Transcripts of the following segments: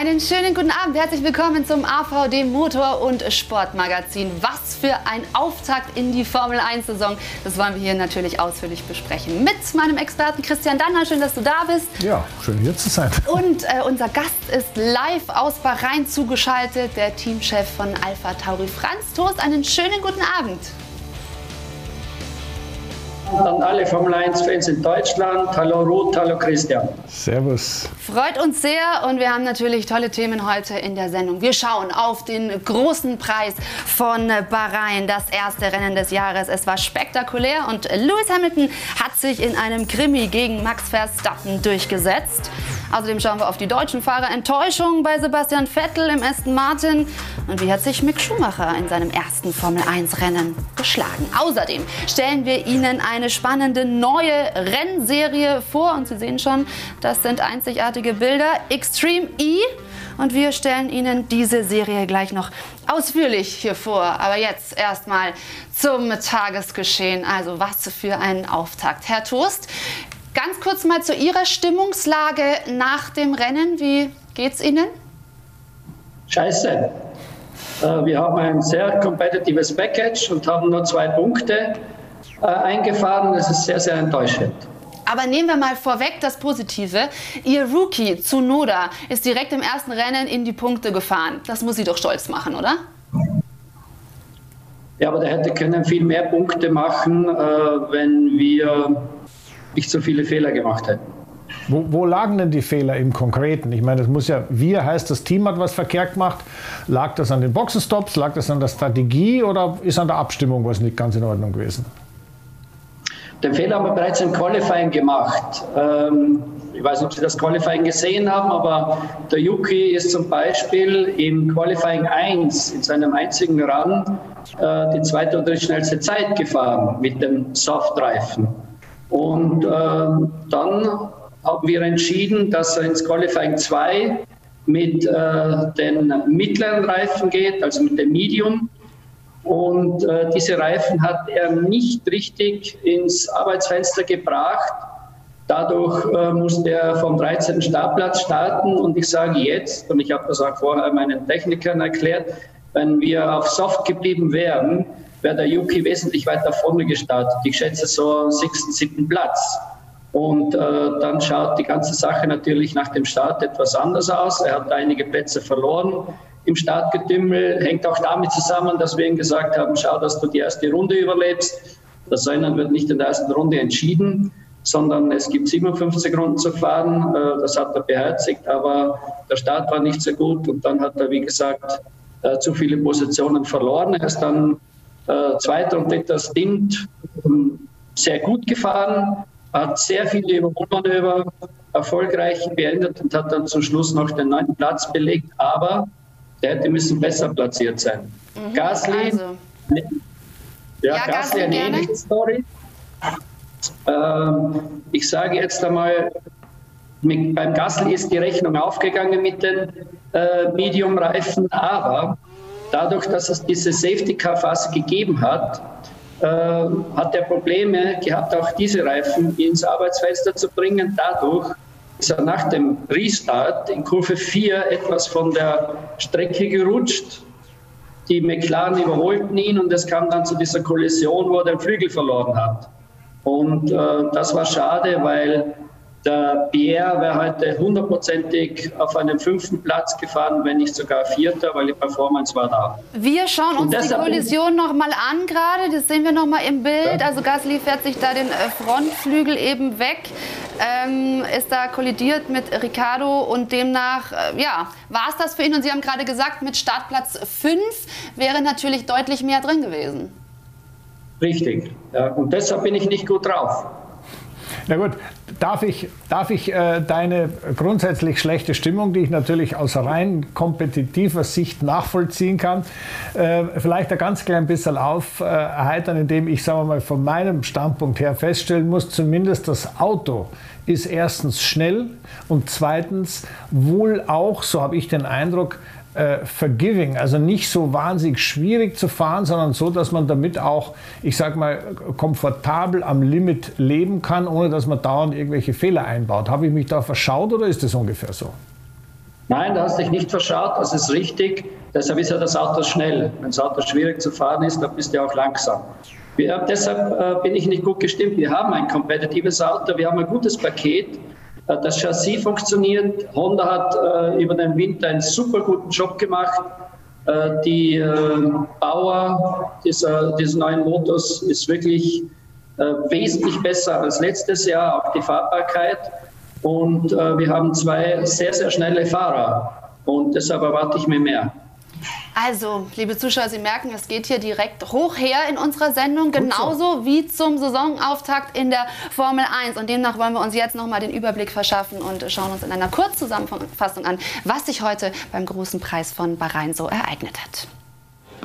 Einen schönen guten Abend. Herzlich willkommen zum AVD Motor- und Sportmagazin. Was für ein Auftakt in die Formel 1-Saison. Das wollen wir hier natürlich ausführlich besprechen. Mit meinem Experten Christian Danner. Schön, dass du da bist. Ja, schön hier zu sein. Und äh, unser Gast ist live aus Bahrain zugeschaltet, der Teamchef von Alpha Tauri, Franz Toast. Einen schönen guten Abend an alle Formel 1-Fans in Deutschland. Hallo Ruth, hallo Christian. Servus. Freut uns sehr und wir haben natürlich tolle Themen heute in der Sendung. Wir schauen auf den großen Preis von Bahrain, das erste Rennen des Jahres. Es war spektakulär und Lewis Hamilton hat sich in einem Krimi gegen Max Verstappen durchgesetzt. Außerdem schauen wir auf die deutschen Fahrer. Enttäuschung bei Sebastian Vettel im Aston Martin. Und wie hat sich Mick Schumacher in seinem ersten Formel-1-Rennen geschlagen? Außerdem stellen wir Ihnen eine spannende neue Rennserie vor. Und Sie sehen schon, das sind einzigartige Bilder. Extreme E. Und wir stellen Ihnen diese Serie gleich noch ausführlich hier vor. Aber jetzt erstmal zum Tagesgeschehen. Also was für ein Auftakt. Herr Toast, Ganz kurz mal zu Ihrer Stimmungslage nach dem Rennen. Wie geht's Ihnen? Scheiße. Äh, wir haben ein sehr competitives Package und haben nur zwei Punkte äh, eingefahren. Das ist sehr, sehr enttäuschend. Aber nehmen wir mal vorweg das Positive. Ihr Rookie Tsunoda ist direkt im ersten Rennen in die Punkte gefahren. Das muss Sie doch stolz machen, oder? Ja, aber der hätte können viel mehr Punkte machen, äh, wenn wir nicht so viele Fehler gemacht hätten. Wo, wo, lagen denn die Fehler im Konkreten? Ich meine, das muss ja, wir heißt, das Team hat was verkehrt gemacht. Lag das an den Boxenstops? Lag das an der Strategie oder ist an der Abstimmung was nicht ganz in Ordnung gewesen? Den Fehler haben wir bereits im Qualifying gemacht. Ähm, ich weiß nicht, ob Sie das Qualifying gesehen haben, aber der Yuki ist zum Beispiel im Qualifying 1 in seinem einzigen Run äh, die zweite und dritte schnellste Zeit gefahren mit dem Softreifen. Und äh, dann haben wir entschieden, dass er ins Qualifying 2 mit äh, den mittleren Reifen geht, also mit dem Medium. Und äh, diese Reifen hat er nicht richtig ins Arbeitsfenster gebracht. Dadurch äh, musste er vom 13. Startplatz starten. Und ich sage jetzt, und ich habe das auch vorher meinen Technikern erklärt, wenn wir auf Soft geblieben wären, wäre der Yuki wesentlich weiter vorne gestartet. Ich schätze so sechsten, siebten Platz. Und äh, dann schaut die ganze Sache natürlich nach dem Start etwas anders aus. Er hat einige Plätze verloren im Startgetümmel. Hängt auch damit zusammen, dass wir ihm gesagt haben, schau, dass du die erste Runde überlebst. Das Rennen wird nicht in der ersten Runde entschieden, sondern es gibt 57 Runden zu fahren. Äh, das hat er beherzigt, aber der Start war nicht so gut und dann hat er, wie gesagt, äh, zu viele Positionen verloren. Er ist dann äh, zweiter und dritter Stint ähm, sehr gut gefahren, hat sehr viele Überholmanöver erfolgreich beendet und hat dann zum Schluss noch den neunten Platz belegt, aber der hätte müssen besser platziert sein. Mhm, Gasly, also. ja, ja, Gasly eine ähnliche Story. Ähm, ich sage jetzt einmal, mit, beim Gasly ist die Rechnung aufgegangen mit den äh, Medium-Reifen, aber Dadurch, dass es diese Safety-Car-Phase gegeben hat, äh, hat er Probleme gehabt, auch diese Reifen ins Arbeitsfenster zu bringen. Dadurch ist er nach dem Restart in Kurve 4 etwas von der Strecke gerutscht. Die McLaren überholten ihn und es kam dann zu dieser Kollision, wo er den Flügel verloren hat. Und äh, das war schade, weil der Pierre wäre heute hundertprozentig auf einem fünften Platz gefahren, wenn nicht sogar vierter, weil die Performance war da. Wir schauen uns die Kollision noch mal an gerade. Das sehen wir noch mal im Bild. Also Gasly fährt sich da den äh, Frontflügel eben weg, ähm, ist da kollidiert mit Ricardo und demnach, äh, ja, war es das für ihn. Und Sie haben gerade gesagt, mit Startplatz 5 wäre natürlich deutlich mehr drin gewesen. Richtig. Ja, und deshalb bin ich nicht gut drauf. Na gut, darf ich, darf ich äh, deine grundsätzlich schlechte Stimmung, die ich natürlich aus rein kompetitiver Sicht nachvollziehen kann, äh, vielleicht ein ganz klein bisschen aufheitern, äh, indem ich, sagen wir mal, von meinem Standpunkt her feststellen muss, zumindest das Auto ist erstens schnell und zweitens wohl auch, so habe ich den Eindruck, äh, forgiving, also nicht so wahnsinnig schwierig zu fahren, sondern so, dass man damit auch, ich sag mal, komfortabel am Limit leben kann, ohne dass man dauernd irgendwelche Fehler einbaut. Habe ich mich da verschaut oder ist das ungefähr so? Nein, da hast du dich nicht verschaut, das ist richtig. Deshalb ist ja das Auto schnell. Wenn das Auto schwierig zu fahren ist, dann bist du auch langsam. Wir, deshalb äh, bin ich nicht gut gestimmt. Wir haben ein kompetitives Auto, wir haben ein gutes Paket. Äh, das Chassis funktioniert. Honda hat äh, über den Winter einen super guten Job gemacht. Äh, die äh, Bauer dieser, dieses neuen Motors ist wirklich äh, wesentlich besser als letztes Jahr, auch die Fahrbarkeit. Und wir haben zwei sehr, sehr schnelle Fahrer. Und deshalb erwarte ich mir mehr. Also, liebe Zuschauer, Sie merken, es geht hier direkt hoch her in unserer Sendung, genauso so. wie zum Saisonauftakt in der Formel 1. Und demnach wollen wir uns jetzt nochmal den Überblick verschaffen und schauen uns in einer Kurzzusammenfassung an, was sich heute beim großen Preis von Bahrain so ereignet hat.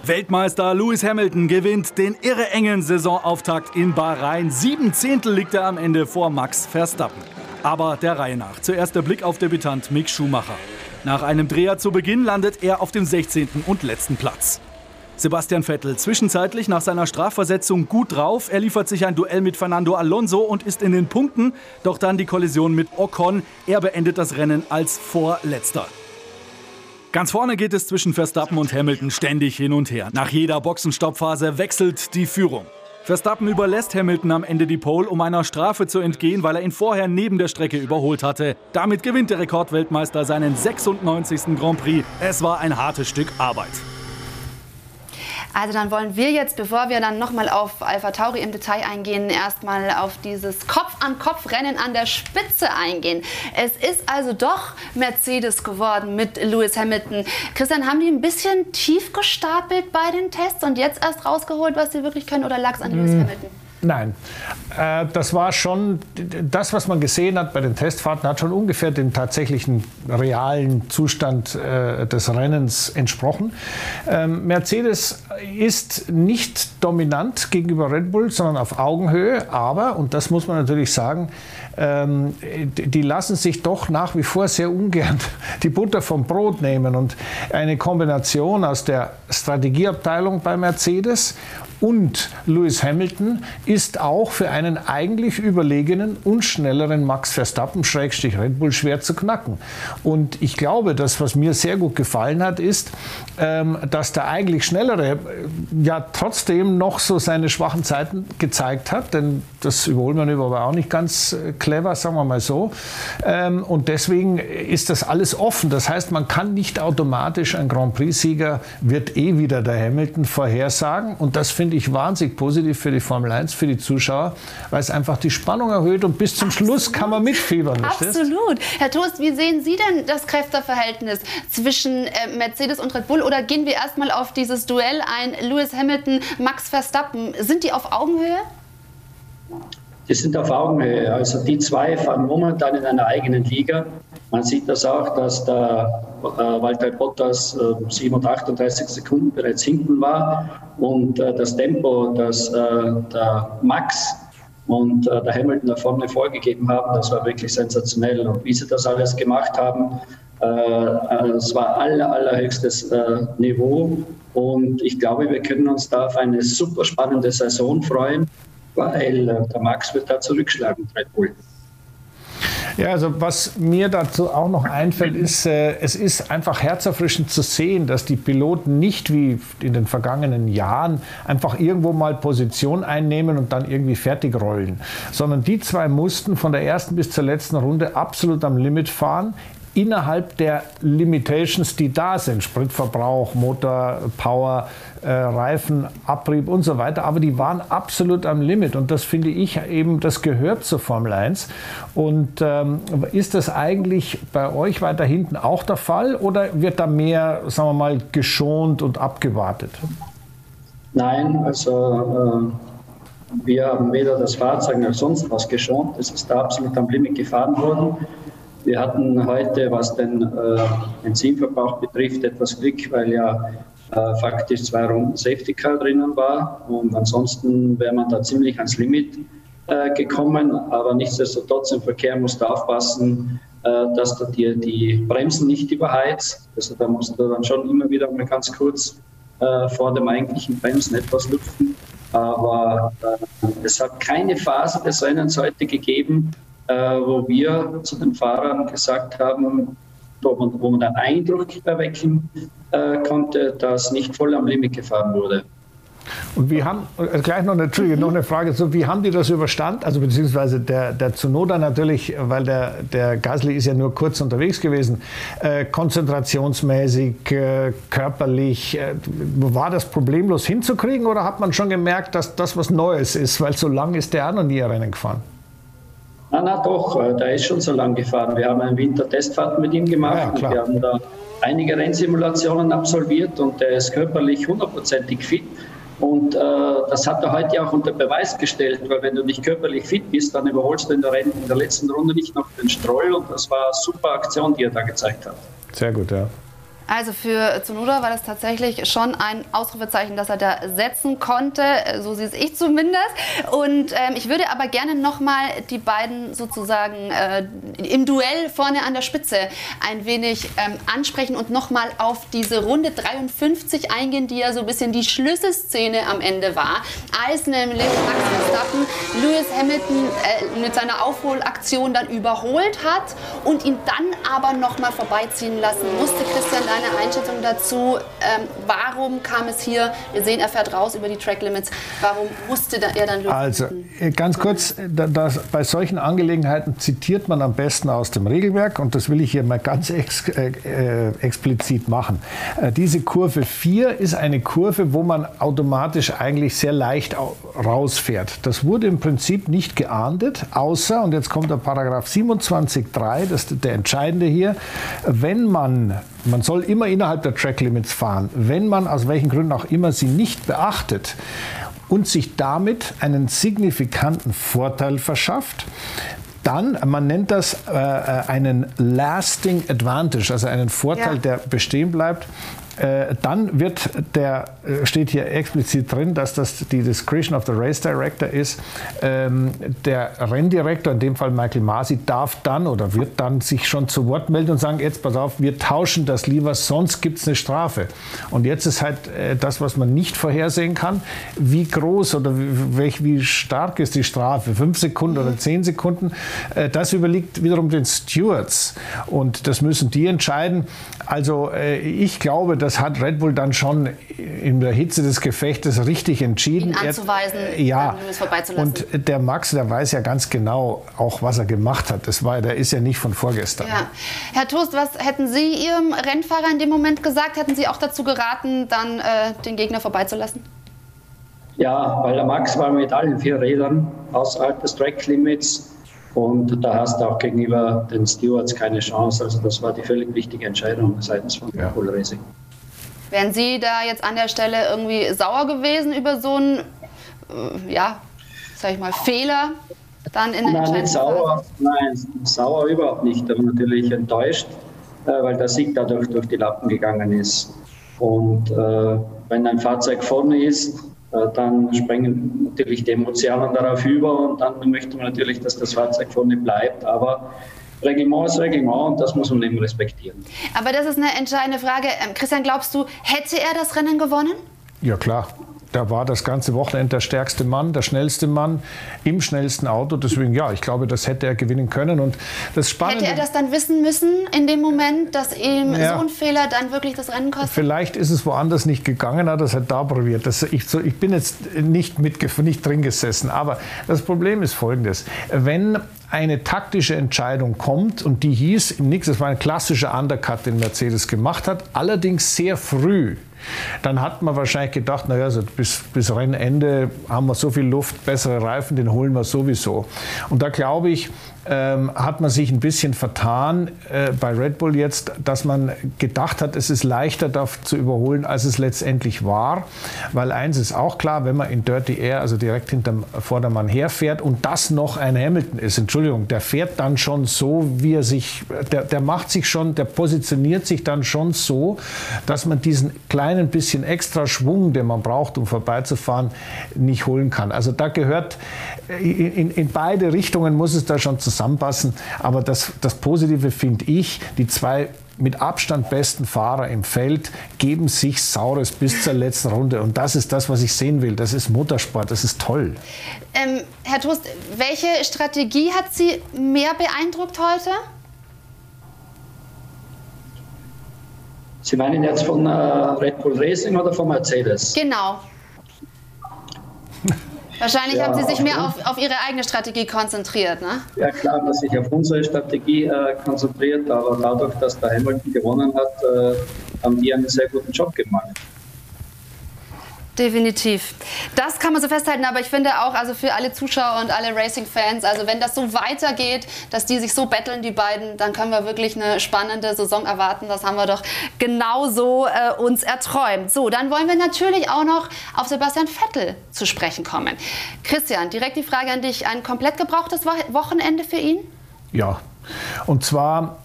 Weltmeister Lewis Hamilton gewinnt den irre engen Saisonauftakt in Bahrain. Sieben Zehntel liegt er am Ende vor Max Verstappen. Aber der Reihe nach. Zuerst der Blick auf Debütant Mick Schumacher. Nach einem Dreher zu Beginn landet er auf dem 16. und letzten Platz. Sebastian Vettel zwischenzeitlich nach seiner Strafversetzung gut drauf. Er liefert sich ein Duell mit Fernando Alonso und ist in den Punkten. Doch dann die Kollision mit Ocon. Er beendet das Rennen als Vorletzter. Ganz vorne geht es zwischen Verstappen und Hamilton ständig hin und her. Nach jeder Boxenstoppphase wechselt die Führung. Verstappen überlässt Hamilton am Ende die Pole, um einer Strafe zu entgehen, weil er ihn vorher neben der Strecke überholt hatte. Damit gewinnt der Rekordweltmeister seinen 96. Grand Prix. Es war ein hartes Stück Arbeit. Also dann wollen wir jetzt, bevor wir dann nochmal auf Alpha Tauri im Detail eingehen, erstmal auf dieses Kopf-an-Kopf-Rennen an der Spitze eingehen. Es ist also doch Mercedes geworden mit Lewis Hamilton. Christian, haben die ein bisschen tief gestapelt bei den Tests und jetzt erst rausgeholt, was sie wirklich können oder lag es an Lewis hm. Hamilton? Nein, äh, das war schon, das, was man gesehen hat bei den Testfahrten, hat schon ungefähr dem tatsächlichen realen Zustand äh, des Rennens entsprochen. Ähm, Mercedes ist nicht dominant gegenüber Red Bull, sondern auf Augenhöhe, aber, und das muss man natürlich sagen, ähm, die lassen sich doch nach wie vor sehr ungern die Butter vom Brot nehmen. Und eine Kombination aus der Strategieabteilung bei Mercedes und Lewis Hamilton ist auch für einen eigentlich überlegenen und schnelleren Max Verstappen Schrägstrich Red Bull schwer zu knacken. Und ich glaube, das, was mir sehr gut gefallen hat, ist, ähm, dass der eigentlich schnellere äh, ja trotzdem noch so seine schwachen Zeiten gezeigt hat, denn das überholt man aber auch nicht ganz äh, clever, sagen wir mal so. Ähm, und deswegen ist das alles offen. Das heißt, man kann nicht automatisch ein Grand Prix-Sieger wird eh wieder der Hamilton vorhersagen. Und das finde ich wahnsinnig positiv für die Formel 1, für die Zuschauer, weil es einfach die Spannung erhöht und bis zum Absolut. Schluss kann man mitfiebern. Absolut. Herr Toast, wie sehen Sie denn das Kräfteverhältnis zwischen äh, Mercedes und Red Bull? Oder gehen wir erstmal auf dieses Duell ein, Lewis Hamilton, Max Verstappen? Sind die auf Augenhöhe? Die sind auf Augenhöhe. Also die zwei fahren momentan in einer eigenen Liga. Man sieht das auch, dass der äh, Walter Bottas äh, 738 Sekunden bereits hinten war und äh, das Tempo, das äh, der Max und äh, der Hamilton da vorne vorgegeben haben, das war wirklich sensationell. Und wie sie das alles gemacht haben, äh, es war aller, allerhöchstes Niveau. Und ich glaube, wir können uns da auf eine super spannende Saison freuen weil äh, der Max wird da zurückschlagen, Red Bull. Ja, also was mir dazu auch noch einfällt, ist, äh, es ist einfach herzerfrischend zu sehen, dass die Piloten nicht wie in den vergangenen Jahren einfach irgendwo mal Position einnehmen und dann irgendwie fertig rollen, sondern die zwei mussten von der ersten bis zur letzten Runde absolut am Limit fahren, innerhalb der Limitations, die da sind, Spritverbrauch, Motor, Power, äh, Reifen, Abrieb und so weiter, aber die waren absolut am Limit und das finde ich eben, das gehört zur Formel 1. Und ähm, ist das eigentlich bei euch weiter hinten auch der Fall oder wird da mehr, sagen wir mal, geschont und abgewartet? Nein, also äh, wir haben weder das Fahrzeug noch sonst was geschont. Es ist da absolut am Limit gefahren worden. Wir hatten heute, was den äh, Benzinverbrauch betrifft, etwas Glück, weil ja äh, faktisch zwei Runden Safety Car drinnen war. Und ansonsten wäre man da ziemlich ans Limit äh, gekommen. Aber nichtsdestotrotz im Verkehr musst du aufpassen, äh, dass du dir die Bremsen nicht überheizt. Also da musst du dann schon immer wieder mal ganz kurz äh, vor dem eigentlichen Bremsen etwas lüften. Aber äh, es hat keine Phase des Rennens heute gegeben, äh, wo wir zu den Fahrern gesagt haben, wo man, wo man den Eindruck erwecken äh, konnte, dass nicht voll am Limit gefahren wurde. Und wie haben, äh, gleich noch eine, Entschuldige, noch eine Frage, so, wie haben die das überstanden? Also beziehungsweise der, der Zunoda natürlich, weil der, der Gasly ist ja nur kurz unterwegs gewesen, äh, konzentrationsmäßig, äh, körperlich, äh, war das problemlos hinzukriegen oder hat man schon gemerkt, dass das was Neues ist, weil so lang ist der auch noch nie ein Rennen gefahren? Na, na doch, äh, der ist schon so lang gefahren. Wir haben eine Wintertestfahrt mit ihm gemacht ja, wir haben da einige Rennsimulationen absolviert und der ist körperlich hundertprozentig fit. Und äh, das hat er heute auch unter Beweis gestellt, weil wenn du nicht körperlich fit bist, dann überholst du in der, Renn in der letzten Runde nicht noch den Stroll und das war eine super Aktion, die er da gezeigt hat. Sehr gut, ja. Also für Zunoda war das tatsächlich schon ein Ausrufezeichen, das er da setzen konnte, so sehe ich zumindest. Und ähm, ich würde aber gerne nochmal die beiden sozusagen äh, im Duell vorne an der Spitze ein wenig ähm, ansprechen und nochmal auf diese Runde 53 eingehen, die ja so ein bisschen die Schlüsselszene am Ende war, als nämlich Max Verstappen Lewis Hamilton äh, mit seiner Aufholaktion dann überholt hat und ihn dann aber nochmal vorbeiziehen lassen musste. Christian deine Einschätzung dazu. Ähm, warum kam es hier? Wir sehen, er fährt raus über die Track Limits. Warum musste er dann lösen? Also, äh, ganz kurz, das, bei solchen Angelegenheiten zitiert man am besten aus dem Regelwerk und das will ich hier mal ganz ex, äh, äh explizit machen. Äh, diese Kurve 4 ist eine Kurve, wo man automatisch eigentlich sehr leicht rausfährt. Das wurde im Prinzip nicht geahndet, außer, und jetzt kommt der Paragraph 27.3, das ist der entscheidende hier, wenn man man soll immer innerhalb der Track Limits fahren. Wenn man aus welchen Gründen auch immer sie nicht beachtet und sich damit einen signifikanten Vorteil verschafft, dann, man nennt das äh, äh einen Lasting Advantage, also einen Vorteil, ja. der bestehen bleibt, dann wird der, äh, steht hier explizit drin, dass das die Discretion of the Race Director ist. Ähm, der Renndirektor, in dem Fall Michael Masi, darf dann oder wird dann sich schon zu Wort melden und sagen, jetzt pass auf, wir tauschen das lieber, sonst gibt es eine Strafe. Und jetzt ist halt äh, das, was man nicht vorhersehen kann, wie groß oder wie, stark ist die Strafe, fünf Sekunden oder zehn Sekunden, äh, das überliegt wiederum den Stewards. Und das müssen die entscheiden. Also äh, ich glaube, das hat Red Bull dann schon in der Hitze des Gefechtes richtig entschieden. Ihn anzuweisen, er, ja. Und der Max, der weiß ja ganz genau auch, was er gemacht hat. Das war, der ist ja nicht von vorgestern. Ja. Herr Toast, was hätten Sie Ihrem Rennfahrer in dem Moment gesagt? Hätten Sie auch dazu geraten, dann äh, den Gegner vorbeizulassen? Ja, weil der Max war mit allen vier Rädern außerhalb des Track Limits und da hast du auch gegenüber den Stewards keine Chance. Also das war die völlig wichtige Entscheidung seitens von ja. Bull Racing. Wären Sie da jetzt an der Stelle irgendwie sauer gewesen über so einen, äh, ja, sag ich mal, Fehler dann in der Nein, nicht sauer, nein, sauer überhaupt nicht, aber natürlich enttäuscht, äh, weil der Sieg dadurch durch die Lappen gegangen ist. Und äh, wenn ein Fahrzeug vorne ist, dann springen natürlich die Emotionen darauf über und dann möchte man natürlich, dass das Fahrzeug vorne bleibt. Aber Reglement ist Reglement und das muss man eben respektieren. Aber das ist eine entscheidende Frage. Ähm, Christian, glaubst du, hätte er das Rennen gewonnen? Ja, klar. Da war das ganze Wochenende der stärkste Mann, der schnellste Mann im schnellsten Auto. Deswegen, ja, ich glaube, das hätte er gewinnen können. Und das Spannende, hätte er das dann wissen müssen in dem Moment, dass ihm ja, so ein Fehler dann wirklich das Rennen kostet? Vielleicht ist es woanders nicht gegangen, hat er es halt da probiert. Das, ich, so, ich bin jetzt nicht, mit, nicht drin gesessen. Aber das Problem ist folgendes. Wenn eine taktische Entscheidung kommt und die hieß nichts, das war ein klassischer Undercut, den Mercedes gemacht hat, allerdings sehr früh. Dann hat man wahrscheinlich gedacht, naja, also bis, bis Rennende haben wir so viel Luft, bessere Reifen, den holen wir sowieso. Und da glaube ich, ähm, hat man sich ein bisschen vertan äh, bei Red Bull jetzt, dass man gedacht hat, es ist leichter da zu überholen, als es letztendlich war. Weil eins ist auch klar, wenn man in Dirty Air, also direkt hinterm Vordermann herfährt und das noch ein Hamilton ist, Entschuldigung, der fährt dann schon so, wie er sich, der, der macht sich schon, der positioniert sich dann schon so, dass man diesen kleinen bisschen extra Schwung, den man braucht, um vorbeizufahren, nicht holen kann. Also da gehört in, in beide Richtungen muss es da schon zusammenpassen. Aber das, das Positive finde ich, die zwei mit Abstand besten Fahrer im Feld geben sich Saures bis zur letzten Runde. Und das ist das, was ich sehen will. Das ist Motorsport, das ist toll. Ähm, Herr Toast, welche Strategie hat Sie mehr beeindruckt heute? Sie meinen jetzt von äh, Red Bull Racing oder von Mercedes? Genau. Wahrscheinlich ja, haben Sie sich mehr auf, auf, Ihre eigene Strategie konzentriert, ne? Ja, klar, dass sich auf unsere Strategie äh, konzentriert, aber dadurch, dass der Hamilton gewonnen hat, äh, haben die einen sehr guten Job gemacht. Definitiv. Das kann man so festhalten, aber ich finde auch, also für alle Zuschauer und alle Racing-Fans, also wenn das so weitergeht, dass die sich so betteln, die beiden, dann können wir wirklich eine spannende Saison erwarten. Das haben wir doch genauso äh, uns erträumt. So, dann wollen wir natürlich auch noch auf Sebastian Vettel zu sprechen kommen. Christian, direkt die Frage an dich. Ein komplett gebrauchtes Wochenende für ihn? Ja, und zwar,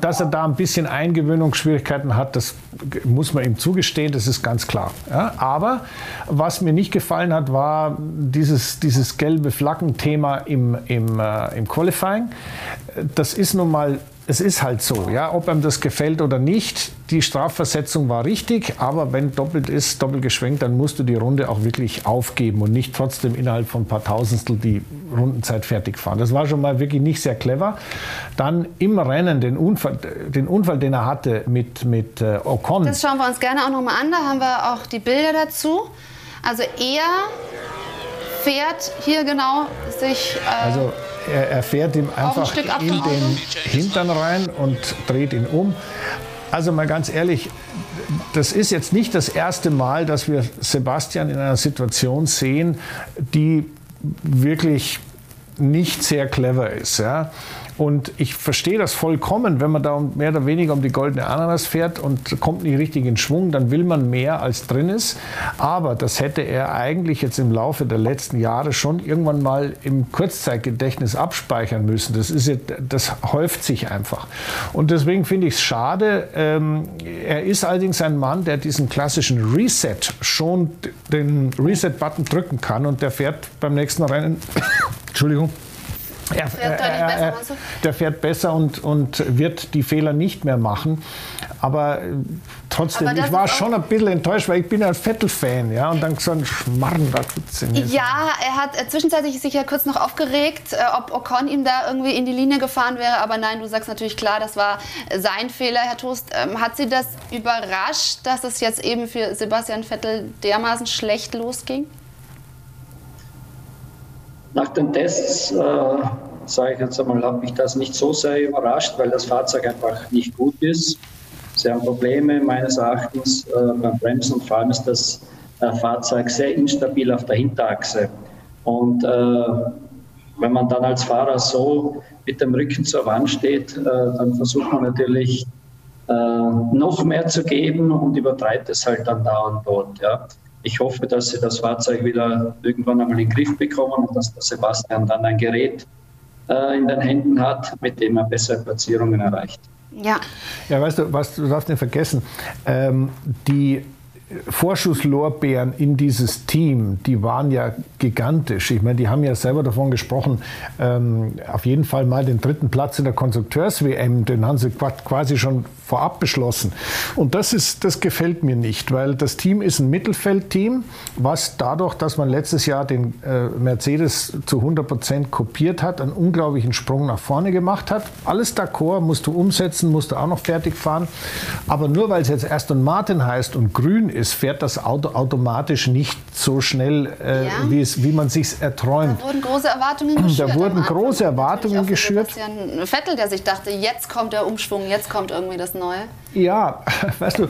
dass er da ein bisschen Eingewöhnungsschwierigkeiten hat, das muss man ihm zugestehen, das ist ganz klar. Ja, aber was mir nicht gefallen hat, war dieses, dieses gelbe Flaggenthema im, im, äh, im Qualifying. Das ist nun mal es ist halt so, ja, ob einem das gefällt oder nicht. Die Strafversetzung war richtig, aber wenn doppelt ist, doppelt geschwenkt, dann musst du die Runde auch wirklich aufgeben und nicht trotzdem innerhalb von ein paar Tausendstel die Rundenzeit fertig fahren. Das war schon mal wirklich nicht sehr clever. Dann im Rennen den Unfall, den, Unfall, den er hatte mit, mit äh, Ocon. Das schauen wir uns gerne auch nochmal an. Da haben wir auch die Bilder dazu. Also er fährt hier genau sich. Äh, also er, er fährt ihm einfach ein in den Hintern rein und dreht ihn um. Also mal ganz ehrlich, das ist jetzt nicht das erste Mal, dass wir Sebastian in einer Situation sehen, die wirklich nicht sehr clever ist. Ja? Und ich verstehe das vollkommen, wenn man da mehr oder weniger um die goldene Ananas fährt und kommt nicht richtig in Schwung, dann will man mehr als drin ist. Aber das hätte er eigentlich jetzt im Laufe der letzten Jahre schon irgendwann mal im Kurzzeitgedächtnis abspeichern müssen. Das, ist jetzt, das häuft sich einfach. Und deswegen finde ich es schade. Ähm, er ist allerdings ein Mann, der diesen klassischen Reset schon den Reset-Button drücken kann und der fährt beim nächsten Rennen, Entschuldigung, er, fährt er, er, besser, der fährt besser und, und wird die Fehler nicht mehr machen. Aber äh, trotzdem, Aber ich war schon ein bisschen enttäuscht, weil ich bin ein Vettel-Fan. Ja, und dann so ein Schmarrn da Ja, er hat äh, zwischenzeitlich sich ja kurz noch aufgeregt, äh, ob Ocon ihm da irgendwie in die Linie gefahren wäre. Aber nein, du sagst natürlich klar, das war sein Fehler, Herr Toast. Ähm, hat Sie das überrascht, dass es jetzt eben für Sebastian Vettel dermaßen schlecht losging? Nach den Tests, äh, sage ich jetzt einmal, hat mich das nicht so sehr überrascht, weil das Fahrzeug einfach nicht gut ist. Sie haben Probleme meines Erachtens äh, beim Bremsen und vor allem ist das äh, Fahrzeug sehr instabil auf der Hinterachse. Und äh, wenn man dann als Fahrer so mit dem Rücken zur Wand steht, äh, dann versucht man natürlich äh, noch mehr zu geben und übertreibt es halt dann dauernd dort. Ja ich hoffe, dass sie das Fahrzeug wieder irgendwann einmal in den Griff bekommen und dass der Sebastian dann ein Gerät äh, in den Händen hat, mit dem er bessere Platzierungen erreicht. Ja. Ja, weißt du, was du darfst nicht vergessen, ähm, die Vorschusslorbeeren in dieses Team, die waren ja gigantisch. Ich meine, die haben ja selber davon gesprochen, ähm, auf jeden Fall mal den dritten Platz in der Konstrukteurs-WM, den haben sie quasi schon vorab beschlossen. Und das, ist, das gefällt mir nicht, weil das Team ist ein Mittelfeldteam, was dadurch, dass man letztes Jahr den äh, Mercedes zu 100 Prozent kopiert hat, einen unglaublichen Sprung nach vorne gemacht hat. Alles d'accord, musst du umsetzen, musst du auch noch fertig fahren. Aber nur weil es jetzt Aston Martin heißt und grün ist, fährt das Auto automatisch nicht so schnell, äh, ja. wie, es, wie man sich erträumt. Da wurden große Erwartungen geschürt. Da wurden große Erwartungen geschürt. Sebastian Vettel, der sich dachte, jetzt kommt der Umschwung, jetzt kommt irgendwie das Neue. não é? Ja, weißt du,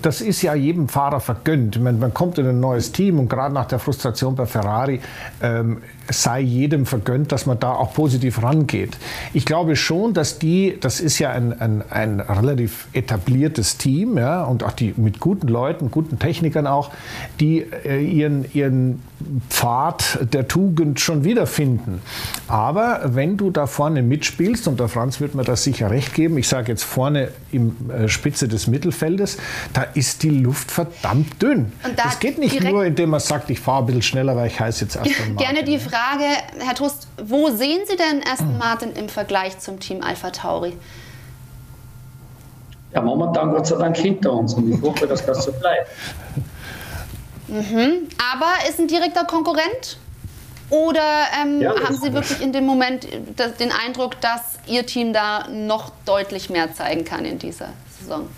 das ist ja jedem Fahrer vergönnt. Man, man kommt in ein neues Team und gerade nach der Frustration bei Ferrari ähm, sei jedem vergönnt, dass man da auch positiv rangeht. Ich glaube schon, dass die, das ist ja ein, ein, ein relativ etabliertes Team ja, und auch die mit guten Leuten, guten Technikern auch, die äh, ihren, ihren Pfad der Tugend schon wiederfinden. Aber wenn du da vorne mitspielst, und der Franz wird mir das sicher recht geben, ich sage jetzt vorne im äh, Spitze des Mittelfeldes, da ist die Luft verdammt dünn. Da das geht nicht nur, indem man sagt, ich fahre ein bisschen schneller, weil ich heiße jetzt erst einmal. Gerne die Frage, Frage, Herr Trust, wo sehen Sie denn Aston Martin im Vergleich zum Team Alpha Tauri? Ja, momentan Gott sei Dank hinter uns und ich hoffe, dass das so bleibt. Mhm. Aber ist ein direkter Konkurrent? Oder ähm, ja, haben Sie wirklich in dem Moment den Eindruck, dass Ihr Team da noch deutlich mehr zeigen kann in dieser Saison?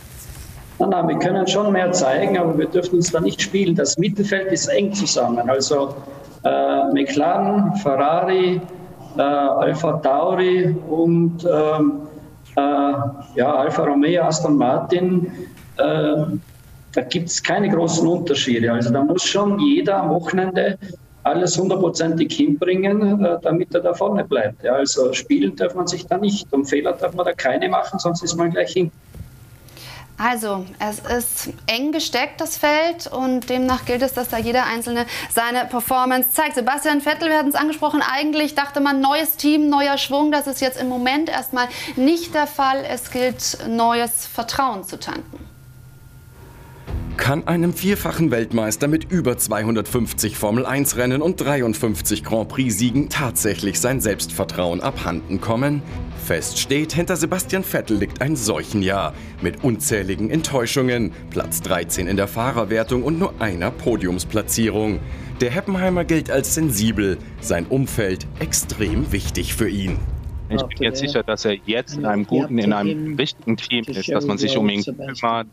Nein, nein, wir können schon mehr zeigen, aber wir dürfen uns da nicht spielen. Das Mittelfeld ist eng zusammen. Also äh, McLaren, Ferrari, äh, Alpha Tauri und ähm, äh, ja, Alfa Romeo, Aston Martin. Äh, da gibt es keine großen Unterschiede. Also da muss schon jeder am Wochenende alles hundertprozentig hinbringen, äh, damit er da vorne bleibt. Ja, also spielen darf man sich da nicht und Fehler darf man da keine machen, sonst ist man gleich hin. Also, es ist eng gesteckt, das Feld, und demnach gilt es, dass da jeder Einzelne seine Performance zeigt. Sebastian Vettel, wir hatten es angesprochen, eigentlich dachte man, neues Team, neuer Schwung. Das ist jetzt im Moment erstmal nicht der Fall. Es gilt, neues Vertrauen zu tanken. Kann einem vierfachen Weltmeister mit über 250 Formel-1-Rennen und 53 Grand Prix-Siegen tatsächlich sein Selbstvertrauen abhanden kommen? Fest steht, hinter Sebastian Vettel liegt ein Seuchenjahr mit unzähligen Enttäuschungen, Platz 13 in der Fahrerwertung und nur einer Podiumsplatzierung. Der Heppenheimer gilt als sensibel, sein Umfeld extrem wichtig für ihn. Ich bin jetzt sicher, dass er jetzt in einem guten, in einem richtigen Team ist, dass man sich um ihn kümmert,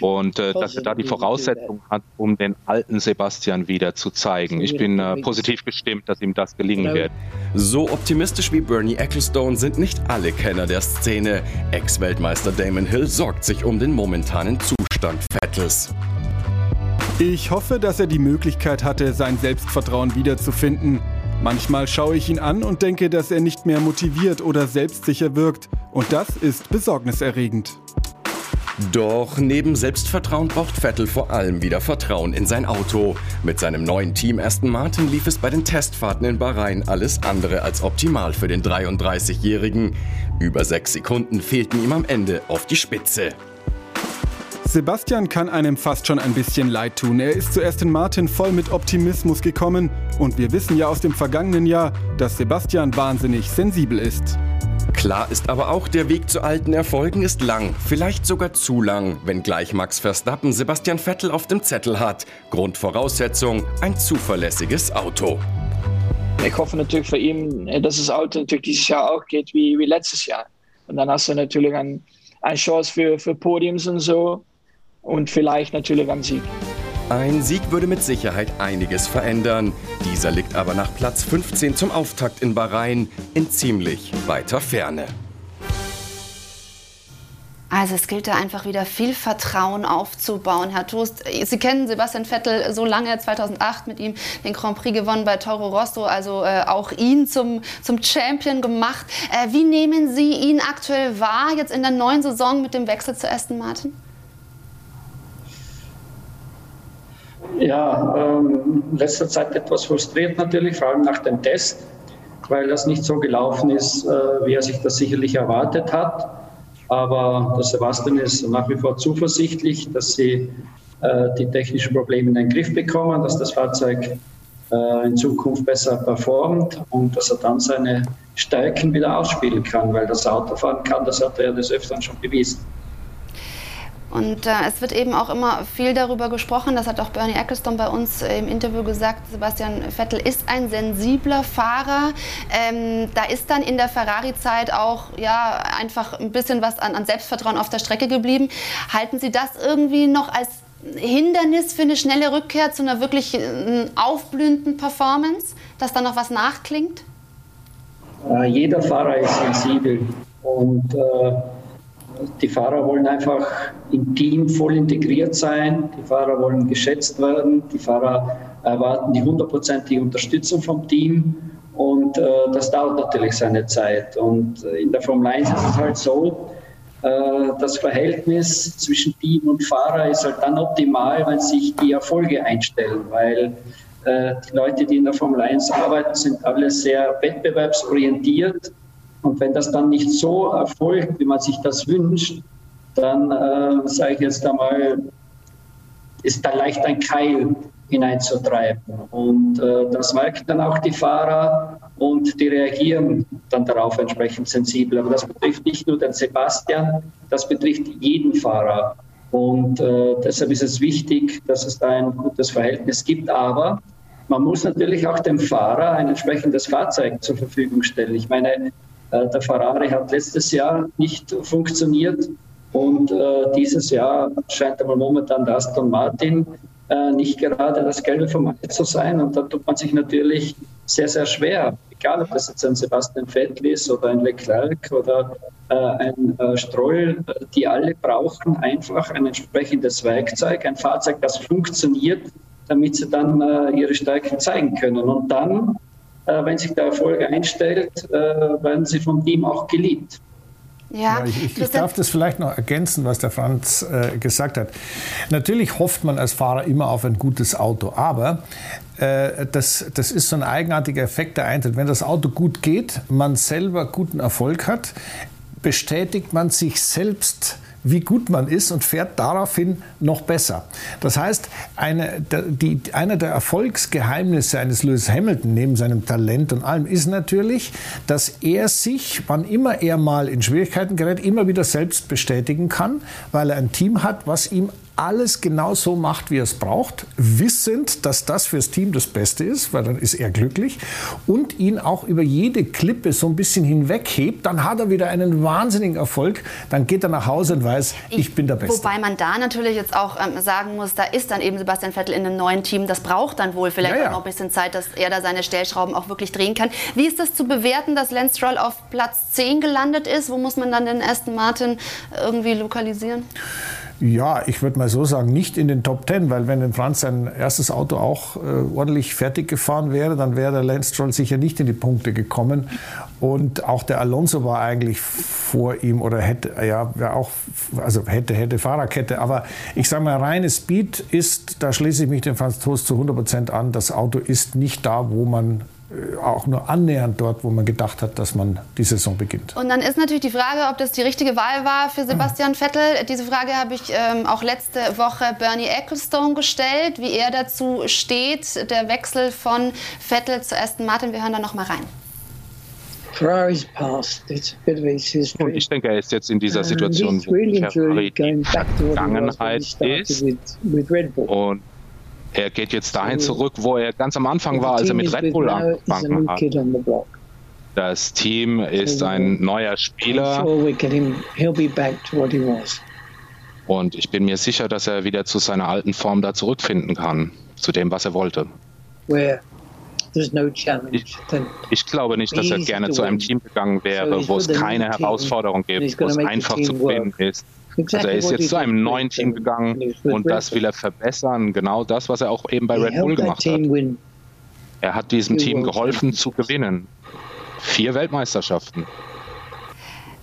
und äh, dass er da die Voraussetzungen hat, um den alten Sebastian wieder zu zeigen. Ich bin äh, positiv gestimmt, dass ihm das gelingen wird. So optimistisch wie Bernie Ecclestone sind nicht alle Kenner der Szene. Ex-Weltmeister Damon Hill sorgt sich um den momentanen Zustand Vettels. Ich hoffe, dass er die Möglichkeit hatte, sein Selbstvertrauen wiederzufinden. Manchmal schaue ich ihn an und denke, dass er nicht mehr motiviert oder selbstsicher wirkt. Und das ist besorgniserregend. Doch neben Selbstvertrauen braucht Vettel vor allem wieder Vertrauen in sein Auto. Mit seinem neuen Team Aston Martin lief es bei den Testfahrten in Bahrain alles andere als optimal für den 33-Jährigen. Über sechs Sekunden fehlten ihm am Ende auf die Spitze. Sebastian kann einem fast schon ein bisschen leid tun. Er ist zu Aston Martin voll mit Optimismus gekommen und wir wissen ja aus dem vergangenen Jahr, dass Sebastian wahnsinnig sensibel ist. Klar ist aber auch, der Weg zu alten Erfolgen ist lang, vielleicht sogar zu lang, wenngleich Max Verstappen Sebastian Vettel auf dem Zettel hat. Grundvoraussetzung, ein zuverlässiges Auto. Ich hoffe natürlich für ihn, dass das Auto natürlich dieses Jahr auch geht wie, wie letztes Jahr. Und dann hast du natürlich ein, eine Chance für, für Podiums und so und vielleicht natürlich einen Sieg. Ein Sieg würde mit Sicherheit einiges verändern. Dieser liegt aber nach Platz 15 zum Auftakt in Bahrain in ziemlich weiter Ferne. Also es gilt da einfach wieder viel Vertrauen aufzubauen. Herr Toast, Sie kennen Sebastian Vettel so lange, 2008 mit ihm den Grand Prix gewonnen bei Toro Rosso, also äh, auch ihn zum, zum Champion gemacht. Äh, wie nehmen Sie ihn aktuell wahr, jetzt in der neuen Saison mit dem Wechsel zu Aston Martin? Ja, ähm, in letzter Zeit etwas frustriert natürlich, vor allem nach dem Test, weil das nicht so gelaufen ist, äh, wie er sich das sicherlich erwartet hat. Aber der Sebastian ist nach wie vor zuversichtlich, dass sie äh, die technischen Probleme in den Griff bekommen, dass das Fahrzeug äh, in Zukunft besser performt und dass er dann seine Stärken wieder ausspielen kann, weil das Auto fahren kann, das hat er ja des Öfteren schon bewiesen. Und äh, es wird eben auch immer viel darüber gesprochen, das hat auch Bernie Ecclestone bei uns im Interview gesagt, Sebastian Vettel ist ein sensibler Fahrer. Ähm, da ist dann in der Ferrari-Zeit auch ja, einfach ein bisschen was an, an Selbstvertrauen auf der Strecke geblieben. Halten Sie das irgendwie noch als Hindernis für eine schnelle Rückkehr zu einer wirklich äh, aufblühenden Performance, dass da noch was nachklingt? Äh, jeder Fahrer ist sensibel und äh die Fahrer wollen einfach im Team voll integriert sein, die Fahrer wollen geschätzt werden, die Fahrer erwarten die hundertprozentige Unterstützung vom Team. Und äh, das dauert natürlich seine Zeit. Und äh, in der Formel 1 ist es halt so, äh, das Verhältnis zwischen Team und Fahrer ist halt dann optimal, wenn sich die Erfolge einstellen, weil äh, die Leute, die in der Formel 1 arbeiten, sind alle sehr wettbewerbsorientiert und wenn das dann nicht so erfolgt, wie man sich das wünscht, dann äh, sage ich jetzt einmal, ist da leicht ein Keil hineinzutreiben. Und äh, das merken dann auch die Fahrer und die reagieren dann darauf entsprechend sensibel. Aber das betrifft nicht nur den Sebastian, das betrifft jeden Fahrer. Und äh, deshalb ist es wichtig, dass es da ein gutes Verhältnis gibt. Aber man muss natürlich auch dem Fahrer ein entsprechendes Fahrzeug zur Verfügung stellen. Ich meine, der Ferrari hat letztes Jahr nicht funktioniert Und äh, dieses Jahr scheint aber momentan der Aston Martin äh, nicht gerade das Gelbe vom Ei zu sein. Und da tut man sich natürlich sehr, sehr schwer. Egal, ob das jetzt ein Sebastian Vettel ist oder ein Leclerc oder äh, ein äh, Stroll, die alle brauchen einfach ein entsprechendes Werkzeug, ein Fahrzeug, das funktioniert, damit sie dann äh, ihre Stärken zeigen können. Und dann, äh, wenn sich der Erfolg einstellt, äh, werden sie vom Team auch geliebt. Ja, ja ich, ich, darf das vielleicht noch ergänzen, was der Franz äh, gesagt hat. Natürlich hofft man als Fahrer immer auf ein gutes Auto, aber äh, das, das ist so ein eigenartiger Effekt, der eintritt. Wenn das Auto gut geht, man selber guten Erfolg hat, bestätigt man sich selbst wie gut man ist und fährt daraufhin noch besser. Das heißt, eine, die, einer der Erfolgsgeheimnisse eines Lewis Hamilton neben seinem Talent und allem ist natürlich, dass er sich, wann immer er mal in Schwierigkeiten gerät, immer wieder selbst bestätigen kann, weil er ein Team hat, was ihm alles genau so macht, wie er es braucht, wissend, dass das fürs Team das Beste ist, weil dann ist er glücklich und ihn auch über jede Klippe so ein bisschen hinweghebt, dann hat er wieder einen wahnsinnigen Erfolg, dann geht er nach Hause und weiß, ich, ich bin der Beste. Wobei man da natürlich jetzt auch ähm, sagen muss, da ist dann eben Sebastian Vettel in einem neuen Team, das braucht dann wohl vielleicht ja, ja. auch noch ein bisschen Zeit, dass er da seine Stellschrauben auch wirklich drehen kann. Wie ist das zu bewerten, dass Lance Stroll auf Platz 10 gelandet ist? Wo muss man dann den Aston Martin irgendwie lokalisieren? Ja, ich würde mal so sagen, nicht in den Top Ten, weil wenn in Franz sein erstes Auto auch äh, ordentlich fertig gefahren wäre, dann wäre der Lance Stroll sicher nicht in die Punkte gekommen. Und auch der Alonso war eigentlich vor ihm oder hätte, ja, auch, also hätte, hätte Fahrerkette. Aber ich sage mal, reine Speed ist, da schließe ich mich dem Franz Toast zu 100 Prozent an, das Auto ist nicht da, wo man auch nur annähernd dort, wo man gedacht hat, dass man die Saison beginnt. Und dann ist natürlich die Frage, ob das die richtige Wahl war für Sebastian Vettel. Diese Frage habe ich ähm, auch letzte Woche Bernie Ecclestone gestellt, wie er dazu steht, der Wechsel von Vettel zu Aston Martin. Wir hören da noch mal rein. Und ich denke, er ist jetzt in dieser Situation, wo Ferrari die Vergangenheit ist. Und er geht jetzt dahin zurück, wo er ganz am Anfang war, als er mit Red Bull angefangen hat. Das Team ist ein neuer Spieler. Und ich bin mir sicher, dass er wieder zu seiner alten Form da zurückfinden kann, zu dem, was er wollte. Ich, ich glaube nicht, dass er gerne zu einem Team gegangen wäre, wo es keine Herausforderung gibt, wo es einfach zu gewinnen ist. Also er ist jetzt zu einem neuen Team gegangen und das will er verbessern. Genau das, was er auch eben bei Red Bull gemacht hat. Er hat diesem Team geholfen zu gewinnen. Vier Weltmeisterschaften.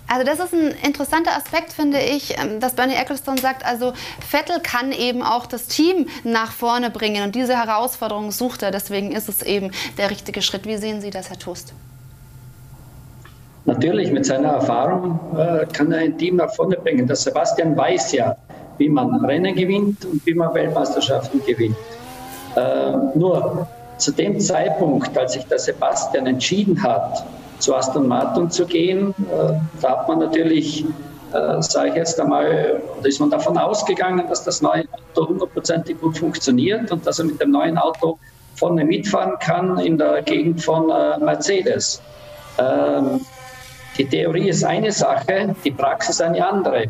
Also das ist ein interessanter Aspekt, finde ich, ähm, dass Bernie Ecclestone sagt, also Vettel kann eben auch das Team nach vorne bringen und diese Herausforderung sucht er. Deswegen ist es eben der richtige Schritt. Wie sehen Sie das, Herr Toast? Natürlich, mit seiner Erfahrung äh, kann er ein Team nach vorne bringen. Der Sebastian weiß ja, wie man Rennen gewinnt und wie man Weltmeisterschaften gewinnt. Äh, nur zu dem Zeitpunkt, als sich der Sebastian entschieden hat, zu Aston Martin zu gehen, äh, da hat man natürlich, sage ich jetzt einmal, da ist man davon ausgegangen, dass das neue Auto hundertprozentig gut funktioniert und dass er mit dem neuen Auto vorne mitfahren kann in der Gegend von Mercedes. Ähm, die Theorie ist eine Sache, die Praxis eine andere.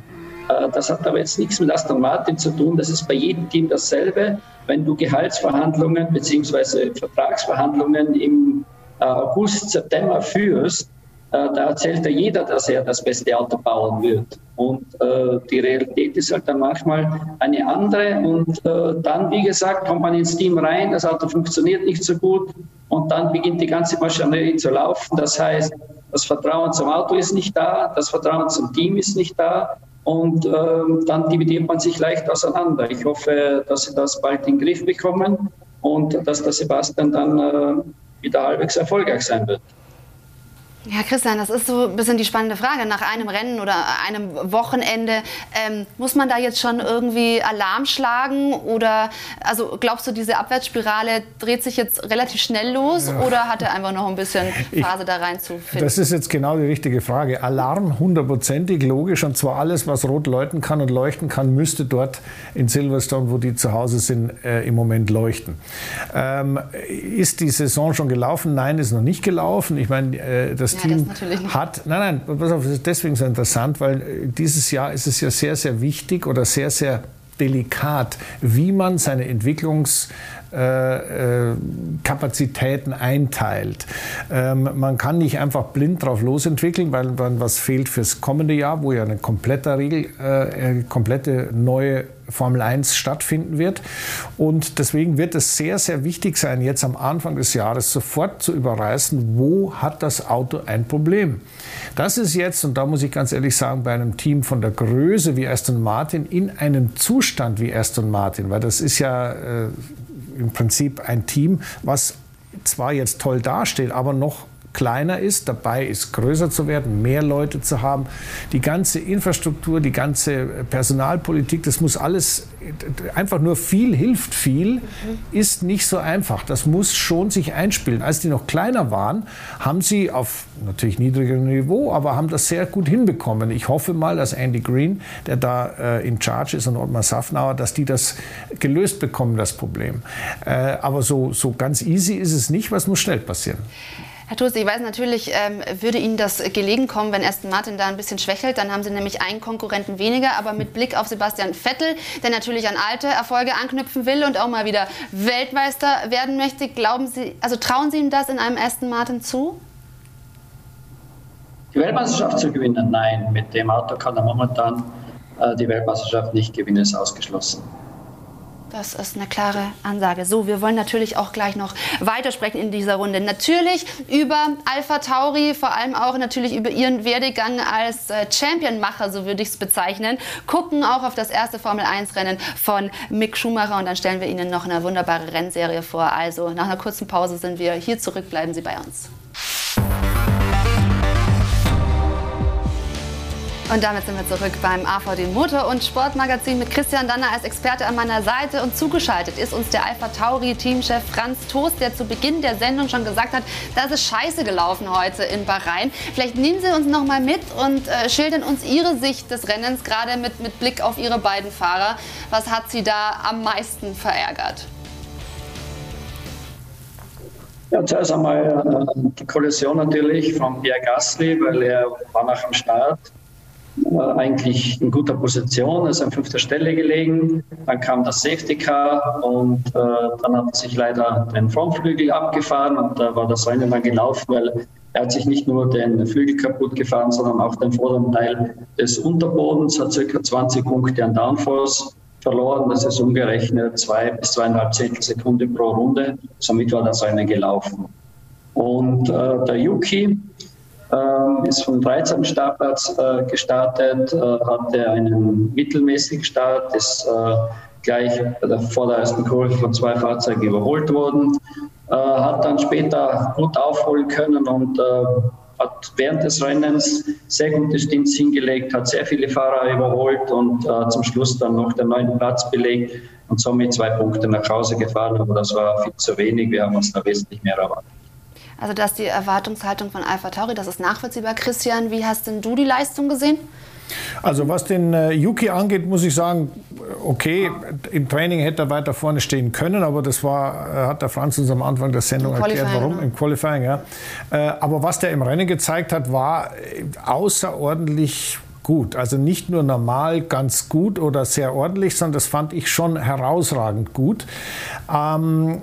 Äh, das hat aber jetzt nichts mit Aston Martin zu tun. Das ist bei jedem Team dasselbe. Wenn du Gehaltsverhandlungen bzw. Vertragsverhandlungen im äh, August, September führst, äh, da erzählt ja jeder, dass er das beste Auto bauen wird. Und die Realität ist halt dann manchmal eine andere. Und dann, wie gesagt, kommt man ins Team rein, das Auto funktioniert nicht so gut und dann beginnt die ganze Maschinerie zu laufen. Das heißt, das Vertrauen zum Auto ist nicht da, das Vertrauen zum Team ist nicht da und ähm, dann dividiert man sich leicht auseinander. Ich hoffe, dass sie das bald in den Griff bekommen und dass der Sebastian dann äh, wieder halbwegs erfolgreich sein wird. Ja, Christian, das ist so ein bisschen die spannende Frage. Nach einem Rennen oder einem Wochenende, ähm, muss man da jetzt schon irgendwie Alarm schlagen? Oder also glaubst du, diese Abwärtsspirale dreht sich jetzt relativ schnell los ja. oder hat er einfach noch ein bisschen Phase ich, da reinzufinden? Das ist jetzt genau die richtige Frage. Alarm hundertprozentig, logisch. Und zwar alles, was rot läuten kann und leuchten kann, müsste dort in Silverstone, wo die zu Hause sind, äh, im Moment leuchten. Ähm, ist die Saison schon gelaufen? Nein, ist noch nicht gelaufen. Ich meine, äh, das Team das hat. Nein, nein, pass auf, das ist deswegen so interessant, weil äh, dieses Jahr ist es ja sehr, sehr wichtig oder sehr, sehr delikat, wie man seine Entwicklungskapazitäten einteilt. Ähm, man kann nicht einfach blind drauf losentwickeln, weil dann was fehlt fürs kommende Jahr, wo ja eine komplette Regel, äh, komplette neue Formel 1 stattfinden wird. Und deswegen wird es sehr, sehr wichtig sein, jetzt am Anfang des Jahres sofort zu überreißen, wo hat das Auto ein Problem. Das ist jetzt, und da muss ich ganz ehrlich sagen, bei einem Team von der Größe wie Aston Martin in einem Zustand wie Aston Martin, weil das ist ja äh, im Prinzip ein Team, was zwar jetzt toll dasteht, aber noch kleiner ist, dabei ist, größer zu werden, mehr Leute zu haben. Die ganze Infrastruktur, die ganze Personalpolitik, das muss alles einfach nur viel hilft viel, ist nicht so einfach. Das muss schon sich einspielen. Als die noch kleiner waren, haben sie auf natürlich niedrigerem Niveau, aber haben das sehr gut hinbekommen. Ich hoffe mal, dass Andy Green, der da äh, in Charge ist, und Ottmar Safnauer, dass die das gelöst bekommen, das Problem. Äh, aber so, so ganz easy ist es nicht. Was muss schnell passieren? Herr Toast, ich weiß natürlich, ähm, würde Ihnen das gelegen kommen, wenn Aston Martin da ein bisschen schwächelt. Dann haben Sie nämlich einen Konkurrenten weniger. Aber mit Blick auf Sebastian Vettel, der natürlich an alte Erfolge anknüpfen will und auch mal wieder Weltmeister werden möchte, glauben Sie, also trauen Sie ihm das in einem Aston Martin zu? Die Weltmeisterschaft zu gewinnen? Nein, mit dem Auto kann er momentan äh, die Weltmeisterschaft nicht gewinnen, ist ausgeschlossen. Das ist eine klare Ansage. So, wir wollen natürlich auch gleich noch weitersprechen in dieser Runde. Natürlich über Alpha Tauri, vor allem auch natürlich über ihren Werdegang als äh, Championmacher, so würde ich es bezeichnen. Gucken auch auf das erste Formel 1 Rennen von Mick Schumacher und dann stellen wir Ihnen noch eine wunderbare Rennserie vor. Also nach einer kurzen Pause sind wir hier zurück. Bleiben Sie bei uns. Und damit sind wir zurück beim AVD Motor- und Sportmagazin mit Christian Danner als Experte an meiner Seite. Und zugeschaltet ist uns der Alpha Tauri-Teamchef Franz Toast, der zu Beginn der Sendung schon gesagt hat, das ist scheiße gelaufen heute in Bahrain. Vielleicht nehmen Sie uns noch mal mit und äh, schildern uns Ihre Sicht des Rennens, gerade mit, mit Blick auf Ihre beiden Fahrer. Was hat Sie da am meisten verärgert? Ja, zuerst einmal äh, die Kollision natürlich von Pierre Gasly, weil er war nach dem Start eigentlich in guter Position, ist an fünfter Stelle gelegen. Dann kam das Safety Car und äh, dann hat sich leider den Frontflügel abgefahren und da war das Rennen dann gelaufen, weil er hat sich nicht nur den Flügel kaputt gefahren, sondern auch den vorderen Teil des Unterbodens, hat ca. 20 Punkte an Downforce verloren. Das ist umgerechnet zwei bis zweieinhalb Zehntel Sekunde pro Runde. Somit war das Rennen gelaufen. Und äh, der Yuki, ähm, ist vom 13. Startplatz äh, gestartet, äh, hatte einen mittelmäßigen Start, ist äh, gleich vor der ersten Kurve von zwei Fahrzeugen überholt worden, äh, hat dann später gut aufholen können und äh, hat während des Rennens sehr gute Stints hingelegt, hat sehr viele Fahrer überholt und äh, zum Schluss dann noch den neunten Platz belegt und somit zwei Punkte nach Hause gefahren. Aber das war viel zu wenig. Wir haben uns da wesentlich mehr erwartet. Also das ist die Erwartungshaltung von Alpha Tauri, das ist nachvollziehbar. Christian, wie hast denn du die Leistung gesehen? Also was den äh, Yuki angeht, muss ich sagen, okay, im Training hätte er weiter vorne stehen können, aber das war, äh, hat der Franz uns am Anfang der Sendung erklärt, warum, genau. im Qualifying, ja. Äh, aber was der im Rennen gezeigt hat, war äh, außerordentlich gut. Also nicht nur normal ganz gut oder sehr ordentlich, sondern das fand ich schon herausragend gut. Ähm,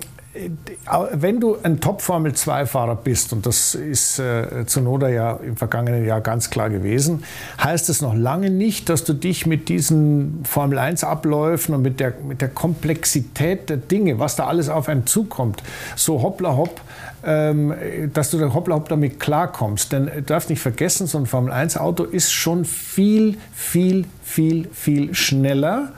wenn du ein Top-Formel-2-Fahrer bist, und das ist äh, Zunoda ja im vergangenen Jahr ganz klar gewesen, heißt es noch lange nicht, dass du dich mit diesen Formel-1-Abläufen und mit der, mit der Komplexität der Dinge, was da alles auf einen zukommt, so hoppla hopp, ähm, dass du da hoppla hopp damit klarkommst. Denn du darfst nicht vergessen, so ein Formel-1-Auto ist schon viel, viel, viel, viel schneller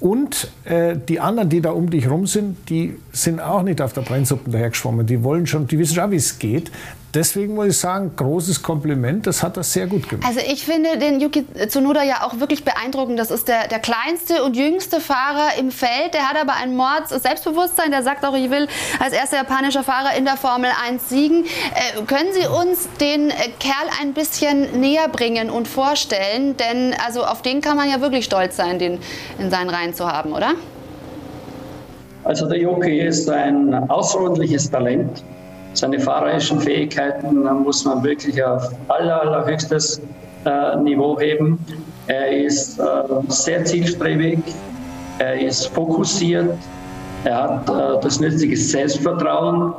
und äh, die anderen, die da um dich rum sind, die sind auch nicht auf der Brennsuppe dahergeschwommen. Die wollen schon, die wissen schon, wie es geht deswegen muss ich sagen, großes Kompliment, das hat er sehr gut gemacht. Also ich finde den Yuki Tsunoda ja auch wirklich beeindruckend. Das ist der, der kleinste und jüngste Fahrer im Feld. Der hat aber ein Mords Selbstbewusstsein. Der sagt auch, ich will als erster japanischer Fahrer in der Formel 1 siegen. Äh, können Sie uns den äh, Kerl ein bisschen näher bringen und vorstellen? Denn also auf den kann man ja wirklich stolz sein, den in seinen Reihen zu haben, oder? Also der Yuki ist ein außerordentliches Talent Seine fahrerischen Fähigkeiten muss man wirklich auf aller, allerhöchstes äh, Niveau heben. Er ist äh, sehr zielstrebig, er ist fokussiert, er hat äh, das nötige Selbstvertrauen,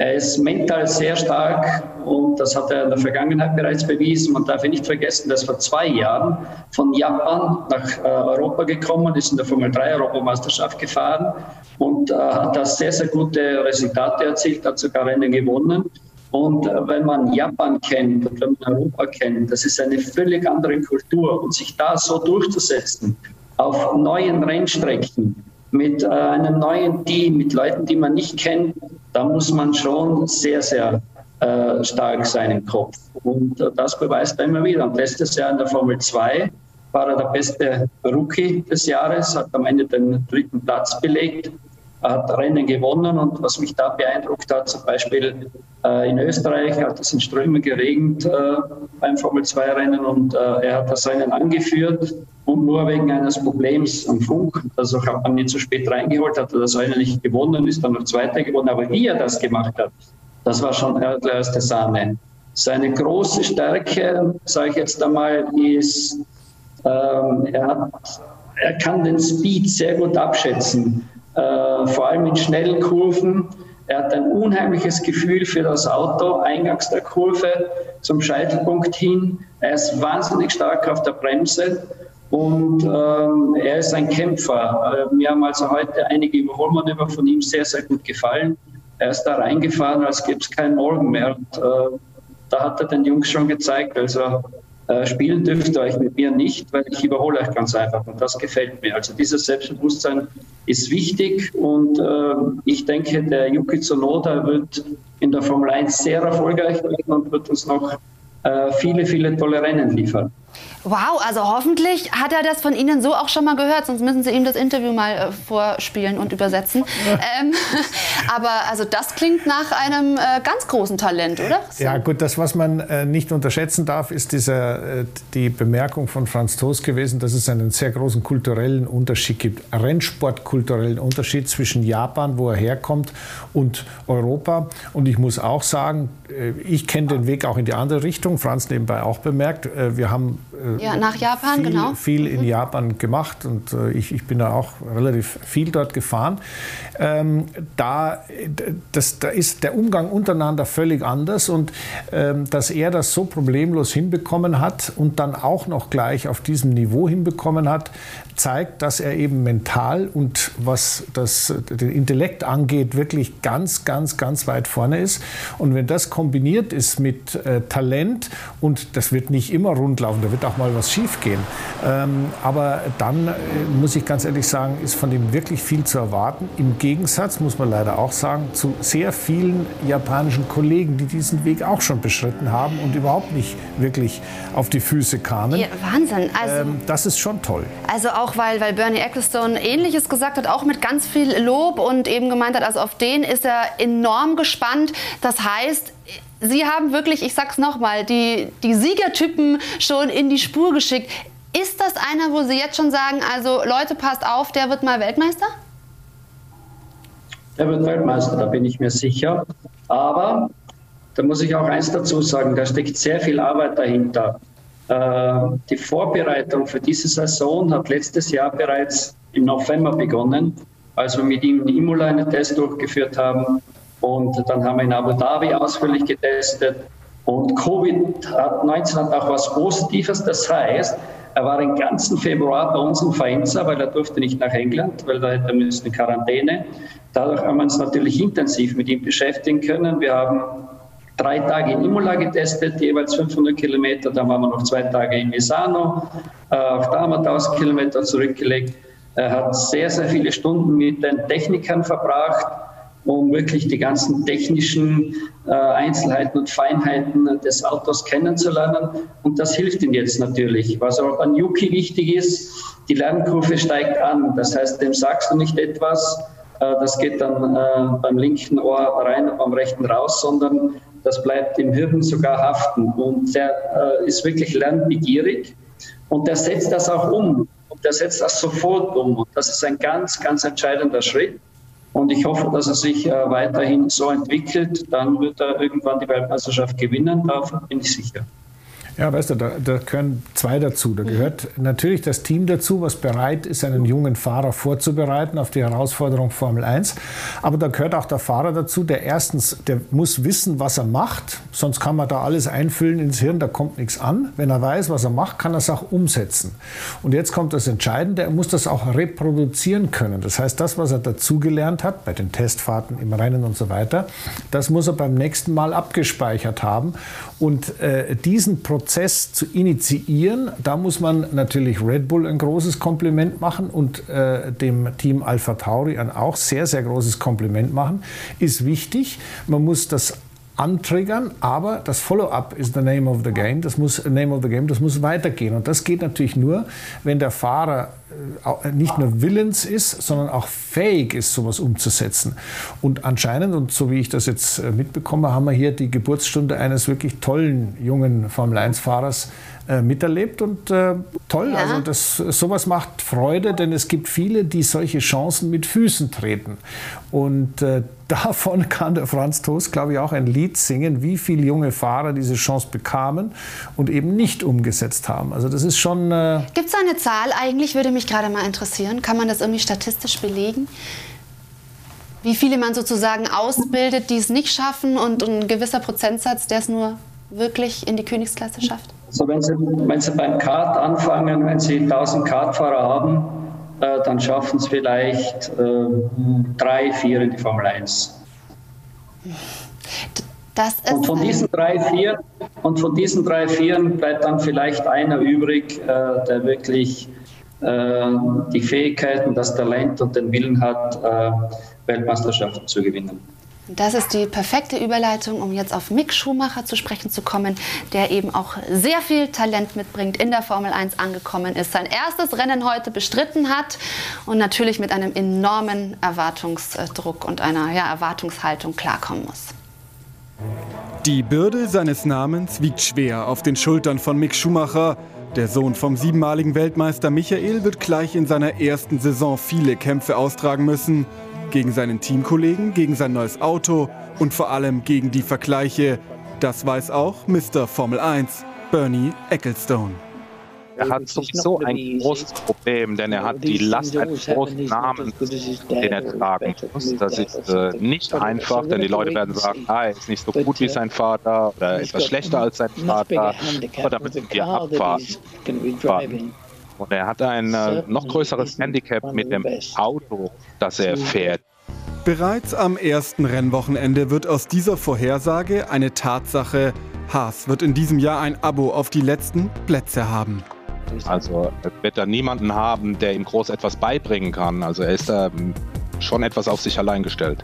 er ist mental sehr stark und das hat er in der Vergangenheit bereits bewiesen. Man darf nicht vergessen, dass vor zwei Jahren von Japan nach äh, Europa gekommen ist, in der Formel 3 Europameisterschaft gefahren und äh, hat da sehr, sehr gute Resultate erzielt, hat sogar Rennen gewonnen. Und äh, wenn man Japan kennt und wenn man Europa kennt, das ist eine völlig andere Kultur. Und sich da so durchzusetzen auf neuen Rennstrecken mit äh, einem neuen Team, mit Leuten, die man nicht kennt, da muss man schon sehr, sehr äh, stark sein im Kopf. Und äh, das beweist er immer wieder. Und letztes Jahr in der Formel 2 war er der beste Rookie des Jahres, hat am Ende den dritten Platz belegt hat Rennen gewonnen und was mich da beeindruckt hat, zum Beispiel äh, in Österreich hat es in Strömen geregnet äh, beim Formel-2-Rennen und äh, er hat das Rennen angeführt und nur wegen eines Problems am Funk, also hat man nicht zu spät reingeholt, hat er das Rennen nicht gewonnen, ist dann noch Zweiter gewonnen, aber wie er das gemacht hat, das war schon erste Sahne. Seine große Stärke, sage ich jetzt einmal, ist, ähm, er, hat, er kann den Speed sehr gut abschätzen äh, vor allem in schnellen Kurven. Er hat ein unheimliches Gefühl für das Auto, eingangs der Kurve zum Scheitelpunkt hin. Er ist wahnsinnig stark auf der Bremse und ähm, er ist ein Kämpfer. Äh, mir haben also heute einige Überholmanöver von ihm sehr, sehr gut gefallen. Er ist da reingefahren, als gäbe es keinen Morgen mehr. Und, äh, da hat er den Jungs schon gezeigt, also äh, spielen dürft ihr euch mit mir nicht, weil ich überhole euch ganz einfach und das gefällt mir. Also dieses Selbstbewusstsein ist wichtig und äh, ich denke, der Yuki Tsunoda wird in der Formel 1 sehr erfolgreich werden und wird uns noch äh, viele, viele tolle Rennen liefern. Wow, also hoffentlich hat er das von Ihnen so auch schon mal gehört, sonst müssen Sie ihm das Interview mal äh, vorspielen und übersetzen. ähm, aber also das klingt nach einem äh, ganz großen Talent, oder? So. Ja gut, das, was man äh, nicht unterschätzen darf, ist dieser, äh, die Bemerkung von Franz Toast gewesen, dass es einen sehr großen kulturellen Unterschied gibt, Rennsportkulturellen Unterschied zwischen Japan, wo er herkommt, und Europa. Und ich muss auch sagen, äh, ich kenne den Weg auch in die andere Richtung, Franz nebenbei auch bemerkt. Äh, wir haben ja, nach Japan, viel, genau. viel in mhm. Japan gemacht und äh, ich, ich bin da auch relativ viel dort gefahren. Ähm, da, das, da ist der Umgang untereinander völlig anders und ähm, dass er das so problemlos hinbekommen hat und dann auch noch gleich auf diesem Niveau hinbekommen hat, zeigt, dass er eben mental und was das, den Intellekt angeht, wirklich ganz, ganz, ganz weit vorne ist. Und wenn das kombiniert ist mit äh, Talent und das wird nicht immer rund laufen, da wird auch mal was schief gehen. Ähm, aber dann äh, muss ich ganz ehrlich sagen, ist von dem wirklich viel zu erwarten. Im Gegensatz, muss man leider auch sagen, zu sehr vielen japanischen Kollegen, die diesen Weg auch schon beschritten haben und überhaupt nicht wirklich auf die Füße kamen. Ja, Wahnsinn. Also, ähm, das ist schon toll. Also auch auch weil, weil Bernie Ecclestone Ähnliches gesagt hat, auch mit ganz viel Lob und eben gemeint hat, also auf den ist er enorm gespannt. Das heißt, Sie haben wirklich, ich sag's nochmal, die, die Siegertypen schon in die Spur geschickt. Ist das einer, wo Sie jetzt schon sagen, also Leute, passt auf, der wird mal Weltmeister? Der wird Weltmeister, da bin ich mir sicher. Aber da muss ich auch eins dazu sagen, da steckt sehr viel Arbeit dahinter. Äh, die Vorbereitung für diese Saison hat letztes Jahr bereits im November begonnen, als wir mit ihm in Imola einen Test durchgeführt haben. Und dann haben wir in Abu Dhabi ausführlich getestet. Und Covid-19 hat auch was Positives. Das heißt, er war den ganzen Februar bei uns in Faenza, weil er durfte nicht nach England, weil da hätte er müssen in Quarantäne. Dadurch haben wir uns natürlich intensiv mit ihm beschäftigen können. Wir haben drei Tage in Imola getestet, jeweils 500 Kilometer. Dann waren wir noch zwei Tage in Misano. Auch da haben wir 1000 Kilometer zurückgelegt. Er hat sehr, sehr viele Stunden mit den Technikern verbracht, um wirklich die ganzen technischen äh, Einzelheiten und Feinheiten des Autos kennenzulernen. Und das hilft ihm jetzt natürlich. Was aber beim Yuki wichtig ist, die Lernkurve steigt an. Das heißt, dem sagst du nicht etwas, äh, das geht dann beim linken Ohr rein und beim rechten raus, sondern das bleibt im Hirn sogar haften. Und der äh, ist wirklich lernbegierig und der setzt das auch um. Und der setzt das sofort um. Und das ist ein ganz, ganz entscheidender Schritt. Und ich hoffe, dass er sich äh, weiterhin so entwickelt. Dann wird er irgendwann die Weltmeisterschaft gewinnen, davon bin ich sicher. Ja, weißt du, da, da gehören zwei dazu. Da gehört natürlich das Team dazu, was bereit ist, einen jungen Fahrer vorzubereiten auf die Herausforderung Formel 1. Aber da gehört auch der Fahrer dazu, der erstens, der muss wissen, was er macht. Sonst kann man da alles einfüllen ins Hirn, da kommt nichts an. Wenn er weiß, was er macht, kann er es auch umsetzen. Und jetzt kommt das Entscheidende, er muss das auch reproduzieren können. Das heißt, das, was er dazugelernt hat, bei den Testfahrten im Rennen und so weiter, das muss er beim nächsten Mal abgespeichert haben. Und äh, diesen Prozess Prozess zu initiieren. Da muss man natürlich Red Bull ein großes Kompliment machen und äh, dem Team Alpha Tauri ein auch sehr, sehr großes Kompliment machen. Ist wichtig. Man muss das antriggern, aber das Follow-up ist the name of the game. Das muss name of the game. Das muss weitergehen und das geht natürlich nur, wenn der Fahrer äh, nicht nur willens ist, sondern auch fähig ist, sowas umzusetzen. Und anscheinend, und so wie ich das jetzt äh, mitbekomme, haben wir hier die Geburtsstunde eines wirklich tollen jungen Formel-1-Fahrers äh, miterlebt und äh, toll. Ja. Also das, sowas macht Freude, denn es gibt viele, die solche Chancen mit Füßen treten. Und äh, davon kann der Franz Toast, glaube ich, auch ein Lied singen, wie viele junge Fahrer diese Chance bekamen und eben nicht umgesetzt haben. Also das ist schon... Äh Gibt es eine Zahl eigentlich, würde mich gerade mal interessieren. Kann man das irgendwie statistisch belegen? Wie viele man sozusagen ausbildet, die es nicht schaffen und ein gewisser Prozentsatz, der es nur wirklich in die Königsklasse schafft? Also wenn Sie, wenn Sie beim Kart anfangen, wenn Sie 1000 Kartfahrer haben, äh, dann schaffen es vielleicht äh, drei, vier in die Formel 1. und von diesen drei, vier und von diesen drei, vieren bleibt dann vielleicht einer übrig, äh, der wirklich äh, die Fähigkeiten, das Talent und den Willen hat, äh, Weltmeisterschaften zu gewinnen. Das ist die perfekte Überleitung, um jetzt auf Mick Schumacher zu sprechen zu kommen, der eben auch sehr viel Talent mitbringt, in der Formel 1 angekommen ist, sein erstes Rennen heute bestritten hat und natürlich mit einem enormen Erwartungsdruck und einer ja, Erwartungshaltung klarkommen muss. Die Bürde seines Namens wiegt schwer auf den Schultern von Mick Schumacher. Der Sohn vom siebenmaligen Weltmeister Michael wird gleich in seiner ersten Saison viele Kämpfe austragen müssen. Gegen seinen Teamkollegen, gegen sein neues Auto und vor allem gegen die Vergleiche. Das weiß auch Mr. Formel 1, Bernie Ecclestone. Er hat sowieso ein großes Problem, denn er hat die Last eines großen Namens, den er tragen muss. Das ist äh, nicht einfach, denn die Leute werden sagen, ah, er ist nicht so gut wie sein Vater oder etwas schlechter als sein Vater, aber damit sind wir abwarten. Und er hat ein äh, noch größeres Handicap mit dem Auto, das er fährt. Bereits am ersten Rennwochenende wird aus dieser Vorhersage eine Tatsache. Haas wird in diesem Jahr ein Abo auf die letzten Plätze haben. Also er wird da niemanden haben, der ihm groß etwas beibringen kann. Also er ist da ähm, schon etwas auf sich allein gestellt.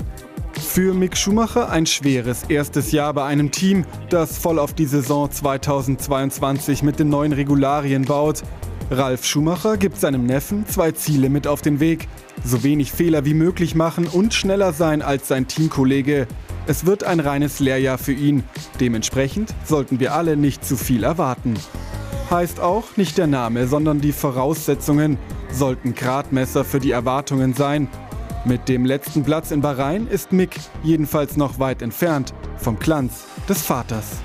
Für Mick Schumacher ein schweres erstes Jahr bei einem Team, das voll auf die Saison 2022 mit den neuen Regularien baut. Ralf Schumacher gibt seinem Neffen zwei Ziele mit auf den Weg. So wenig Fehler wie möglich machen und schneller sein als sein Teamkollege. Es wird ein reines Lehrjahr für ihn. Dementsprechend sollten wir alle nicht zu viel erwarten. Heißt auch, nicht der Name, sondern die Voraussetzungen sollten Gradmesser für die Erwartungen sein. Mit dem letzten Platz in Bahrain ist Mick jedenfalls noch weit entfernt vom Glanz des Vaters.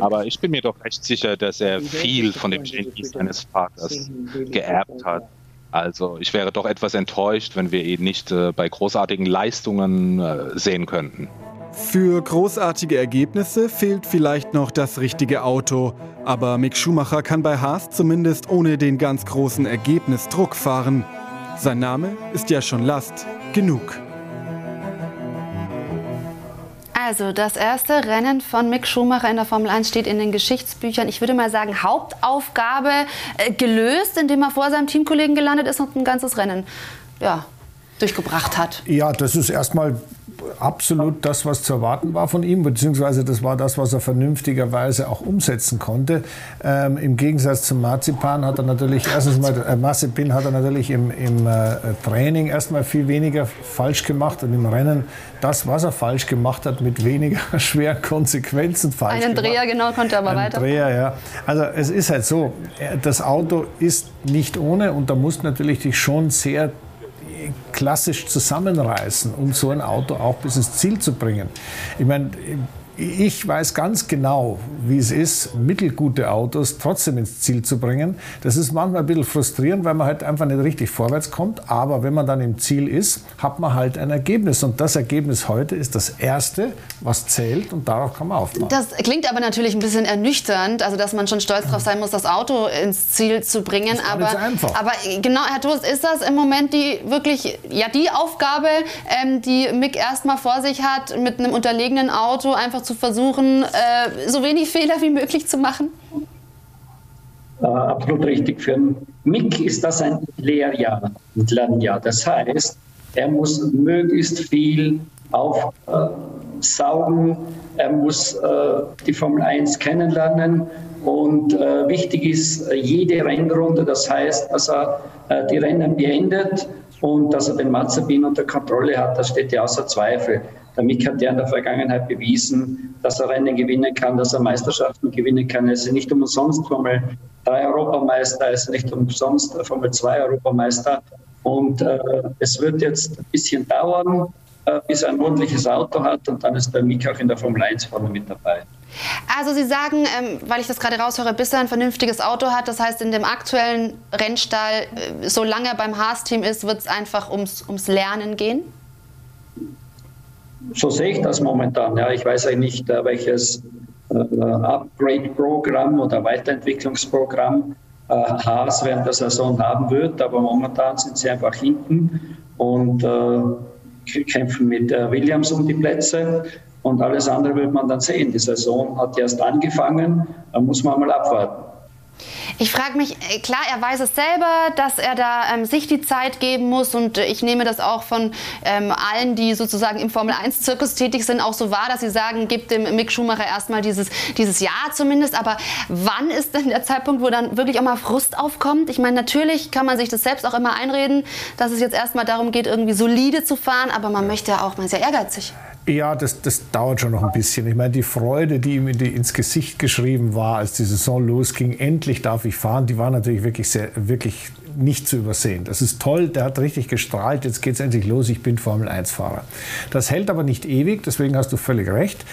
Aber ich bin mir doch recht sicher, dass er viel von dem Genie seines Vaters geerbt hat. Also ich wäre doch etwas enttäuscht, wenn wir ihn nicht äh, bei großartigen Leistungen äh, sehen könnten. Für großartige Ergebnisse fehlt vielleicht noch das richtige Auto, aber Mick Schumacher kann bei Haas zumindest ohne den ganz großen Ergebnisdruck fahren. Sein Name ist ja schon Last genug. Also, das erste Rennen von Mick Schumacher in der Formel 1 steht in den Geschichtsbüchern. Ich würde mal sagen, Hauptaufgabe äh, gelöst, indem er vor seinem Teamkollegen gelandet ist und ein ganzes Rennen ja, durchgebracht hat. Ja, das ist erstmal absolut das, was zu erwarten war von ihm, beziehungsweise das war das, was er vernünftigerweise auch umsetzen konnte. Ähm, Im Gegensatz zum Marzipan hat er natürlich, erstens mal, äh, Mazepin hat er natürlich im, im äh, Training erstmal viel weniger falsch gemacht und im Rennen das, was er falsch gemacht hat, mit weniger schweren Konsequenzen falsch Einen Dreher, genau, konnte er aber Einen weiter. Dreher, ja. Also es ist halt so, äh, das Auto ist nicht ohne und da musst natürlich dich schon sehr klassisch zusammenreißen, um so ein Auto auch bis ins Ziel zu bringen. Ich meine, ich weiß ganz genau, wie es ist, mittelgute Autos trotzdem ins Ziel zu bringen. Das ist manchmal ein bisschen frustrierend, weil man halt einfach nicht richtig vorwärts kommt. Aber wenn man dann im Ziel ist, hat man halt ein Ergebnis. Und das Ergebnis heute ist das erste, was zählt und darauf kann man aufbauen. Das klingt aber natürlich ein bisschen ernüchternd, also dass man schon stolz darauf sein muss, das Auto ins Ziel zu bringen. Das aber, einfach. aber genau, Herr Toast, ist das im Moment die wirklich, ja, die Aufgabe, ähm, die Mick erstmal vor sich hat, mit einem unterlegenen Auto einfach zu versuchen, äh, so wenig Fehler wie möglich zu machen? Äh, absolut richtig. Für Mick ist das ein Lehrjahr, ein Lernjahr. Das heißt, er muss möglichst viel aufsaugen, er muss äh, die Formel 1 kennenlernen und äh, wichtig ist äh, jede Rennrunde, das heißt, dass er äh, die Rennen beendet und dass er den Mazepin unter Kontrolle hat, das steht ja außer Zweifel. Der Mick hat ja in der Vergangenheit bewiesen, dass er Rennen gewinnen kann, dass er Meisterschaften gewinnen kann. Er ist nicht umsonst Formel 3 Europameister, er ist nicht umsonst Formel 2 Europameister. Und äh, es wird jetzt ein bisschen dauern, äh, bis er ein ordentliches Auto hat und dann ist der Mick auch in der Formel 1 vorne mit dabei. Also Sie sagen, ähm, weil ich das gerade raushöre, bis er ein vernünftiges Auto hat, das heißt in dem aktuellen Rennstall, äh, solange er beim Haas-Team ist, wird es einfach ums, ums Lernen gehen? So sehe ich das momentan. Ja, ich weiß eigentlich nicht, äh, welches äh, Upgrade-Programm oder Weiterentwicklungsprogramm äh, Haas während der Saison haben wird, aber momentan sind sie einfach hinten und äh, kämpfen mit Williams um die Plätze. Und alles andere wird man dann sehen. Die Saison hat erst angefangen, da muss man mal abwarten. Ich frage mich, äh, klar, er weiß es selber, dass er da ähm, sich die Zeit geben muss und äh, ich nehme das auch von ähm, allen, die sozusagen im Formel-1-Zirkus tätig sind, auch so wahr, dass sie sagen, gibt dem Mick Schumacher erstmal dieses, dieses Jahr zumindest. Aber wann ist denn der Zeitpunkt, wo dann wirklich auch mal Frust aufkommt? Ich meine, natürlich kann man sich das selbst auch immer einreden, dass es jetzt erstmal darum geht, irgendwie solide zu fahren, aber man möchte ja auch, man ist ja ehrgeizig. Ja, das, das dauert schon noch ein bisschen. Ich meine, die Freude, die ihm in die, ins Gesicht geschrieben war, als die Saison losging, endlich darf ich fahren, die war natürlich wirklich sehr, wirklich nicht zu übersehen. Das ist toll, der hat richtig gestrahlt, jetzt geht es endlich los, ich bin Formel-1-Fahrer. Das hält aber nicht ewig, deswegen hast du völlig recht.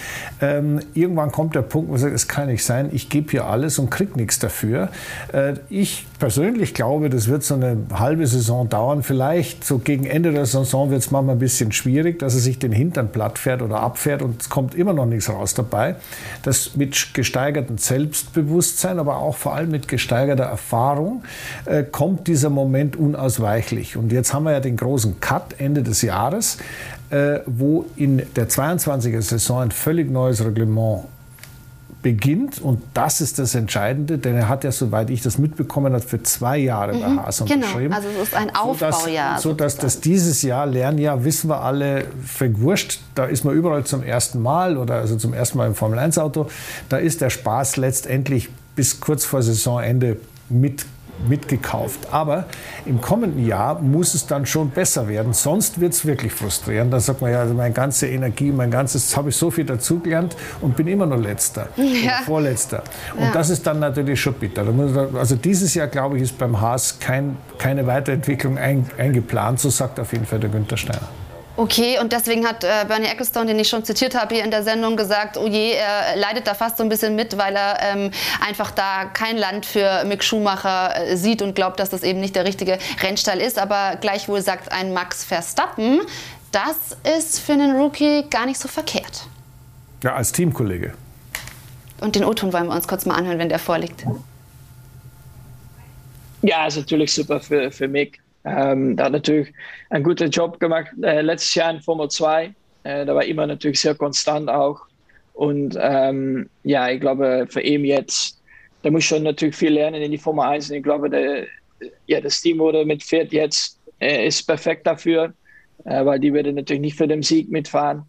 Ähm, irgendwann kommt der Punkt, wo man sagt, es kann nicht sein, ich gebe hier alles und kriege nichts dafür. Äh, ich persönlich glaube, das wird so eine halbe Saison dauern. Vielleicht so gegen Ende der Saison wird es manchmal ein bisschen schwierig, dass er sich den Hintern platt fährt oder abfährt und es kommt immer noch nichts raus dabei. Das mit gesteigertem Selbstbewusstsein, aber auch vor allem mit gesteigerter Erfahrung äh, kommt dieser Moment unausweichlich. Und jetzt haben wir ja den großen Cut Ende des Jahres, äh, wo in der 22er Saison ein völlig neues Reglement beginnt und das ist das Entscheidende, denn er hat ja, soweit ich das mitbekommen habe, für zwei Jahre bei Haas Genau, unterschrieben. also es ist ein Aufbaujahr. So dass, das dieses Jahr, Lernjahr, wissen wir alle, völlig wurscht, da ist man überall zum ersten Mal oder also zum ersten Mal im Formel-1-Auto, da ist der Spaß letztendlich bis kurz vor Saisonende mit mitgekauft. Aber im kommenden Jahr muss es dann schon besser werden, sonst wird es wirklich frustrierend. Da sagt man ja, also meine ganze Energie, mein ganzes, habe ich so viel dazugelernt und bin immer nur Letzter Ja. oder Vorletzter. Und Ja. das ist dann natürlich schon bitter. Also dieses Jahr, glaube ich, ist beim Haas kein, keine Weiterentwicklung ein, eingeplant, so sagt auf jeden Fall der Günther Steiner. Okay, und deswegen hat äh, Bernie Ecclestone, den ich schon zitiert habe hier in der Sendung, gesagt, oh je, er leidet da fast so ein bisschen mit, weil er ähm, einfach da kein Land für Mick Schumacher äh, sieht und glaubt, dass das eben nicht der richtige Rennstall ist. Aber gleichwohl sagt ein Max Verstappen, das ist für einen Rookie gar nicht so verkehrt. Ja, als Teamkollege. Und den O-Ton wollen wir uns kurz mal anhören, wenn der vorliegt. Ja, ist natürlich super für, für Mick. Ähm, der hat natürlich einen guten Job gemacht äh, letztes Jahr in Formel 2. Äh, da war immer natürlich sehr konstant auch. Und ähm, ja, ich glaube, für ihn jetzt, der muss schon natürlich viel lernen in die Formel 1. Und ich glaube, der, ja, das Team, wo er mitfährt jetzt, äh, ist perfekt dafür. weil die werden natürlich nicht für den Sieg mitfahren.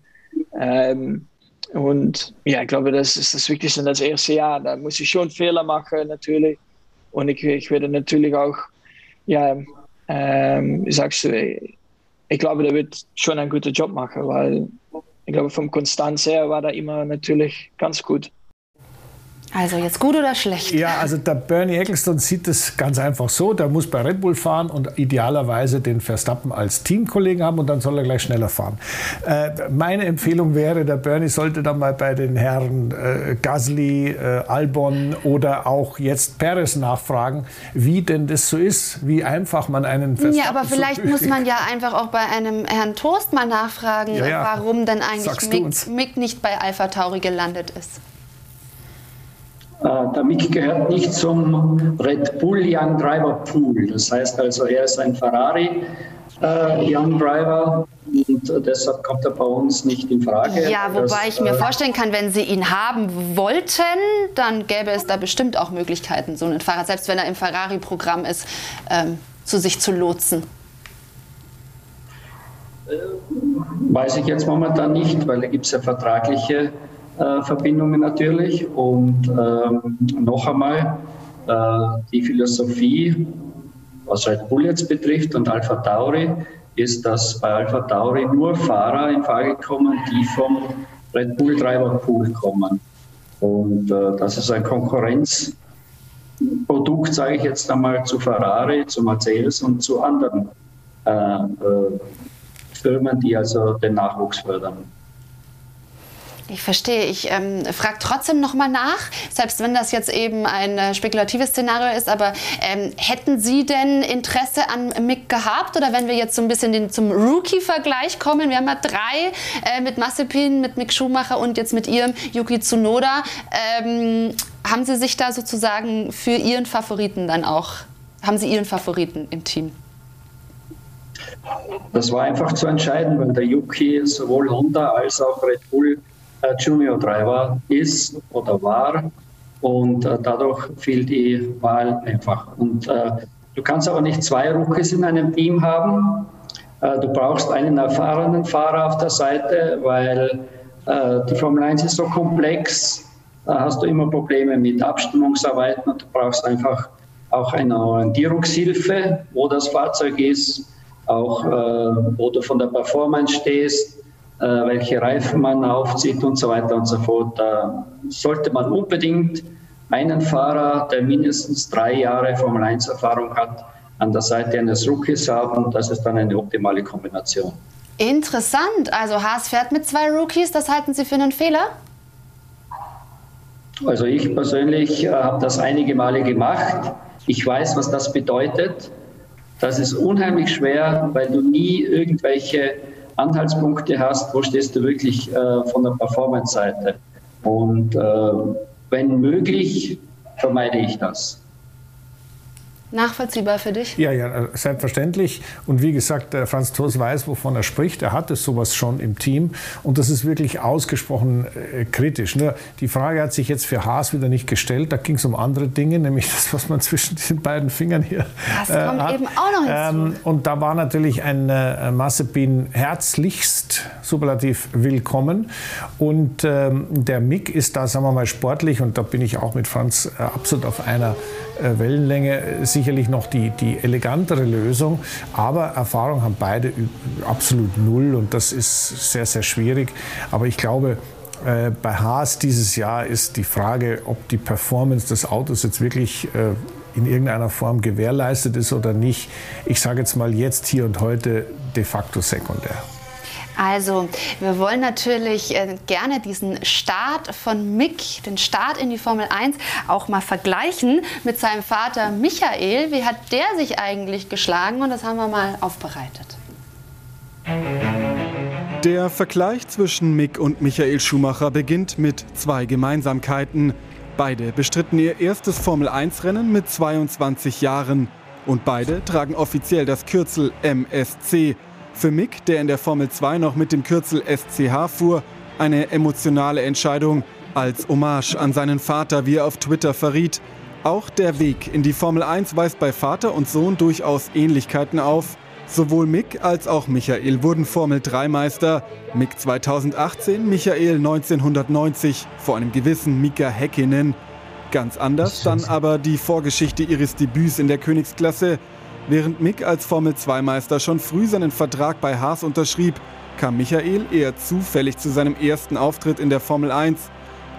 Ähm, und ja, ich glaube, das ist das Wichtigste das erste Jahr. Da muss ich schon Fehler machen, natürlich. Und ich, ich werde natürlich auch, ja, ähm, sagst du, ich glaube, der wird schon einen guten Job machen, weil ich glaube, vom Konstanz her war er immer natürlich ganz gut. Also jetzt gut oder schlecht? Ja, also der Bernie Ecclestone sieht es ganz einfach so. Der muss bei Red Bull fahren und idealerweise den Verstappen als Teamkollegen haben und dann soll er gleich schneller fahren. Äh, meine Empfehlung wäre, der Bernie sollte dann mal bei den Herren äh, Gasly, äh, Albon oder auch jetzt Perez nachfragen, wie denn das so ist, wie einfach man einen Verstappen Ja, aber vielleicht so muss man ja einfach auch bei einem Herrn Toast mal nachfragen, ja, ja. warum denn eigentlich Mick, Mick nicht bei Alpha Tauri gelandet ist. Äh, der Mick gehört nicht zum Red Bull Young Driver Pool. Das heißt also, er ist ein Ferrari äh, Young Driver und deshalb kommt er bei uns nicht in Frage. Ja, wobei das, ich mir äh, vorstellen kann, wenn Sie ihn haben wollten, dann gäbe es da bestimmt auch Möglichkeiten, so einen Fahrer, selbst wenn er im Ferrari-Programm ist, ähm, zu sich zu lotsen. Weiß ich jetzt momentan nicht, weil da gibt es ja vertragliche äh, Verbindungen natürlich. Und ähm, noch einmal, äh, die Philosophie, was Red Bull jetzt betrifft und Alpha Tauri, ist, dass bei Alpha Tauri nur Fahrer in Frage kommen, die vom Red Bull Driver Pool kommen. Und äh, das ist ein Konkurrenzprodukt, sage ich jetzt einmal, zu Ferrari, zu Mercedes und zu anderen äh, äh, Firmen, die also den Nachwuchs fördern. Ich verstehe. Ich ähm, frage trotzdem noch mal nach, selbst wenn das jetzt eben ein äh, spekulatives Szenario ist. Aber ähm, hätten Sie denn Interesse an Mick gehabt? Oder wenn wir jetzt so ein bisschen den, zum Rookie-Vergleich kommen, wir haben ja drei äh, mit Massepin, mit Mick Schumacher und jetzt mit Ihrem Yuki Tsunoda. Ähm, haben Sie sich da sozusagen für Ihren Favoriten dann auch, haben Sie Ihren Favoriten im Team? Das war einfach zu entscheiden, weil der Yuki sowohl Honda als auch Red Bull äh, Junior Driver ist oder war. Und äh, dadurch fiel die Wahl einfach. Und äh, du kannst aber nicht zwei Rookies in einem Team haben. Äh, du brauchst einen erfahrenen Fahrer auf der Seite, weil äh, die Formel 1 ist so komplex. Da hast du immer Probleme mit Abstimmungsarbeiten und du brauchst einfach auch eine Orientierungshilfe, wo das Fahrzeug ist, auch äh, wo du von der Performance stehst welche Reifen man aufzieht und so weiter und so fort. Da sollte man unbedingt einen Fahrer, der mindestens drei Jahre Formel 1 Erfahrung hat, an der Seite eines Rookies haben. Das ist dann eine optimale Kombination. Interessant. Also Haas fährt mit zwei Rookies. Das halten Sie für einen Fehler? Also ich persönlich äh, habe das einige Male gemacht. Ich weiß, was das bedeutet. Das ist unheimlich schwer, weil du nie irgendwelche Anhaltspunkte hast, wo stehst du wirklich äh, von der Performance-Seite. Und äh, wenn möglich, vermeide ich das. Nachvollziehbar für dich? Ja, ja, äh, selbstverständlich. Und wie gesagt, Franz Toos weiß, wovon er spricht. Er hatte sowas schon im Team. Und das ist wirklich ausgesprochen äh, kritisch. Nur die Frage hat sich jetzt für Haas wieder nicht gestellt. Da ging es um andere Dinge, nämlich das, was man zwischen diesen beiden Fingern hier das äh, kommt hat. eben auch noch hinzu. Ähm, und da war natürlich ein äh, Massepin herzlichst superlativ willkommen. Und ähm, der Mick ist da, sagen wir mal, sportlich. Und da bin ich auch mit Franz äh, absolut auf einer äh, Wellenlänge sicherlich noch die, die elegantere Lösung. Aber Erfahrung haben beide absolut null und das ist sehr, sehr schwierig. Aber ich glaube, äh, bei Haas dieses Jahr ist die Frage, ob die Performance des Autos jetzt wirklich äh, in irgendeiner Form gewährleistet ist oder nicht. Ich sage jetzt mal jetzt, hier und heute de facto sekundär. Also, wir wollen natürlich äh, gerne diesen Start von Mick, den Start in die Formel 1, auch mal vergleichen mit seinem Vater Michael. Wie hat der sich eigentlich geschlagen? Und das haben wir mal aufbereitet. Der Vergleich zwischen Mick und Michael Schumacher beginnt mit zwei Gemeinsamkeiten. Beide bestritten ihr erstes Formel-1-Rennen mit 22 Jahren. Und beide tragen offiziell das Kürzel MSC, für Mick, der in der Formel 2 noch mit dem Kürzel SCH fuhr, eine emotionale Entscheidung als Hommage an seinen Vater, wie er auf Twitter verriet. Auch der Weg in die Formel 1 weist bei Vater und Sohn durchaus Ähnlichkeiten auf. Sowohl Mick als auch Michael wurden Formel 3 Meister. Mick 2018, Michael 1990 vor einem gewissen Mika Häkkinen. Ganz anders dann aber die Vorgeschichte ihres Debüts in der Königsklasse. Während Mick als Formel 2 Meister schon früh seinen Vertrag bei Haas unterschrieb, kam Michael eher zufällig zu seinem ersten Auftritt in der Formel 1.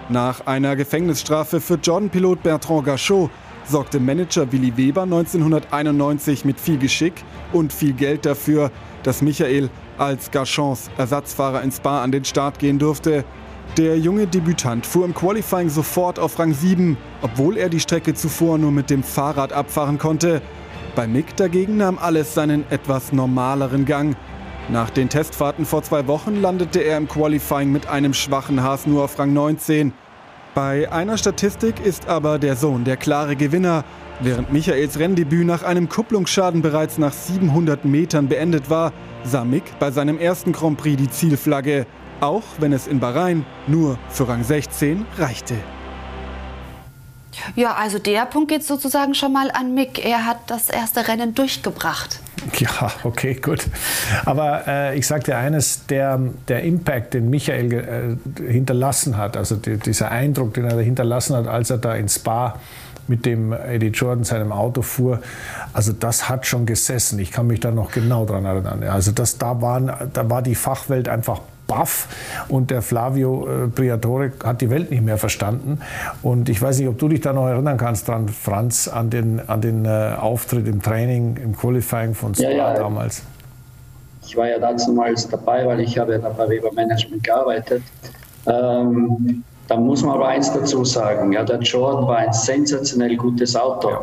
Nach einer Gefängnisstrafe für Jordan-Pilot Bertrand Gachot sorgte Manager Willi Weber 1991 mit viel Geschick und viel Geld dafür, dass Michael als Gachons Ersatzfahrer ins Spa an den Start gehen durfte. Der junge Debütant fuhr im Qualifying sofort auf Rang 7, obwohl er die Strecke zuvor nur mit dem Fahrrad abfahren konnte. Bei Mick dagegen nahm alles seinen etwas normaleren Gang. Nach den Testfahrten vor zwei Wochen landete er im Qualifying mit einem schwachen Haas nur auf Rang 19. Bei einer Statistik ist aber der Sohn der klare Gewinner. Während Michaels Renndebüt nach einem Kupplungsschaden bereits nach 700 Metern beendet war, sah Mick bei seinem ersten Grand Prix die Zielflagge, auch wenn es in Bahrain nur für Rang 16 reichte. Ja, also der Punkt geht sozusagen schon mal an Mick. Er hat das erste Rennen durchgebracht. Ja, okay, gut. Aber äh, ich sage dir eines, der, der Impact, den Michael äh, hinterlassen hat, also die, dieser Eindruck, den er hinterlassen hat, als er da ins Spa mit dem Eddie Jordan seinem Auto fuhr, also das hat schon gesessen. Ich kann mich da noch genau dran erinnern. Also das, da, waren, da war die Fachwelt einfach baff und der Flavio äh, Briatore hat die Welt nicht mehr verstanden. Und ich weiß nicht, ob du dich da noch erinnern kannst dran, Franz, an den, an den äh, Auftritt im Training, im Qualifying von Spa ja, ja. damals. Ich war ja damals dabei, weil ich habe ja bei Weber Management gearbeitet. Ähm, da muss man aber eins dazu sagen, ja, der Jordan war ein sensationell gutes Auto. Ja.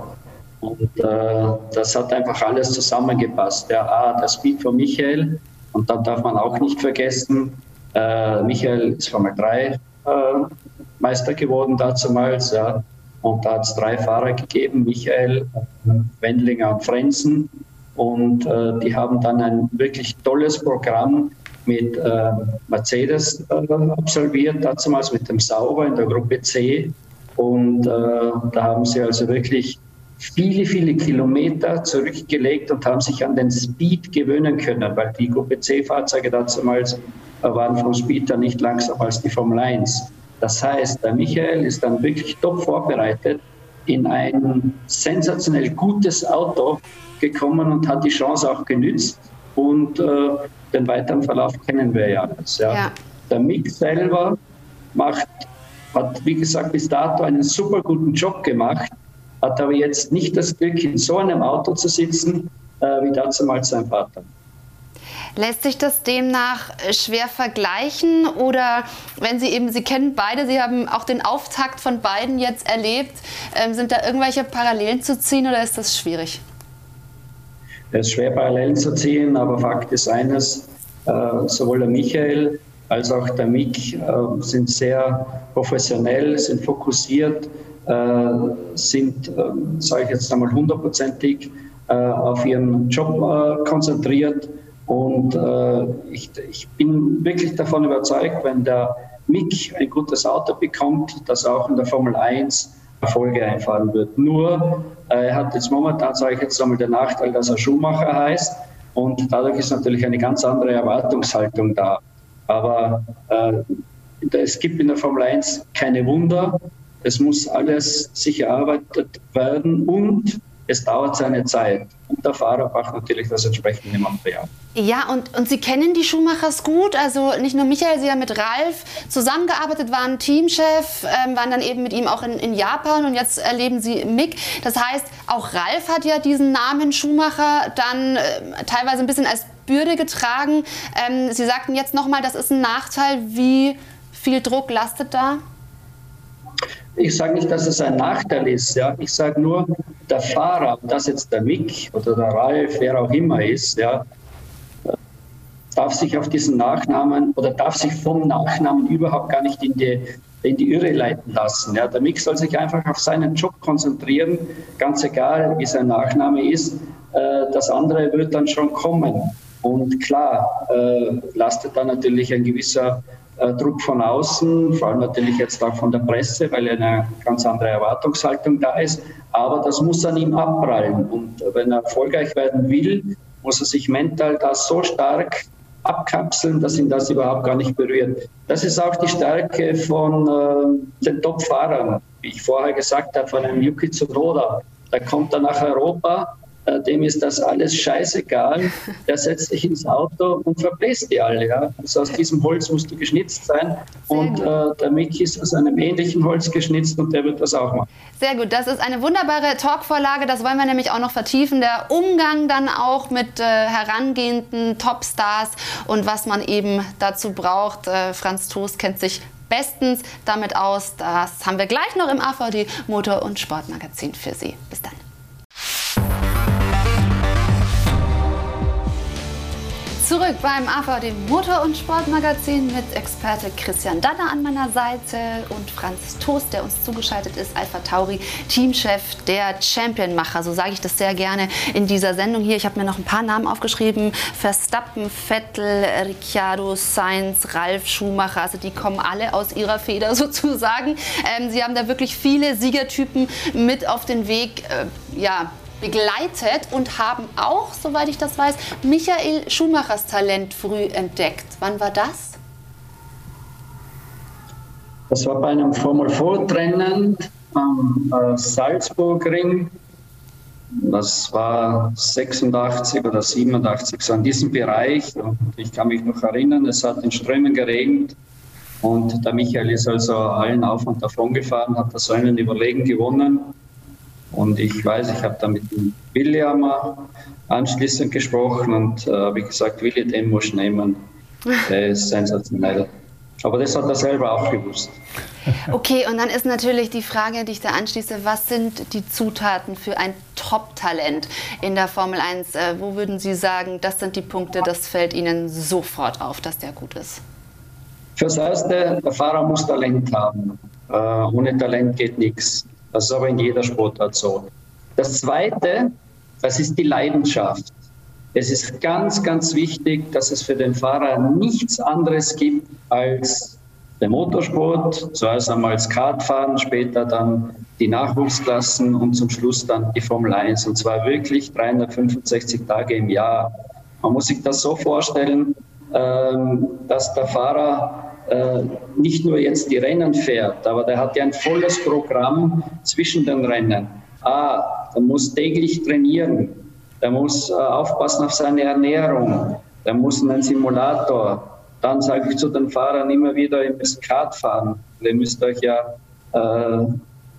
Und äh, das hat einfach alles zusammengepasst. Der, A, der Speed von Michael, und dann darf man auch nicht vergessen, äh, Michael ist Formel 3 äh, Meister geworden damals. Ja. Und da hat es drei Fahrer gegeben, Michael, Wendlinger und Frenzen. Und äh, die haben dann ein wirklich tolles Programm mit äh, Mercedes äh, absolviert, damals mit dem Sauber in der Gruppe C. Und äh, da haben sie also wirklich viele, viele Kilometer zurückgelegt und haben sich an den Speed gewöhnen können, weil die Gruppe C-Fahrzeuge damals waren vom Speed dann nicht langsamer als die Formel 1. Das heißt, der Michael ist dann wirklich top vorbereitet in ein sensationell gutes Auto gekommen und hat die Chance auch genützt. Und äh, den weiteren Verlauf kennen wir ja alles. Ja. ja. Der Mick selber macht, hat, wie gesagt, bis dato einen super guten Job gemacht hat aber jetzt nicht das Glück, in so einem Auto zu sitzen, äh, wie damals sein Vater. Lässt sich das demnach schwer vergleichen oder wenn Sie eben, Sie kennen beide, Sie haben auch den Auftakt von beiden jetzt erlebt, ähm, sind da irgendwelche Parallelen zu ziehen oder ist das schwierig? Es ist schwer Parallelen zu ziehen, aber Fakt ist eines, äh, sowohl der Michael als auch der Mick äh, sind sehr professionell, sind fokussiert, sind, äh, sage ich jetzt einmal, hundertprozentig äh, auf ihren Job konzentriert. Und ich, ich bin wirklich davon überzeugt, wenn der Mick ein gutes Auto bekommt, dass auch in der Formel 1 Erfolge einfahren wird. Nur, er hat jetzt momentan, sage ich jetzt einmal, den Nachteil, dass er Schuhmacher heißt. Und dadurch ist natürlich eine ganz andere Erwartungshaltung da. Aber äh, es gibt in der Formel 1 keine Wunder. Es muss alles sich erarbeitet werden und es dauert seine Zeit. Und der Fahrer braucht natürlich das entsprechende Material. Ja, und, und Sie kennen die Schumachers gut. Also nicht nur Michael, Sie haben mit Ralf zusammengearbeitet, waren Teamchef, ähm, waren dann eben mit ihm auch in, in Japan und jetzt erleben Sie Mick. Das heißt, auch Ralf hat ja diesen Namen Schumacher dann äh, teilweise ein bisschen als Bürde getragen. Ähm, Sie sagten jetzt nochmal, das ist ein Nachteil. Wie viel Druck lastet da? Ich sage nicht, dass es ein Nachteil ist. Ja. Ich sage nur, der Fahrer, ob das jetzt der Mick oder der Ralf, wer auch immer ist, ja, darf sich auf diesen Nachnamen oder darf sich vom Nachnamen überhaupt gar nicht in die, in die Irre leiten lassen. Ja. Der Mick soll sich einfach auf seinen Job konzentrieren, ganz egal, wie sein Nachname ist. Äh, das andere wird dann schon kommen. Und klar, äh, lastet da natürlich ein gewisser Druck von außen, vor allem natürlich jetzt auch von der Presse, weil eine ganz andere Erwartungshaltung da ist. Aber das muss an ihm abprallen. Und wenn er erfolgreich werden will, muss er sich mental da so stark abkapseln, dass ihn das überhaupt gar nicht berührt. Das ist auch die Stärke von äh, den Top-Fahrern, wie ich vorher gesagt habe, von einem Yuki Tsunoda. Da kommt er nach Europa äh, dem ist das alles scheißegal. Der setzt sich ins Auto und verbläst die alle. Ja? Also aus diesem Holz musst du geschnitzt sein. Und äh, der Mickey ist aus einem ähnlichen Holz geschnitzt und der wird das auch machen. Sehr gut, das ist eine wunderbare Talkvorlage. Das wollen wir nämlich auch noch vertiefen. Der Umgang dann auch mit äh, herangehenden Topstars und was man eben dazu braucht. Äh, Franz Toast kennt sich bestens damit aus. Das haben wir gleich noch im AVD Motor- und Sportmagazin für Sie. Bis dann. Zurück beim AVD Motor- und Sportmagazin mit Experte Christian Danner an meiner Seite und Franz Toast, der uns zugeschaltet ist, Alpha Tauri, Teamchef der Championmacher. So sage ich das sehr gerne in dieser Sendung hier. Ich habe mir noch ein paar Namen aufgeschrieben. Verstappen, Vettel, Ricciardo, Sainz, Ralf Schumacher. Also die kommen alle aus ihrer Feder sozusagen. Ähm, sie haben da wirklich viele Siegertypen mit auf den Weg. Äh, ja, begleitet und haben auch, soweit ich das weiß, Michael Schumachers Talent früh entdeckt. Wann war das? Das war bei einem Formel 4 Rennen am äh, Salzburgring. Das war 86 oder 87, so in diesem Bereich. Und ich kann mich noch erinnern, es hat in Strömen geregnet. Und der Michael ist also allen auf und davon gefahren, hat das einen Überlegen gewonnen. Und ich weiß, ich habe da mit dem William anschließend gesprochen und äh, habe gesagt, Willi, den muss nehmen. Der ist sensationell. Aber das hat er selber auch gewusst. Okay, und dann ist natürlich die Frage, die ich da anschließe, was sind die Zutaten für ein Top-Talent in der Formel 1? Äh, wo würden Sie sagen, das sind die Punkte, das fällt Ihnen sofort auf, dass der gut ist? Fürs Erste, der Fahrer muss Talent haben. Äh, ohne Talent geht nichts. Das ist aber in jeder Sportart so. Das Zweite, das ist die Leidenschaft. Es ist ganz, ganz wichtig, dass es für den Fahrer nichts anderes gibt als der Motorsport, zuerst einmal das Kartfahren, später dann die Nachwuchsklassen und zum Schluss dann die Formel 1. Und zwar wirklich 365 Tage im Jahr. Man muss sich das so vorstellen, ähm, dass der Fahrer nicht nur jetzt die Rennen fährt, aber der hat ja ein volles Programm zwischen den Rennen. Ah, der muss täglich trainieren, der muss äh, aufpassen auf seine Ernährung, der muss in einen Simulator. Dann sage ich zu den Fahrern immer wieder, ihr müsst Kart fahren, ihr müsst euch ja äh,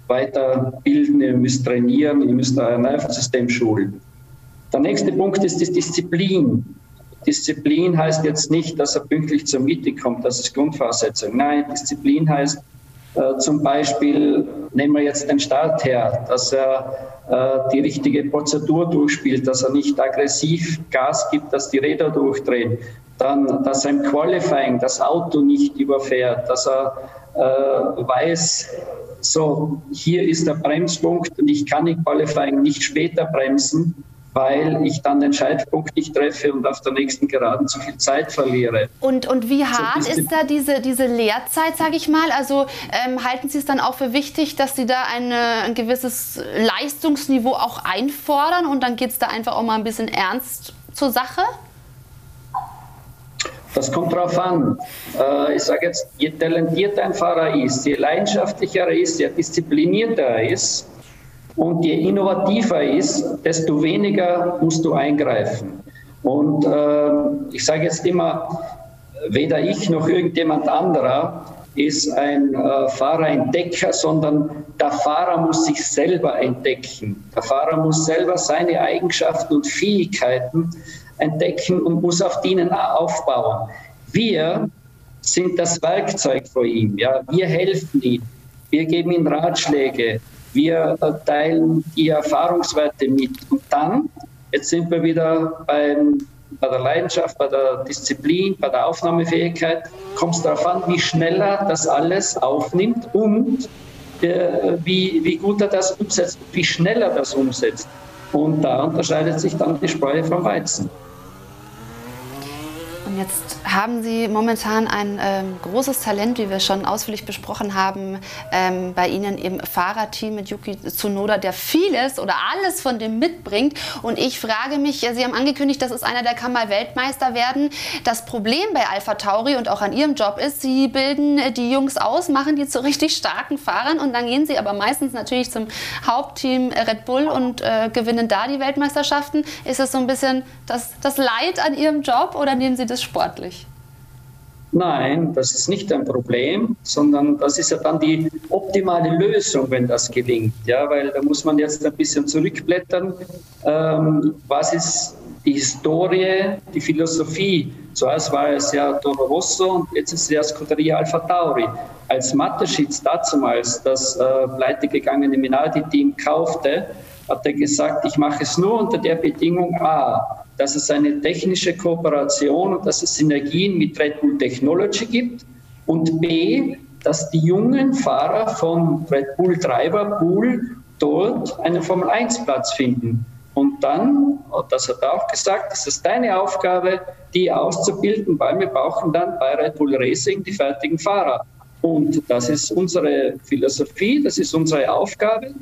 weiterbilden, ihr müsst trainieren, ihr müsst euer Nervensystem schulen. Der nächste Punkt ist die Disziplin. Disziplin heißt jetzt nicht, dass er pünktlich zur Miete kommt, das ist Grundvoraussetzung. Nein, Disziplin heißt äh, zum Beispiel, nehmen wir jetzt den Start her, dass er äh, die richtige Prozedur durchspielt, dass er nicht aggressiv Gas gibt, dass die Räder durchdrehen. Dann, dass er im Qualifying das Auto nicht überfährt, dass er äh, weiß, so, hier ist der Bremspunkt und ich kann im Qualifying nicht später bremsen, weil ich dann den Scheitpunkt nicht treffe und auf der nächsten Geraden zu viel Zeit verliere. Und, und wie hart so, ist da diese, diese Lehrzeit, sage ich mal? Also ähm, halten Sie es dann auch für wichtig, dass Sie da eine, ein gewisses Leistungsniveau auch einfordern und dann geht es da einfach auch mal ein bisschen ernst zur Sache? Das kommt darauf an. Äh, ich sage jetzt, je talentierter ein Fahrer ist, je leidenschaftlicher er ist, je disziplinierter er ist, und je innovativer er ist, desto weniger musst du eingreifen. Und äh, ich sage jetzt immer, weder ich noch irgendjemand anderer ist ein äh, Fahrerentdecker, sondern der Fahrer muss sich selber entdecken. Der Fahrer muss selber seine Eigenschaften und Fähigkeiten entdecken und muss auf denen aufbauen. Wir sind das Werkzeug vor ihm. Ja? Wir helfen ihm. Wir geben ihm Ratschläge. Wir teilen die Erfahrungswerte mit. Und dann, jetzt sind wir wieder beim, bei der Leidenschaft, bei der Disziplin, bei der Aufnahmefähigkeit, kommt es darauf an, wie schnell er das alles aufnimmt und äh, wie, wie gut er das umsetzt, wie schnell er das umsetzt. Und da unterscheidet sich dann die Spreu vom Weizen. Jetzt haben Sie momentan ein ähm, großes Talent, wie wir schon ausführlich besprochen haben, ähm, bei Ihnen im Fahrerteam mit Yuki Tsunoda, der vieles oder alles von dem mitbringt. Und ich frage mich, Sie haben angekündigt, das ist einer, der kann mal Weltmeister werden. Das Problem bei Alpha Tauri und auch an Ihrem Job ist, Sie bilden die Jungs aus, machen die zu richtig starken Fahrern und dann gehen sie aber meistens natürlich zum Hauptteam Red Bull und äh, gewinnen da die Weltmeisterschaften. Ist es so ein bisschen das, das Leid an Ihrem Job oder nehmen Sie das sportlich? Nein, das ist nicht ein Problem, sondern das ist ja dann die optimale Lösung, wenn das gelingt. Ja, weil da muss man jetzt ein bisschen zurückblättern. Ähm, was ist die Historie, die Philosophie? Zuerst war es ja Toro Rosso und jetzt ist es ja Scuderia Alpha Tauri. Als Mateschitz damals das äh, pleitegegangene Minardi-Team kaufte, hat er gesagt, ich mache es nur unter der Bedingung A, dass es eine technische Kooperation und dass es Synergien mit Red Bull Technology gibt und B, dass die jungen Fahrer von Red Bull Treiber Pool dort einen Formel 1 Platz finden. Und dann, das hat er auch gesagt, ist es deine Aufgabe, die auszubilden, weil wir brauchen dann bei Red Bull Racing die fertigen Fahrer. Und das ist unsere Philosophie, das ist unsere Aufgabe.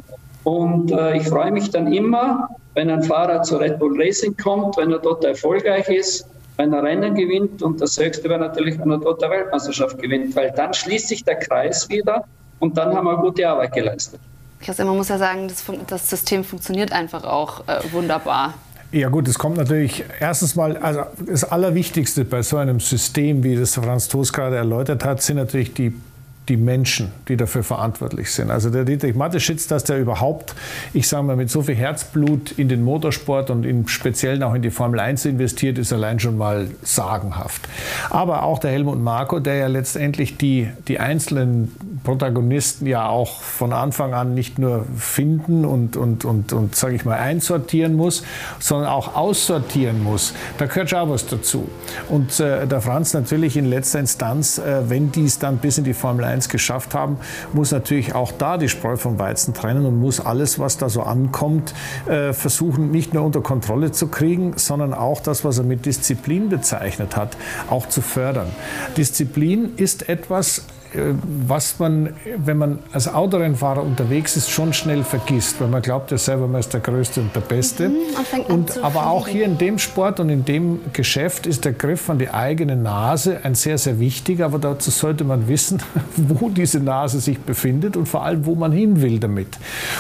Und äh, ich freue mich dann immer, wenn ein Fahrer zu Red Bull Racing kommt, wenn er dort erfolgreich ist, wenn er Rennen gewinnt. Und das Höchste wäre natürlich, wenn er dort der Weltmeisterschaft gewinnt, weil dann schließt sich der Kreis wieder und dann haben wir gute Arbeit geleistet. Christian, man muss ja sagen, das, das System funktioniert einfach auch äh, wunderbar. Ja gut, es kommt natürlich erstens mal, also das Allerwichtigste bei so einem System, wie das Franz Toast gerade erläutert hat, sind natürlich die die Menschen, die dafür verantwortlich sind. Also der Dietrich Mateschitz, dass der überhaupt, ich sage mal, mit so viel Herzblut in den Motorsport und im Speziellen auch in die Formel 1 investiert, ist allein schon mal sagenhaft. Aber auch der Helmut Marko, der ja letztendlich die, die einzelnen Protagonisten ja auch von Anfang an nicht nur finden und, und, und, und sage ich mal, einsortieren muss, sondern auch aussortieren muss. Da gehört schon was dazu. Und äh, der Franz natürlich in letzter Instanz, äh, wenn dies dann bis in die Formel 1 geschafft haben, muss natürlich auch da die Spreu vom Weizen trennen und muss alles, was da so ankommt, äh, versuchen, nicht nur unter Kontrolle zu kriegen, sondern auch das, was er mit Disziplin bezeichnet hat, auch zu fördern. Disziplin ist etwas, was man, wenn man als Autorennfahrer unterwegs ist, schon schnell vergisst, weil man glaubt ja selber, man ist der Größte und der Beste. Mhm, und, aber auch hier in dem Sport und in dem Geschäft ist der Griff an die eigene Nase ein sehr, sehr wichtiger. Aber dazu sollte man wissen, wo diese Nase sich befindet und vor allem, wo man hin will damit.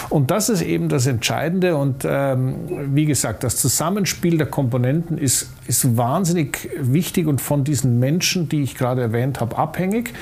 Und das ist eben das Entscheidende. Und ähm, wie gesagt, das Zusammenspiel der Komponenten ist, ist wahnsinnig wichtig und von diesen Menschen, die ich gerade erwähnt habe, abhängig.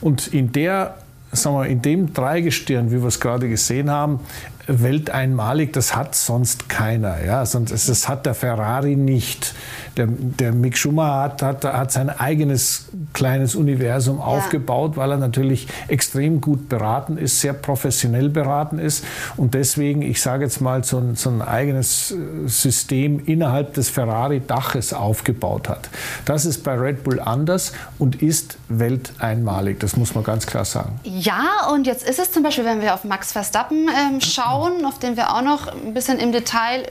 Und und in der sagen wir, in dem Dreigestirn, wie wir es gerade gesehen haben, welteinmalig, das hat sonst keiner. Ja? Sonst, das hat der Ferrari nicht. Der, der Mick Schumacher hat, hat, hat sein eigenes kleines Universum ja. aufgebaut, weil er natürlich extrem gut beraten ist, sehr professionell beraten ist und deswegen, ich sage jetzt mal, so ein, so ein eigenes äh, System innerhalb des Ferrari-Daches aufgebaut hat. Das ist bei Red Bull anders und ist welteinmalig. Das muss man ganz klar sagen. Ja, und jetzt ist es zum Beispiel, wenn wir auf Max Verstappen ähm, schauen, auf den wir auch noch ein bisschen im Detail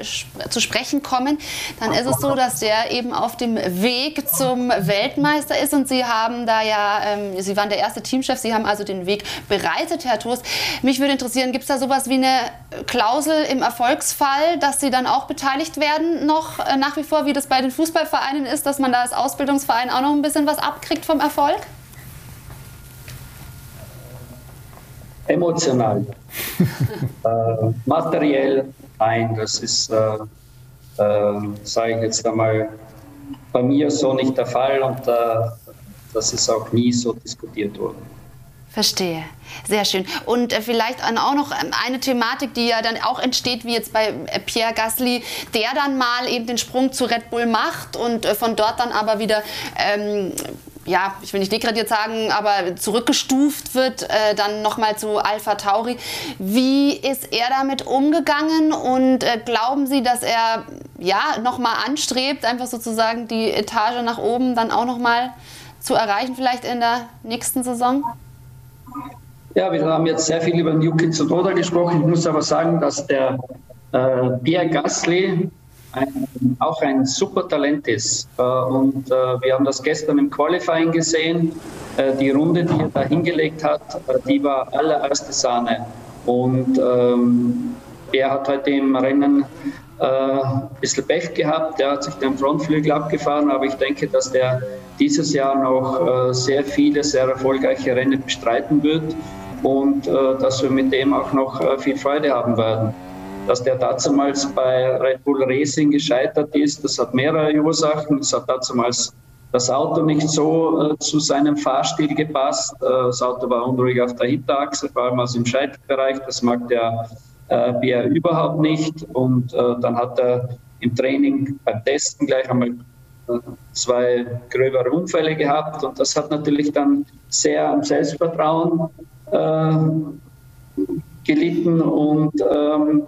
zu sprechen kommen, dann ist es so, dass der eben auf dem Weg zum Weltmeister ist und Sie haben da ja, ähm, Sie waren der erste Teamchef, Sie haben also den Weg bereitet, Herr Toast. Mich würde interessieren, gibt es da sowas wie eine Klausel im Erfolgsfall, dass Sie dann auch beteiligt werden, noch äh, nach wie vor, wie das bei den Fußballvereinen ist, dass man da als Ausbildungsverein auch noch ein bisschen was abkriegt vom Erfolg? Emotional. Äh, materiell, nein, das ist, äh, äh, sage ich jetzt einmal, bei mir so nicht der Fall und äh, das ist auch nie so diskutiert worden. Verstehe. Sehr schön. Und äh, vielleicht auch noch ähm, eine Thematik, die ja dann auch entsteht, wie jetzt bei äh, Pierre Gasly, der dann mal eben den Sprung zu Red Bull macht und von dort dann aber wieder ähm, ja, ich will nicht degradiert sagen, aber zurückgestuft wird, äh, dann nochmal zu Alpha Tauri. Wie ist er damit umgegangen und äh, glauben Sie, dass er ja nochmal anstrebt, einfach sozusagen die Etage nach oben dann auch nochmal zu erreichen, vielleicht in der nächsten Saison? Ja, wir haben jetzt sehr viel über Yuki Tsunoda gesprochen. Ich muss aber sagen, dass der äh, Pierre Gasly ein, auch ein super Talent ist. Äh, und äh, wir haben das gestern im Qualifying gesehen. Äh, die Runde, die er da hingelegt hat, die war allererste Sahne. Und ähm, er hat heute im Rennen ein bisschen Pech gehabt. Der hat sich den Frontflügel abgefahren, aber ich denke, dass der dieses Jahr noch sehr viele, sehr erfolgreiche Rennen bestreiten wird und äh, dass wir mit dem auch noch viel Freude haben werden. Dass der damals bei Red Bull Racing gescheitert ist, das hat mehrere Ursachen. Das hat damals das Auto nicht so äh, zu seinem Fahrstil gepasst. Äh, das Auto war unruhig auf der Hinterachse, vor allem aus dem Schaltbereich. Das mag der äh, Bär überhaupt nicht. Und äh, dann hat er im Training beim Testen gleich einmal äh, zwei gröbere Unfälle gehabt. Und das hat natürlich dann sehr am Selbstvertrauen äh, gelitten. Und ähm,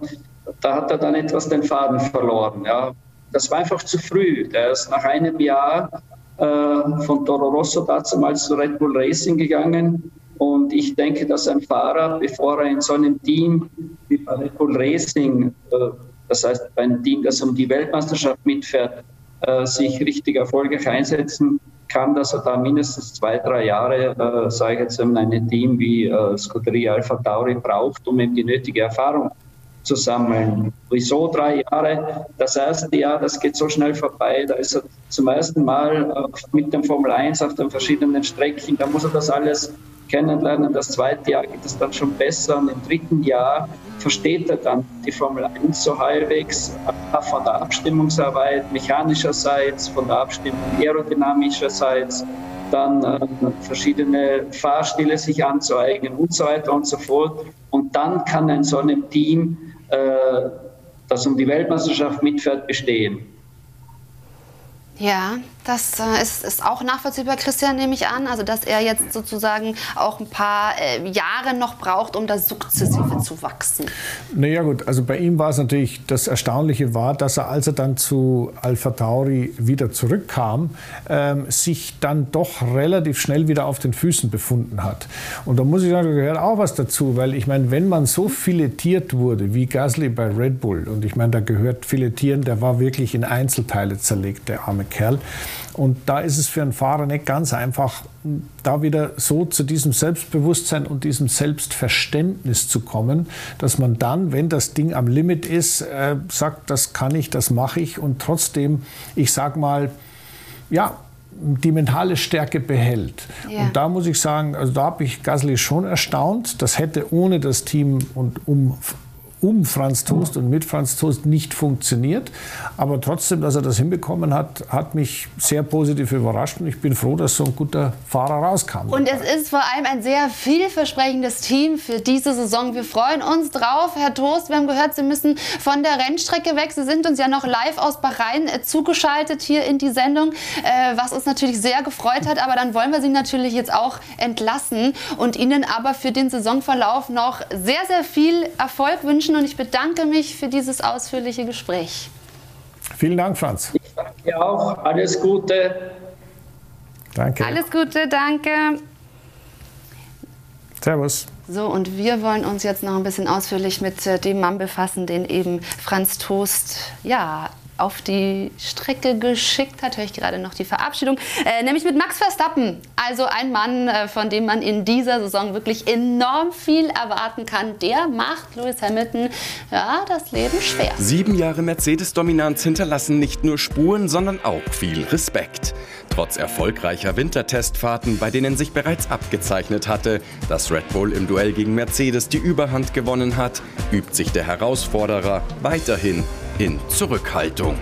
da hat er dann etwas den Faden verloren. Ja. Das war einfach zu früh. Der ist nach einem Jahr äh, von Toro Rosso damals zu Red Bull Racing gegangen und ich denke, dass ein Fahrer, bevor er in so einem Team wie bei Red Bull Racing, äh, das heißt bei einem Team, das um die Weltmeisterschaft mitfährt, äh, sich richtig erfolgreich einsetzen kann, dass er da mindestens zwei, drei Jahre, äh, sage ich jetzt, in einem Team wie Scuderia Alpha Tauri braucht, um eben die nötige Erfahrung zu sammeln. Wieso drei Jahre? Das erste Jahr, das geht so schnell vorbei. Da ist er zum ersten Mal mit dem Formel 1 auf den verschiedenen Strecken. Da muss er das alles kennenlernen. Das zweite Jahr geht es dann schon besser und im dritten Jahr versteht er dann die Formel 1 so halbwegs von der Abstimmungsarbeit mechanischerseits, von der Abstimmung aerodynamischerseits, dann äh, verschiedene Fahrstile sich anzueignen und so weiter und so fort. Und dann kann ein so ein Team, äh, das um die Weltmeisterschaft mitfährt, bestehen. Ja, das äh, ist, ist, auch nachvollziehbar, Christian, nehme ich an. Also, dass er jetzt sozusagen auch ein paar äh, Jahre noch braucht, um da sukzessive zu wachsen. Naja, gut. Also, bei ihm war es natürlich, das Erstaunliche war, dass er, als er dann zu Alpha Tauri wieder zurückkam, ähm, sich dann doch relativ schnell wieder auf den Füßen befunden hat. Und da muss ich sagen, da gehört auch was dazu, weil ich meine, wenn man so filetiert wurde wie Gasly bei Red Bull, und ich meine, da gehört Filetieren, der war wirklich in Einzelteile zerlegt, der arme Kerl. Und da ist es für einen Fahrer nicht ganz einfach, da wieder so zu diesem Selbstbewusstsein und diesem Selbstverständnis zu kommen, dass man dann, wenn das Ding am Limit ist, äh, sagt, das kann ich, das mache ich und trotzdem, ich sag mal, ja, die mentale Stärke behält. Ja. Und da muss ich sagen, also da habe ich Gasly schon erstaunt. Das hätte ohne das Team und um um Franz Toast und mit Franz Toast nicht funktioniert. Aber trotzdem, dass er das hinbekommen hat, hat mich sehr positiv überrascht und ich bin froh, dass so ein guter Fahrer rauskam. Und es ist vor allem ein sehr vielversprechendes Team für diese Saison. Wir freuen uns drauf, Herr Toast. Wir haben gehört, Sie müssen von der Rennstrecke weg. Sie sind uns ja noch live aus Bahrain äh, zugeschaltet hier in die Sendung, äh, was uns natürlich sehr gefreut hat. Aber dann wollen wir Sie natürlich jetzt auch entlassen und Ihnen aber für den Saisonverlauf noch sehr, sehr viel Erfolg wünschen wünschen und ich bedanke mich für dieses ausführliche Gespräch. Vielen Dank, Franz. Ich danke auch. Alles Gute. Danke. Alles Gute, danke. Servus. So, und wir wollen uns jetzt noch ein bisschen ausführlich mit äh, dem Mann befassen, den eben Franz Toast ja, auf die Strecke geschickt hat, höre ich gerade noch die Verabschiedung, äh, nämlich mit Max Verstappen. Also ein Mann, äh, von dem man in dieser Saison wirklich enorm viel erwarten kann. Der macht Lewis Hamilton ja, das Leben schwer. Sieben Jahre Mercedes-Dominanz hinterlassen nicht nur Spuren, sondern auch viel Respekt. Trotz erfolgreicher Wintertestfahrten, bei denen sich bereits abgezeichnet hatte, dass Red Bull im Duell gegen Mercedes die Überhand gewonnen hat, übt sich der Herausforderer weiterhin in Zurückhaltung.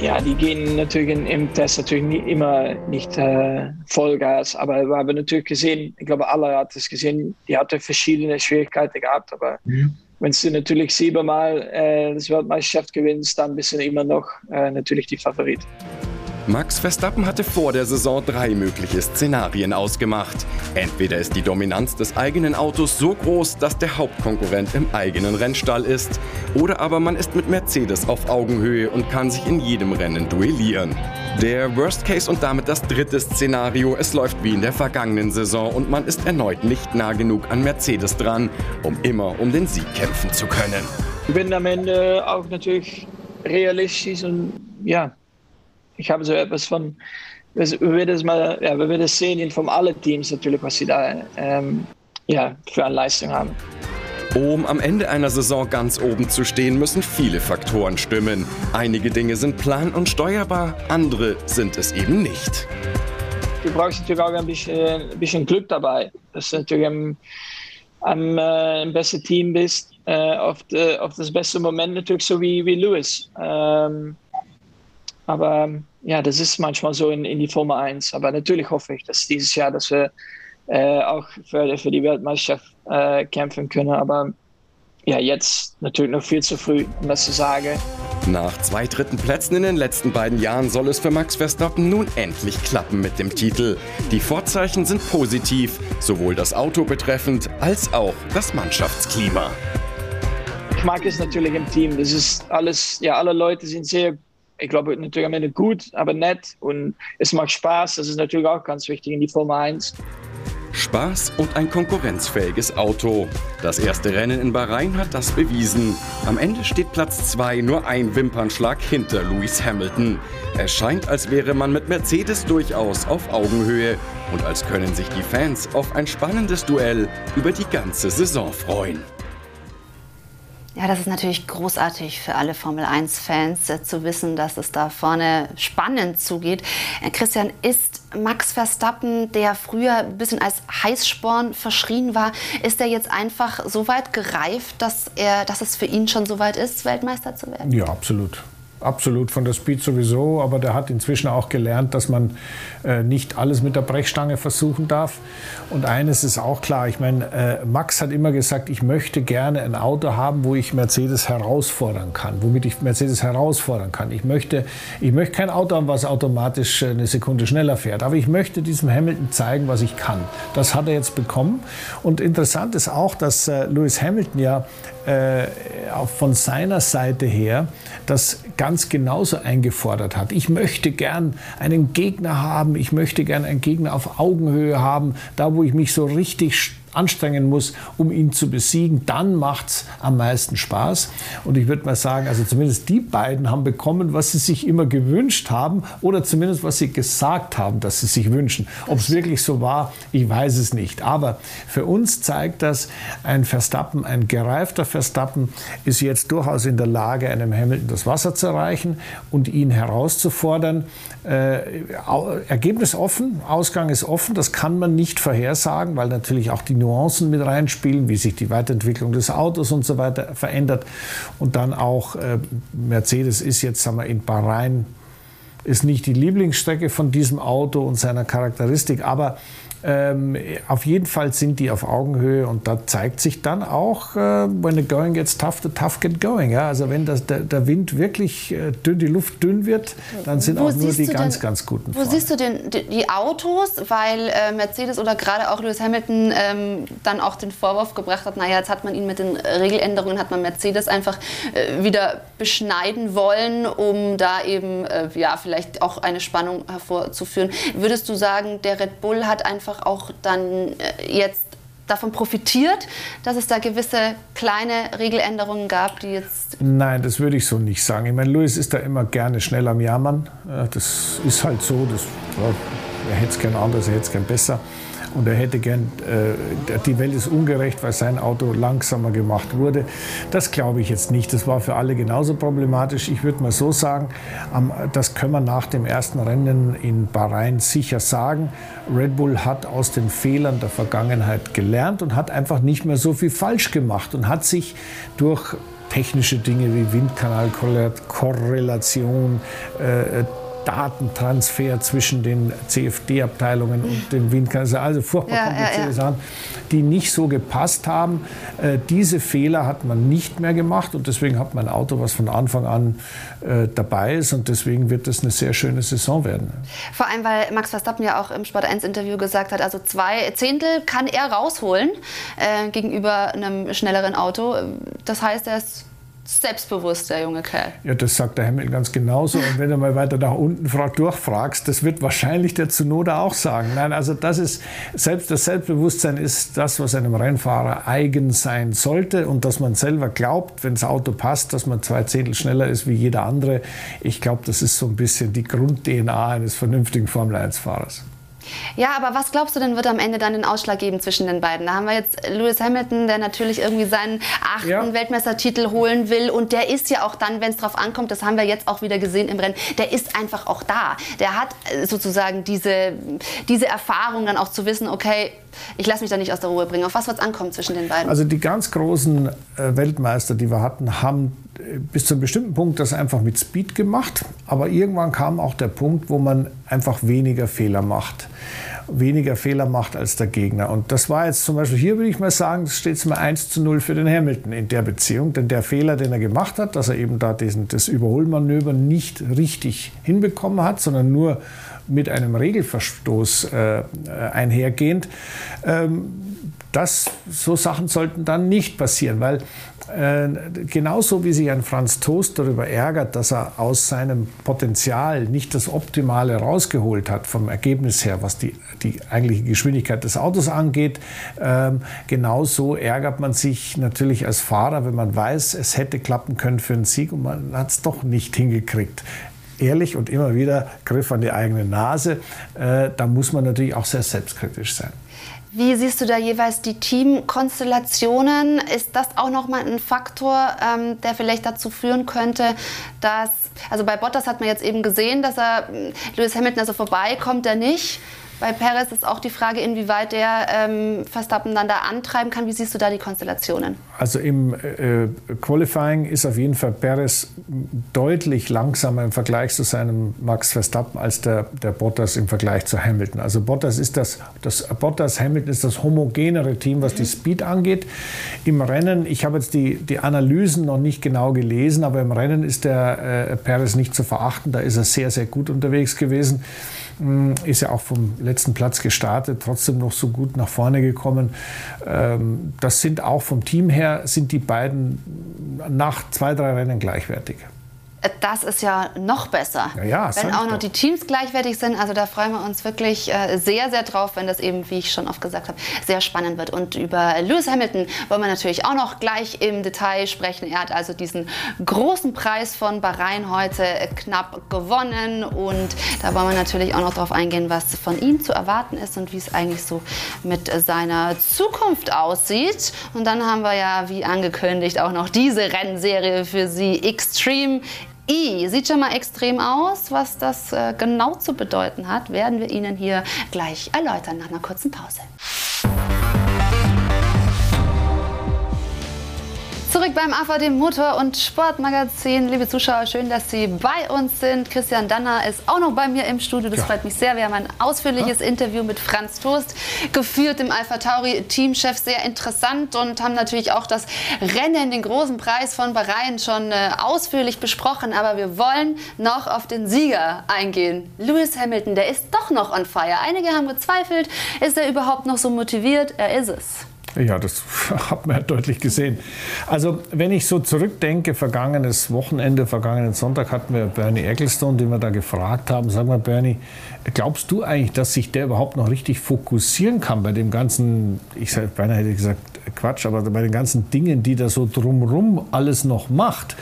Ja, die gehen natürlich im Test natürlich nie, immer nicht äh, Vollgas, aber wir haben natürlich gesehen, ich glaube, alle hat es gesehen, die hatte verschiedene Schwierigkeiten gehabt, aber mhm. wenn du natürlich siebenmal äh, das Weltmeisterschaft gewinnst, dann bist du immer noch äh, natürlich die Favorit. Max Verstappen hatte vor der Saison drei mögliche Szenarien ausgemacht. Entweder ist die Dominanz des eigenen Autos so groß, dass der Hauptkonkurrent im eigenen Rennstall ist, oder aber man ist mit Mercedes auf Augenhöhe und kann sich in jedem Rennen duellieren. Der Worst Case und damit das dritte Szenario, es läuft wie in der vergangenen Saison und man ist erneut nicht nah genug an Mercedes dran, um immer um den Sieg kämpfen zu können. Ich bin am Ende auch natürlich realistisch und ja, ich habe so etwas von, wir werden es mal, ja, wir werden sehen von allen Teams natürlich, was sie da ähm, ja, für eine Leistung haben. Um am Ende einer Saison ganz oben zu stehen, müssen viele Faktoren stimmen. Einige Dinge sind plan- und steuerbar, andere sind es eben nicht. Du brauchst natürlich auch ein bisschen, ein bisschen Glück dabei, dass du natürlich am, am äh, besten Team bist, äh, auf, de, auf, das beste Moment natürlich so wie, wie Lewis. Ähm, aber ja, das ist manchmal so in, in die Formel 1. Aber natürlich hoffe ich, dass dieses Jahr, dass wir äh, auch für, für die Weltmeisterschaft äh, kämpfen können. Aber ja, jetzt natürlich noch viel zu früh, um das zu sagen. Nach zwei dritten Plätzen in den letzten beiden Jahren soll es für Max Verstappen nun endlich klappen mit dem Titel. Die Vorzeichen sind positiv, sowohl das Auto betreffend als auch das Mannschaftsklima. Ich mag es natürlich im Team. Das ist alles, ja, alle Leute sind sehr, ich glaube natürlich am Ende gut, aber nett und es macht Spaß. Das ist natürlich auch ganz wichtig in die Formel 1. Spaß und ein konkurrenzfähiges Auto. Das erste Rennen in Bahrain hat das bewiesen. Am Ende steht Platz 2 nur ein Wimpernschlag hinter Lewis Hamilton. Es scheint, als wäre man mit Mercedes durchaus auf Augenhöhe und als können sich die Fans auf ein spannendes Duell über die ganze Saison freuen. Ja, das ist natürlich großartig für alle Formel 1-Fans äh, zu wissen, dass es da vorne spannend zugeht. Äh, Christian, ist Max Verstappen, der früher ein bisschen als Heißsporn verschrien war, ist er jetzt einfach so weit gereift, dass, er, dass es für ihn schon so weit ist, Weltmeister zu werden? Ja, absolut. Absolut, von der Speed sowieso, aber der hat inzwischen auch gelernt, dass man äh, nicht alles mit der Brechstange versuchen darf. Und eines ist auch klar, ich meine, äh, Max hat immer gesagt, ich möchte gerne ein Auto haben, wo ich Mercedes herausfordern kann, womit ich Mercedes herausfordern kann. Ich möchte, ich möchte kein Auto haben, was automatisch äh, eine Sekunde schneller fährt, aber ich möchte diesem Hamilton zeigen, was ich kann. Das hat er jetzt bekommen. Und interessant ist auch, dass äh, Lewis Hamilton ja auch von seiner Seite her das ganz genauso eingefordert hat. Ich möchte gern einen Gegner haben, ich möchte gern einen Gegner auf Augenhöhe haben, da wo ich mich so richtig anstrengen muss, um ihn zu besiegen, dann macht es am meisten Spaß. Und ich würde mal sagen, also zumindest die beiden haben bekommen, was sie sich immer gewünscht haben oder zumindest was sie gesagt haben, dass sie sich wünschen. Ob es wirklich so war, ich weiß es nicht. Aber für uns zeigt das, ein Verstappen, ein gereifter Verstappen ist jetzt durchaus in der Lage, einem Hamilton das Wasser zu reichen und ihn herauszufordern. Äh, Ergebnis offen, Ausgang ist offen, das kann man nicht vorhersagen, weil natürlich auch die Nuancen mit reinspielen, wie sich die Weiterentwicklung des Autos und so weiter verändert. Und dann auch äh, Mercedes ist jetzt sagen wir, in Bahrain ist nicht die Lieblingsstrecke von diesem Auto und seiner Charakteristik, aber ähm, auf jeden Fall sind die auf Augenhöhe und da zeigt sich dann auch, äh, when the going gets tough, the tough get going. Ja? Also wenn das, der, der Wind wirklich äh, dünn, die Luft dünn wird, dann sind wo auch nur die ganz, denn, ganz guten Wo siehst du denn die Autos? Weil äh, Mercedes oder gerade auch Lewis Hamilton ähm, dann auch den Vorwurf gebracht hat, naja, jetzt hat man ihn mit den Regeländerungen, hat man Mercedes einfach äh, wieder beschneiden wollen, um da eben äh, ja, vielleicht auch eine Spannung hervorzuführen. Würdest du sagen, der Red Bull hat einfach einfach auch dann äh, jetzt davon profitiert, dass es da gewisse kleine Regeländerungen gab, die jetzt. Nein, das würde ich so nicht sagen. Ich meine, Louis ist da immer gerne schnell am Jammern. Das ist halt so. Das, er hätte es gern anders, er hätte es gern besser und er hätte gern, äh, die Welt ist ungerecht, weil sein Auto langsamer gemacht wurde. Das glaube ich jetzt nicht. Das war für alle genauso problematisch. Ich würde mal so sagen, das können wir nach dem ersten Rennen in Bahrain sicher sagen. Red Bull hat aus den Fehlern der Vergangenheit gelernt und hat einfach nicht mehr so viel falsch gemacht und hat sich durch technische Dinge wie Windkanalkorrelation, äh, Datentransfer zwischen den CFD-Abteilungen und den Windkanälen. Also furchtbar ja, komplizierte ja. Sachen, die nicht so gepasst haben. Äh, diese Fehler hat man nicht mehr gemacht und deswegen hat man ein Auto, was von Anfang an äh, dabei ist und deswegen wird das eine sehr schöne Saison werden. Vor allem, weil Max Verstappen ja auch im Sport 1 Interview gesagt hat, also zwei Zehntel kann er rausholen äh, gegenüber einem schnelleren Auto. Das heißt, er ist selbstbewusst, der junge Kerl. Ja, das sagt der Hamilton ganz genauso. Und wenn du mal weiter nach unten fragt, durchfragst, das wird wahrscheinlich der Zunoda auch sagen. Nein, also das ist, selbst das Selbstbewusstsein ist das, was einem Rennfahrer eigen sein sollte und dass man selber glaubt, wenn das Auto passt, dass man zwei Zehntel schneller ist wie jeder andere. Ich glaube, das ist so ein bisschen die Grund-DNA eines vernünftigen Formel-1-Fahrers. Ja, aber was glaubst du denn, wird am Ende dann den Ausschlag geben zwischen den beiden? Da haben wir jetzt Lewis Hamilton, der natürlich irgendwie seinen achten ja. Weltmeistertitel holen will. Und der ist ja auch dann, wenn es drauf ankommt, das haben wir jetzt auch wieder gesehen im Rennen, der ist einfach auch da. Der hat äh, sozusagen diese, diese Erfahrung dann auch zu wissen, okay, ich lasse mich da nicht aus der Ruhe bringen. Auf was wird es ankommen zwischen den beiden? Also die ganz großen äh, Weltmeister, die wir hatten, haben äh, bis zu einem bestimmten Punkt das einfach mit Speed gemacht. Aber irgendwann kam auch der Punkt, wo man einfach weniger Fehler macht. Weniger Fehler macht als der Gegner. Und das war jetzt zum Beispiel, hier würde ich mal sagen, steht es mal 1 zu 0 für den Hamilton in der Beziehung. Denn der Fehler, den er gemacht hat, dass er eben da diesen, das Überholmanöver nicht richtig hinbekommen hat, sondern nur mit einem Regelverstoß äh, einhergehend. Ähm, das, so Sachen sollten dann nicht passieren, weil äh, genauso wie sich ein Franz Toast darüber ärgert, dass er aus seinem Potenzial nicht das Optimale rausgeholt hat vom Ergebnis her, was die, die eigentliche Geschwindigkeit des Autos angeht, ähm, genauso ärgert man sich natürlich als Fahrer, wenn man weiß, es hätte klappen können für einen Sieg und man hat es doch nicht hingekriegt ehrlich und immer wieder Griff an die eigene Nase. Äh, da muss man natürlich auch sehr selbstkritisch sein. Wie siehst du da jeweils die Teamkonstellationen? Ist das auch nochmal ein Faktor, ähm, der vielleicht dazu führen könnte, dass, also bei Bottas hat man jetzt eben gesehen, dass er Lewis Hamilton also vorbeikommt, er nicht. Bei Perez ist auch die Frage, inwieweit der ähm, Verstappen dann da antreiben kann. Wie siehst du da die Konstellationen? Also im äh, Qualifying ist auf jeden Fall Perez deutlich langsamer im Vergleich zu seinem Max Verstappen als der, der Bottas im Vergleich zu Hamilton. Also Bottas ist das, das Bottas Hamilton ist das homogenere Team, was mhm. die Speed angeht. Im Rennen, ich habe jetzt die, die Analysen noch nicht genau gelesen, aber im Rennen ist der äh, Perez nicht zu verachten. Da ist er sehr, sehr gut unterwegs gewesen. Ist ja auch vom letzten Platz gestartet, trotzdem noch so gut nach vorne gekommen. Ähm, das sind auch vom Team her, sind die beiden nach zwei, drei Rennen gleichwertig. Das ist ja noch besser. Ja, ja, wenn auch noch die Teams gleichwertig sind. Also da freuen wir uns wirklich äh, sehr, sehr drauf, wenn das eben, wie ich schon oft gesagt habe, sehr spannend wird. Und über Lewis Hamilton wollen wir natürlich auch noch gleich im Detail sprechen. Er hat also diesen großen Preis von Bahrain heute knapp gewonnen. Und da wollen wir natürlich auch noch darauf eingehen, was von ihm zu erwarten ist und wie es eigentlich so mit seiner Zukunft aussieht. Und dann haben wir ja, wie angekündigt, auch noch diese Rennserie für Sie Extreme I sieht schon mal extrem aus. Was das äh, genau zu bedeuten hat, werden wir Ihnen hier gleich erläutern nach einer kurzen Pause. Zurück beim AVD Motor- und Sportmagazin. Liebe Zuschauer, schön, dass Sie bei uns sind. Christian Danner ist auch noch bei mir im Studio. Das ja. freut mich sehr. Wir haben ein ausführliches ja. Interview mit Franz Toast geführt, dem Alpha Tauri Teamchef. Sehr interessant und haben natürlich auch das Rennen, den großen Preis von Bahrain schon äh, ausführlich besprochen. Aber wir wollen noch auf den Sieger eingehen. Lewis Hamilton, der ist doch noch on fire. Einige haben gezweifelt, ist er überhaupt noch so motiviert? Er ist es. Ja, das hat man ja deutlich gesehen. Also, wenn ich so zurückdenke, vergangenes Wochenende, vergangenen Sonntag hatten wir Bernie Ecclestone, den wir da gefragt haben. Sag mal, Bernie, glaubst du eigentlich, dass sich der überhaupt noch richtig fokussieren kann bei dem ganzen, ich sag, beinahe hätte gesagt, Quatsch, aber bei den ganzen Dingen, die da so drumrum alles noch macht.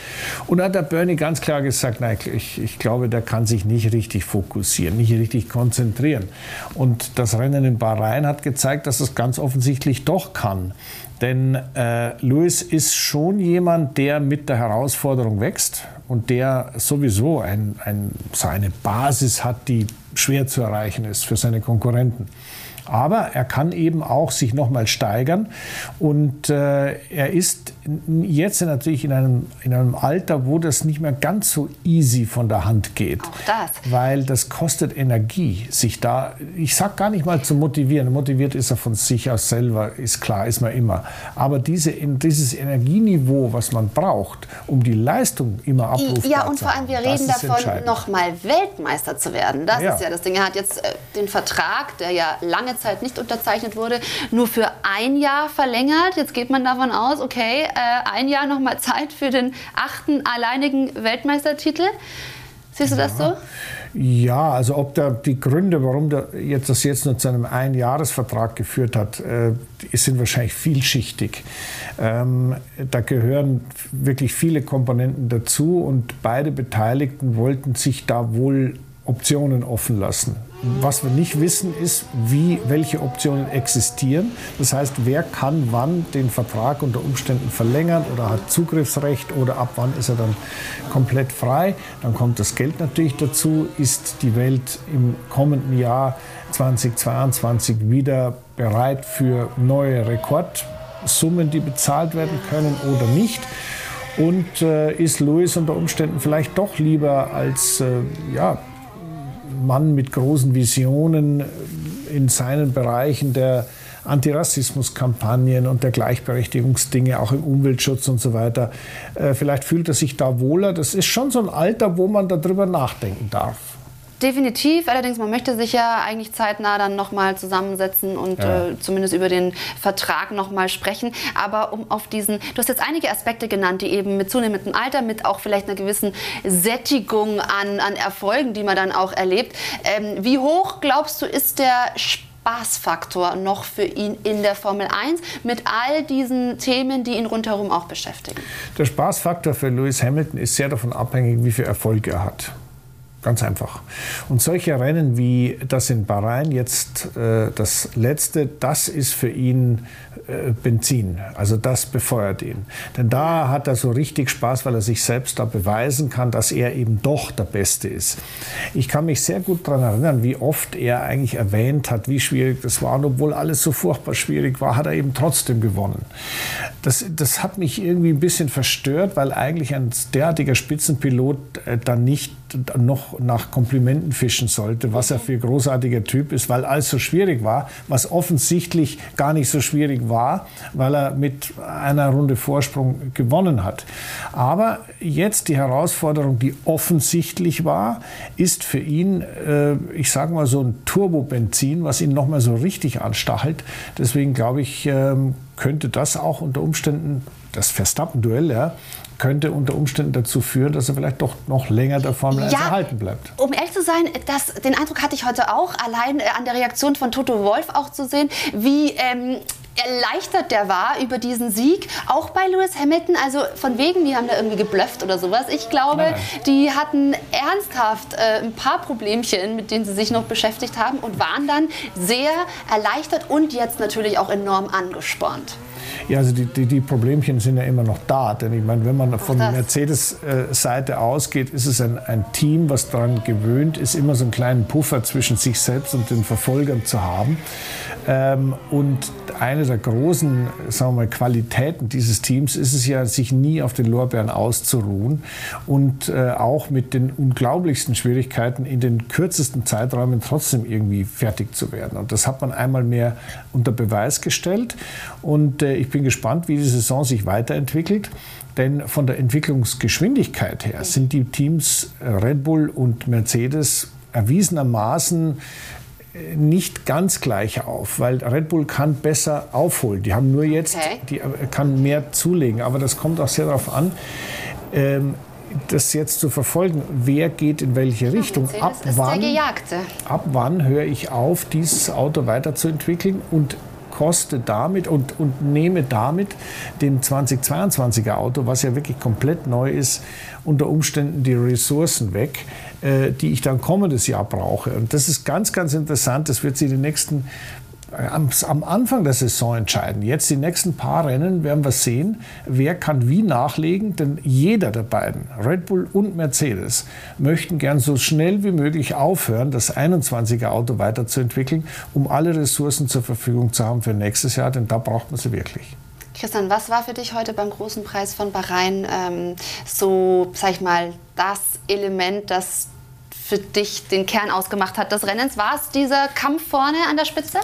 Und hat der Bernie ganz klar gesagt, nein, ich, ich glaube, der kann sich nicht richtig fokussieren, nicht richtig konzentrieren. Und das Rennen in Bahrain hat gezeigt, dass es ganz offensichtlich doch kann. Denn äh, Lewis ist schon jemand, der mit der Herausforderung wächst und der sowieso ein, ein, so eine Basis hat, die schwer zu erreichen ist für seine Konkurrenten. Aber er kann eben auch sich nochmal steigern. Und äh, er ist jetzt natürlich in einem, in einem Alter, wo das nicht mehr ganz so easy von der Hand geht. Auch das. Weil das kostet Energie, sich da, ich sag gar nicht mal zu motivieren. Motiviert ist er von sich aus selber, ist klar, ist man immer. Aber diese, dieses Energieniveau, was man braucht, um die Leistung immer abrufbar zu Ja, und vor allem, wir reden davon, nochmal Weltmeister zu werden. Das ja. ist ja das Ding. Er hat jetzt äh, den Vertrag, der ja lange Zeit nicht unterzeichnet wurde, nur für ein Jahr verlängert. Jetzt geht man davon aus, okay, ein Jahr noch mal Zeit für den achten alleinigen Weltmeistertitel. Siehst du ja. das so? Ja, also ob da die Gründe, warum der jetzt das jetzt nur zu einem Einjahresvertrag geführt hat, äh, sind wahrscheinlich vielschichtig. Ähm, da gehören wirklich viele Komponenten dazu und beide Beteiligten wollten sich da wohl Optionen offen lassen. Was wir nicht wissen, ist, wie, welche Optionen existieren. Das heißt, wer kann wann den Vertrag unter Umständen verlängern oder hat Zugriffsrecht oder ab wann ist er dann komplett frei. Dann kommt das Geld natürlich dazu. Ist die Welt im kommenden Jahr 2022 wieder bereit für neue Rekordsummen, die bezahlt werden können oder nicht? Und äh, ist Louis unter Umständen vielleicht doch lieber als äh, ja, Mann mit großen Visionen in seinen Bereichen der Antirassismuskampagnen und der Gleichberechtigungsdinge, auch im Umweltschutz und so weiter. Äh, vielleicht fühlt er sich da wohler. Das ist schon so ein Alter, wo man darüber nachdenken darf. Definitiv, allerdings man möchte sich ja eigentlich zeitnah dann nochmal zusammensetzen und ja. äh, zumindest über den Vertrag nochmal sprechen. Aber um auf diesen, du hast jetzt einige Aspekte genannt, die eben mit zunehmendem Alter, mit auch vielleicht einer gewissen Sättigung an, an Erfolgen, die man dann auch erlebt. Ähm, wie hoch glaubst du ist der Spaßfaktor noch für ihn in der Formel 1 mit all diesen Themen, die ihn rundherum auch beschäftigen? Der Spaßfaktor für Lewis Hamilton ist sehr davon abhängig, wie viel Erfolg er hat. Ganz einfach. Und solche Rennen wie das in Bahrain jetzt äh, das letzte, das ist für ihn äh, Benzin. Also das befeuert ihn. Denn da hat er so richtig Spaß, weil er sich selbst da beweisen kann, dass er eben doch der Beste ist. Ich kann mich sehr gut daran erinnern, wie oft er eigentlich erwähnt hat, wie schwierig das war. Und obwohl alles so furchtbar schwierig war, hat er eben trotzdem gewonnen. Das, das hat mich irgendwie ein bisschen verstört, weil eigentlich ein derartiger Spitzenpilot äh, dann nicht noch nach Komplimenten fischen sollte, was er für ein großartiger Typ ist, weil alles so schwierig war, was offensichtlich gar nicht so schwierig war, weil er mit einer Runde Vorsprung gewonnen hat. Aber jetzt die Herausforderung, die offensichtlich war, ist für ihn, äh, ich sage mal so ein Turbobenzin, was ihn nochmal so richtig anstachelt. Deswegen glaube ich, äh, könnte das auch unter Umständen das Verstappen-Duell ja, könnte unter Umständen dazu führen, dass er vielleicht doch noch länger der Formel 1 ja, erhalten bleibt. Um ehrlich zu sein, das, den Eindruck hatte ich heute auch, allein äh, an der Reaktion von Toto Wolf auch zu sehen, wie ähm, erleichtert der war über diesen Sieg, auch bei Lewis Hamilton. Also von wegen, die haben da irgendwie geblufft oder sowas. Ich glaube, Nein. die hatten ernsthaft äh, ein paar Problemchen, mit denen sie sich noch beschäftigt haben und waren dann sehr erleichtert und jetzt natürlich auch enorm angespornt. Ja, also die, die, die, Problemchen sind ja immer noch da. Denn ich meine, wenn man von Mercedes-Seite ausgeht, ist es ein, ein Team, was daran gewöhnt ist, immer so einen kleinen Puffer zwischen sich selbst und den Verfolgern zu haben. Ähm, und eine der großen sagen wir mal, Qualitäten dieses Teams ist es ja, sich nie auf den Lorbeeren auszuruhen und äh, auch mit den unglaublichsten Schwierigkeiten in den kürzesten Zeiträumen trotzdem irgendwie fertig zu werden. Und das hat man einmal mehr unter Beweis gestellt. Und äh, ich bin gespannt, wie die Saison sich weiterentwickelt. Denn von der Entwicklungsgeschwindigkeit her sind die Teams äh, Red Bull und Mercedes erwiesenermaßen nicht ganz gleich auf, weil Red Bull kann besser aufholen. Die haben nur jetzt, okay. die äh, kann mehr zulegen. Aber das kommt auch sehr darauf an, ähm, das jetzt zu verfolgen. Wer geht in welche Richtung? Ab wann, ab wann höre ich auf, dieses Auto weiterzuentwickeln und koste damit und, und nehme damit dem 2022er Auto, was ja wirklich komplett neu ist, unter Umständen die Ressourcen weg, äh, die ich dann kommendes Jahr brauche. Und das ist ganz, ganz interessant. Das wird sich die nächsten am, am, Anfang der Saison entscheiden. Jetzt die nächsten paar Rennen werden wir sehen, wer kann wie nachlegen, denn jeder der beiden, Red Bull und Mercedes, möchten gern so schnell wie möglich aufhören, das 21er Auto weiterzuentwickeln, um alle Ressourcen zur Verfügung zu haben für nächstes Jahr, denn da braucht man sie wirklich. Christian, was war für dich heute beim großen Preis von Bahrain ähm, so, sag ich mal, das Element, das für dich den Kern ausgemacht hat des Rennens. War es dieser Kampf vorne an der Spitze?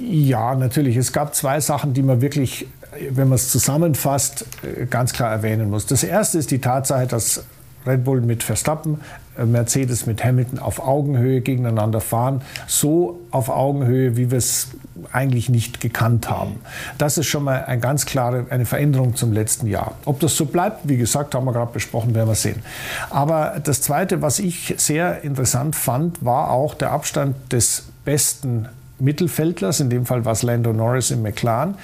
Ja, natürlich. Es gab zwei Sachen, die man wirklich, wenn man es zusammenfasst, ganz klar erwähnen muss. Das erste ist die Tatsache, dass Red Bull mit Verstappen Mercedes mit Hamilton auf Augenhöhe gegeneinander fahren. So auf Augenhöhe, wie wir es eigentlich nicht gekannt haben. Das ist schon mal eine ganz klare eine Veränderung zum letzten Jahr. Ob das so bleibt, wie gesagt, haben wir gerade besprochen, werden wir sehen. Aber das Zweite, was ich sehr interessant fand, war auch der Abstand des besten Mittelfeldlers, in dem Fall war es Lando Norris im McLaren,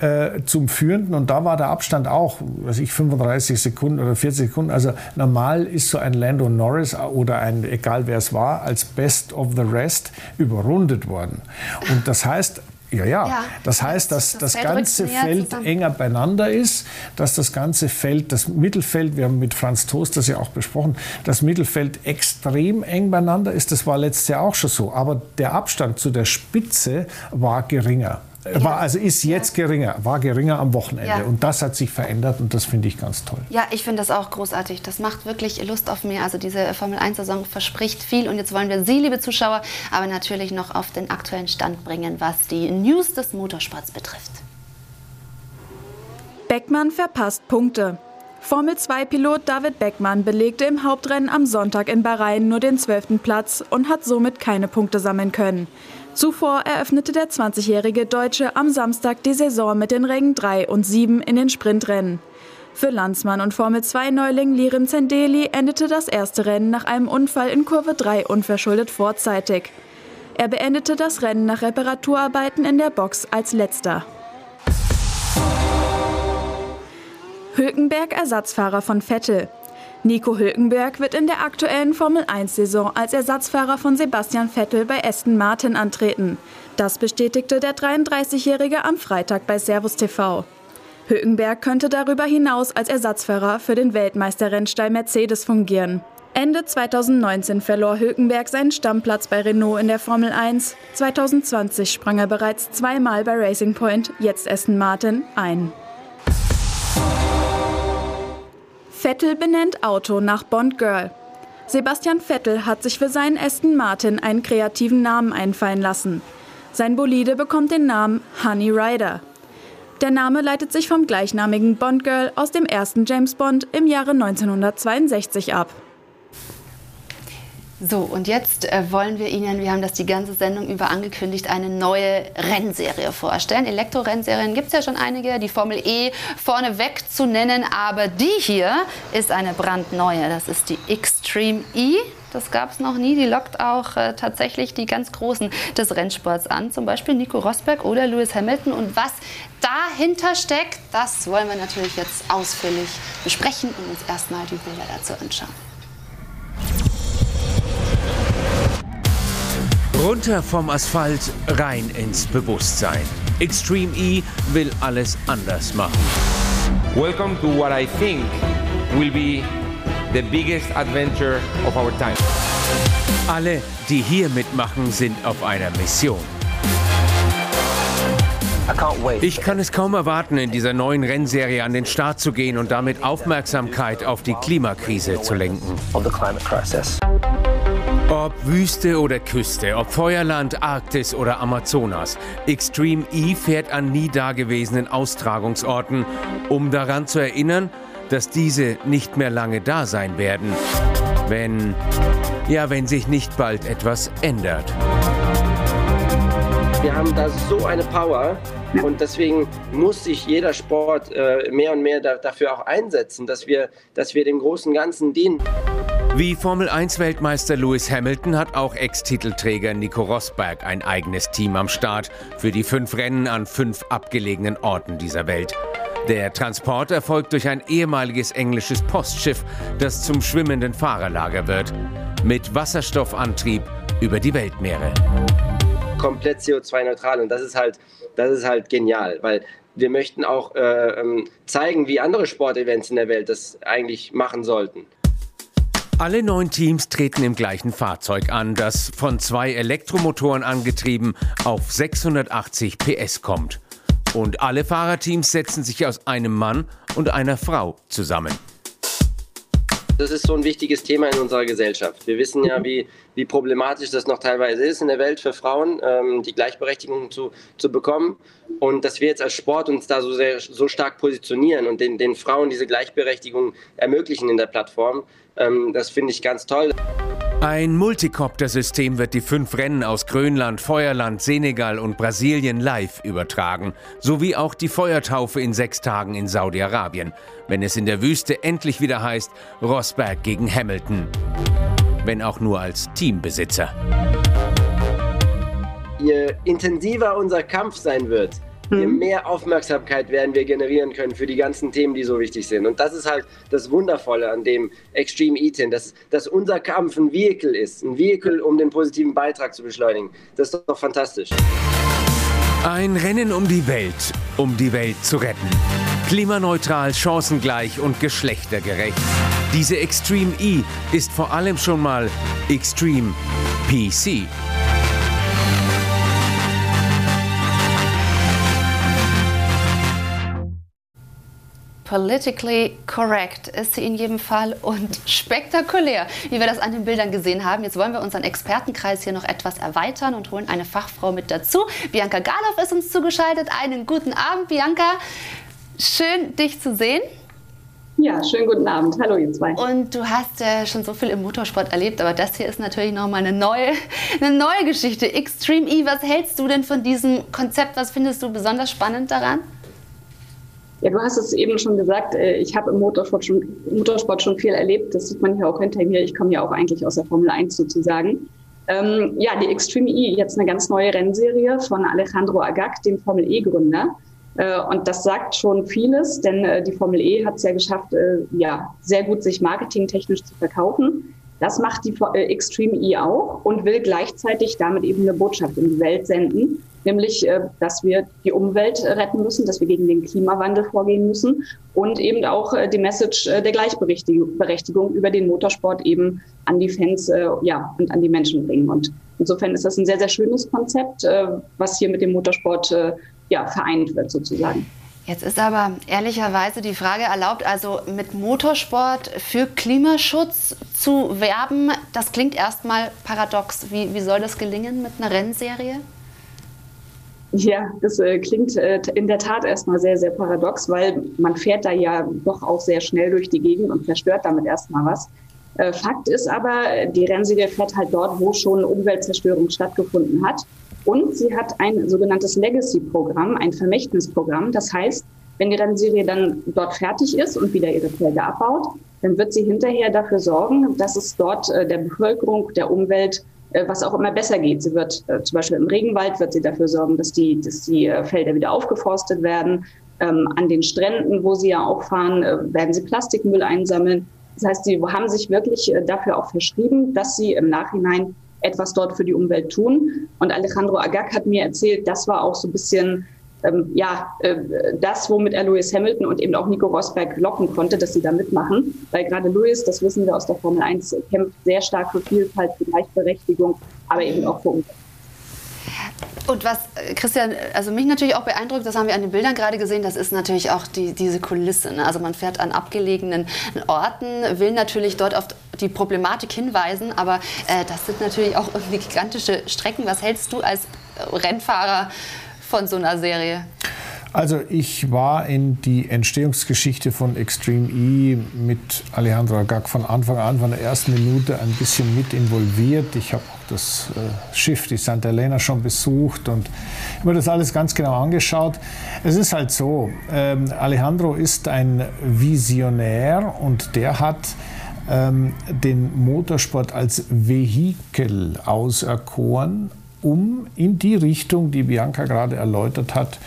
äh, zum Führenden. Und da war der Abstand auch, was ich, 35 Sekunden oder 40 Sekunden. Also normal ist so ein Lando Norris oder ein, egal wer es war, als Best of the Rest überrundet worden. Und das heißt, ja, ja, ja. Das heißt, dass das, das ganze Feld zusammen. enger beieinander ist, dass das ganze Feld, das Mittelfeld, wir haben mit Franz Toast das ja auch besprochen, das Mittelfeld extrem eng beieinander ist. Das war letztes Jahr auch schon so. Aber der Abstand zu der Spitze war geringer. War, also ist jetzt ja. geringer, war geringer am Wochenende. Ja. Und das hat sich verändert und das finde ich ganz toll. Ja, ich finde das auch großartig. Das macht wirklich Lust auf mehr. Also diese Formel 1-Saison verspricht viel. Und jetzt wollen wir Sie, liebe Zuschauer, aber natürlich noch auf den aktuellen Stand bringen, was die News des Motorsports betrifft. Beckmann verpasst Punkte. Formel 2-Pilot David Beckmann belegte im Hauptrennen am Sonntag in Bahrain nur den 12. Platz und hat somit keine Punkte sammeln können. Zuvor eröffnete der 20-jährige Deutsche am Samstag die Saison mit den Rängen 3 und 7 in den Sprintrennen. Für Landsmann und Formel-2-Neuling Liren Zendeli endete das erste Rennen nach einem Unfall in Kurve 3 unverschuldet vorzeitig. Er beendete das Rennen nach Reparaturarbeiten in der Box als letzter. Hülkenberg Ersatzfahrer von Vettel. Nico Hülkenberg wird in der aktuellen Formel-1-Saison als Ersatzfahrer von Sebastian Vettel bei Aston Martin antreten. Das bestätigte der 33-Jährige am Freitag bei Servus TV. Hülkenberg könnte darüber hinaus als Ersatzfahrer für den Weltmeisterrennstall Mercedes fungieren. Ende 2019 verlor Hülkenberg seinen Stammplatz bei Renault in der Formel 1. 2020 sprang er bereits zweimal bei Racing Point, jetzt Aston Martin, ein. Vettel benennt Auto nach Bond Girl. Sebastian Vettel hat sich für seinen Aston Martin einen kreativen Namen einfallen lassen. Sein Bolide bekommt den Namen Honey Rider. Der Name leitet sich vom gleichnamigen Bond Girl aus dem ersten James Bond im Jahre 1962 ab. So, und jetzt äh, wollen wir Ihnen, wir haben das die ganze Sendung über angekündigt, eine neue Rennserie vorstellen. Elektrorennserien gibt es ja schon einige, die Formel E vorneweg zu nennen, aber die hier ist eine brandneue. Das ist die Extreme E. Das gab es noch nie. Die lockt auch äh, tatsächlich die ganz Großen des Rennsports an, zum Beispiel Nico Rosberg oder Lewis Hamilton. Und was dahinter steckt, das wollen wir natürlich jetzt ausführlich besprechen und uns erstmal die Bilder dazu anschauen. Runter vom Asphalt, rein ins Bewusstsein. Extreme E will alles anders machen. Welcome to what I think will be the biggest adventure of our time. Alle, die hier mitmachen, sind auf einer Mission. Ich kann es kaum erwarten, in dieser neuen Rennserie an den Start zu gehen und damit Aufmerksamkeit auf die Klimakrise zu lenken. Ob Wüste oder Küste, ob Feuerland, Arktis oder Amazonas, Extreme E fährt an nie dagewesenen Austragungsorten, um daran zu erinnern, dass diese nicht mehr lange da sein werden, wenn, ja, wenn sich nicht bald etwas ändert. Wir haben da so eine Power und deswegen muss sich jeder Sport äh, mehr und mehr da, dafür auch einsetzen, dass wir, dass wir dem großen Ganzen dienen. Wie Formel 1-Weltmeister Lewis Hamilton hat auch Ex-Titelträger Nico Rosberg ein eigenes Team am Start für die fünf Rennen an fünf abgelegenen Orten dieser Welt. Der Transport erfolgt durch ein ehemaliges englisches Postschiff, das zum schwimmenden Fahrerlager wird. Mit Wasserstoffantrieb über die Weltmeere. Komplett CO2-neutral und das ist halt, das ist halt genial, weil wir möchten auch äh, ähm, zeigen, wie andere Sportevents in der Welt das eigentlich machen sollten. Alle neun Teams treten im gleichen Fahrzeug an, das von zwei Elektromotoren angetrieben auf 680 PS kommt. Und alle Fahrerteams setzen sich aus einem Mann und einer Frau zusammen. Das ist so ein wichtiges Thema in unserer Gesellschaft. Wir wissen ja, wie, wie problematisch das noch teilweise ist in der Welt für Frauen, ähm, die Gleichberechtigung zu, zu bekommen. Und dass wir jetzt als Sport uns da so, sehr, so stark positionieren und den, den Frauen diese Gleichberechtigung ermöglichen in der Plattform, ähm, das finde ich ganz toll. Ein Multicopter-System wird die fünf Rennen aus Grönland, Feuerland, Senegal und Brasilien live übertragen, sowie auch die Feuertaufe in sechs Tagen in Saudi-Arabien, wenn es in der Wüste endlich wieder heißt Rosberg gegen Hamilton. Wenn auch nur als Teambesitzer. Je intensiver unser Kampf sein wird, je mhm. mehr Aufmerksamkeit werden wir generieren können für die ganzen Themen, die so wichtig sind. Und das ist halt das Wundervolle an dem Extreme Eating, dass, dass unser Kampf ein Vehikel ist, ein Vehikel, um den positiven Beitrag zu beschleunigen. Das ist doch fantastisch. Ein Rennen um die Welt, um die Welt zu retten. Klimaneutral, chancengleich und geschlechtergerecht. Diese Extreme E ist vor allem schon mal Extreme PC. Politically correct ist sie in jedem Fall und spektakulär, wie wir das an den Bildern gesehen haben. Jetzt wollen wir unseren Expertenkreis hier noch etwas erweitern und holen eine Fachfrau mit dazu. Bianca Galow ist uns zugeschaltet. Einen guten Abend, Bianca. Schön, dich zu sehen. Ja, schönen guten Abend. Hallo, ihr zwei. Und du hast ja schon so viel im Motorsport erlebt, aber das hier ist natürlich nochmal eine neue, eine neue Geschichte. Extreme E, was hältst du denn von diesem Konzept? Was findest du besonders spannend daran? Ja, du hast es eben schon gesagt, äh, ich habe im Motorsport schon, Motorsport schon viel erlebt. Das sieht man ja auch hinter mir. Ich komme ja auch eigentlich aus der Formel 1 sozusagen. Ähm, ja, die Extreme E, jetzt eine ganz neue Rennserie von Alejandro Agag, dem Formel E-Gründer. Äh, und das sagt schon vieles, denn äh, die Formel E hat es ja geschafft, ja, sehr gut sich marketingtechnisch zu verkaufen. Das macht die Extreme E auch und will gleichzeitig damit eben eine Botschaft in die Welt senden, nämlich, äh, dass wir die Umwelt retten müssen, dass wir gegen den Klimawandel vorgehen müssen und eben auch äh, die Message äh, der Gleichberechtigung über den Motorsport eben an die Fans ja, und an die Menschen bringen. Und insofern ist das ein sehr, sehr schönes Konzept, was hier mit dem Motorsport ja, vereint wird sozusagen. Jetzt ist aber ehrlicherweise die Frage erlaubt, also mit Motorsport für Klimaschutz zu werben, das klingt erstmal paradox. Wie, wie soll das gelingen mit einer Rennserie? Ja, das äh, klingt äh, in der Tat erstmal sehr, sehr paradox, weil man fährt da ja doch auch sehr schnell durch die Gegend und zerstört damit erstmal was. Äh, Fakt ist aber, die Rennserie fährt halt dort, wo schon Umweltzerstörung stattgefunden hat. Und sie hat ein sogenanntes Legacy-Programm, ein Vermächtnisprogramm. Das heißt, wenn die Rennserie dann dort fertig ist und wieder ihre Felder abbaut, dann wird sie hinterher dafür sorgen, dass es dort äh, der Bevölkerung, der Umwelt was auch immer besser geht. Sie wird äh, zum Beispiel im Regenwald wird sie dafür sorgen, dass die, dass die äh, Felder wieder aufgeforstet werden. Ähm, an den Stränden, wo sie ja auch fahren, äh, werden sie Plastikmüll einsammeln. Das heißt, sie haben sich wirklich äh, dafür auch verschrieben, dass sie im Nachhinein etwas dort für die Umwelt tun. Und Alejandro Agag hat mir erzählt, das war auch so ein bisschen ähm, ja, äh, das, womit er Lewis Hamilton und eben auch Nico Rosberg locken konnte, dass sie da mitmachen. Weil gerade Lewis, das wissen wir aus der Formel 1, kämpft sehr stark für Vielfalt, für Gleichberechtigung, aber eben auch für Umwelt. Und was, äh, Christian, also mich natürlich auch beeindruckt, das haben wir an den Bildern gerade gesehen, das ist natürlich auch die, diese Kulisse. Ne? Also man fährt an abgelegenen Orten, will natürlich dort auf die Problematik hinweisen, aber äh, das sind natürlich auch irgendwie gigantische Strecken. Was hältst du als Rennfahrer von so einer Serie? Also ich war in die Entstehungsgeschichte von Extreme E mit Alejandro Agag von Anfang an, von der ersten Minute ein bisschen mit involviert. Ich habe das äh, Schiff, die Santa Elena, schon besucht und mir das alles ganz genau angeschaut. Es ist halt so, ähm, Alejandro ist ein Visionär und der hat ähm, den Motorsport als Vehikel auserkoren, um in die Richtung, die Bianca gerade erläutert hat,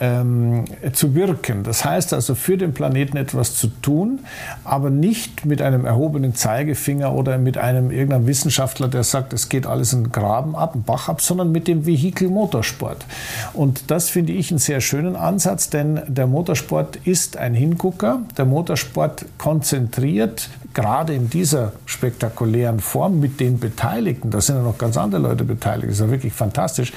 ähm, zu wirken. Das heißt also für den Planeten etwas zu tun, aber nicht mit einem erhobenen Zeigefinger oder mit einem irgendeinem Wissenschaftler, der sagt, es geht alles einen Graben ab, einen Bach ab, sondern mit dem Vehikel Motorsport. Und das finde ich einen sehr schönen Ansatz, denn der Motorsport ist ein Hingucker. Der Motorsport konzentriert gerade in dieser spektakulären Form mit den Beteiligten, da sind ja noch ganz andere Leute beteiligt, das ist ja wirklich fantastisch,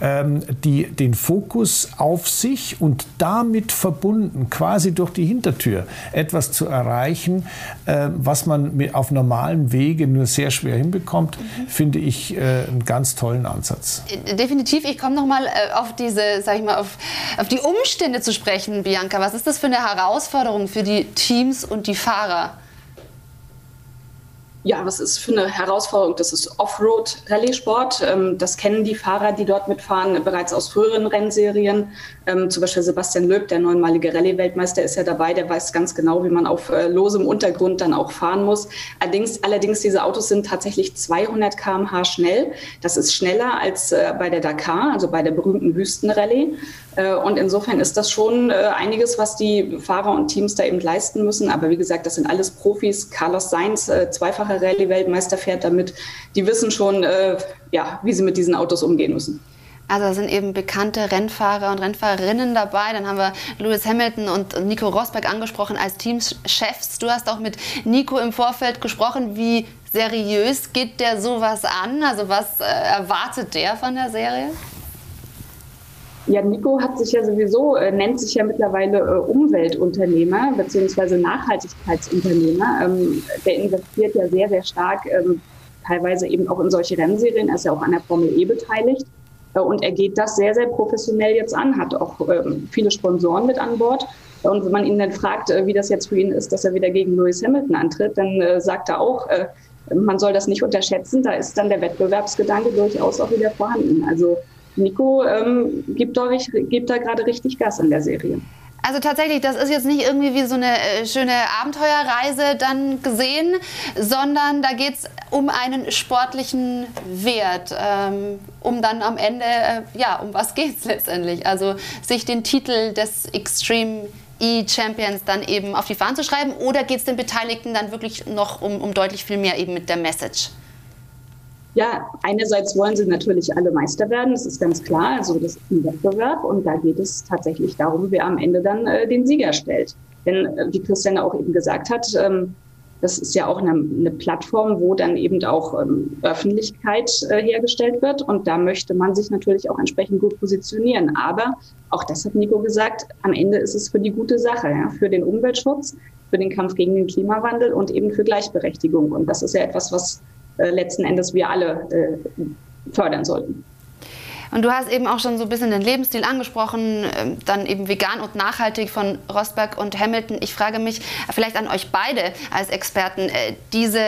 ähm, die den Fokus aufs sich und damit verbunden, quasi durch die Hintertür, etwas zu erreichen, äh, was man auf normalem Wege nur sehr schwer hinbekommt, mhm. finde ich äh, einen ganz tollen Ansatz. Definitiv. Ich komme noch mal äh, auf diese, sag ich mal, auf, auf die Umstände zu sprechen, Bianca. Was ist das für eine Herausforderung für die Teams und die Fahrer? ja, was ist für eine Herausforderung? Das ist Offroad-Rallye-Sport. Ähm, das kennen die Fahrer, die dort mitfahren, bereits aus früheren Rennserien. Ähm, zum Beispiel Sebastian Löb, der neunmalige Rallye-Weltmeister, ist ja dabei. Der weiß ganz genau, wie man auf äh, losem Untergrund dann auch fahren muss. Allerdings, allerdings diese Autos sind tatsächlich 200 km/h schnell. Das ist schneller als äh, bei der Dakar, also bei der berühmten Wüstenrallye. Äh, und insofern ist das schon einiges, was die Fahrer und Teams da eben leisten müssen. Aber wie gesagt, das sind alles Profis. Carlos Sainz, zweifacher Rallye-Weltmeister, fährt damit. Die wissen schon, ja, wie sie mit diesen Autos umgehen müssen. Also sind eben bekannte Rennfahrer und Rennfahrerinnen dabei. Dann haben wir Lewis Hamilton und Nico Rosberg angesprochen als Teamchefs. Du hast auch mit Nico im Vorfeld gesprochen. Wie seriös geht der sowas an? Also was äh, erwartet der von der Serie? Ja, Nico hat sich ja sowieso, äh, nennt sich ja mittlerweile äh, Umweltunternehmer bzw. Nachhaltigkeitsunternehmer. Ähm, der investiert ja sehr, sehr stark, ähm, teilweise eben auch in solche Rennserien. Er ist ja auch an der Formel E beteiligt. Äh, und er geht das sehr, sehr professionell jetzt an, hat auch ähm, viele Sponsoren mit an Bord. Und wenn man ihn dann fragt, äh, wie das jetzt für ihn ist, dass er wieder gegen Lewis Hamilton antritt, dann äh, sagt er auch, man soll das nicht unterschätzen. Da ist dann der Wettbewerbsgedanke durchaus auch wieder vorhanden. Also Nico ähm, gibt, da, gibt da gerade richtig Gas in der Serie. Also tatsächlich, das ist jetzt nicht irgendwie wie so eine äh, schöne Abenteuerreise dann gesehen, sondern da geht es um einen sportlichen Wert, ähm, um dann am Ende, äh, ja, um was geht es letztendlich? Also sich den Titel des Extreme E-Champions dann eben auf die Fahnen zu schreiben oder geht es den Beteiligten dann wirklich noch um, um deutlich viel mehr eben mit der Message? Ja, einerseits wollen sie natürlich alle Meister werden, das ist ganz klar. Also das ist ein Wettbewerb und da geht es tatsächlich darum, wer am Ende dann äh, den Sieger stellt. Denn äh, wie Christiane auch eben gesagt hat, ähm, das ist ja auch eine, eine, Plattform, wo dann eben auch ähm, Öffentlichkeit äh, hergestellt wird. Und da möchte man sich natürlich auch entsprechend gut positionieren. Aber auch das hat Nico gesagt, am Ende ist es für die gute Sache, ja, für den Umweltschutz, für den Kampf gegen den Klimawandel und eben für Gleichberechtigung. Und das ist ja etwas, was letzten Endes wir alle äh, fördern sollten. Und du hast eben auch schon so ein bisschen den Lebensstil angesprochen, ähm, dann eben vegan und nachhaltig von Rosberg und Hamilton. Ich frage mich vielleicht an euch beide als Experten, äh, diese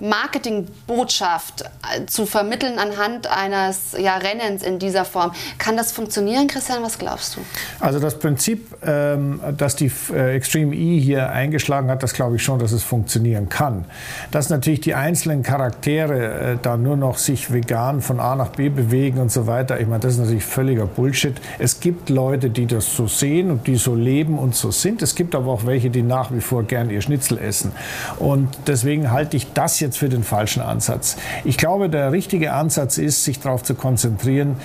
Marketingbotschaft äh, zu vermitteln anhand eines ja, Rennens in dieser Form. Kann das funktionieren, Christian? Was glaubst du? Also das Prinzip, ähm, dass die äh, Extreme E hier eingeschlagen hat, das glaube ich schon, dass es funktionieren kann. Dass natürlich die einzelnen Charaktere da nur noch sich vegan von A nach B bewegen und so weiter, ich meine, das ist natürlich völliger Bullshit. Es gibt Leute, die das so sehen und die so leben und so sind. Es gibt aber auch welche, die nach wie vor gern ihr Schnitzel essen. Und deswegen halte ich das jetzt für den falschen Ansatz. Ich glaube, der richtige Ansatz ist, sich darauf zu konzentrieren,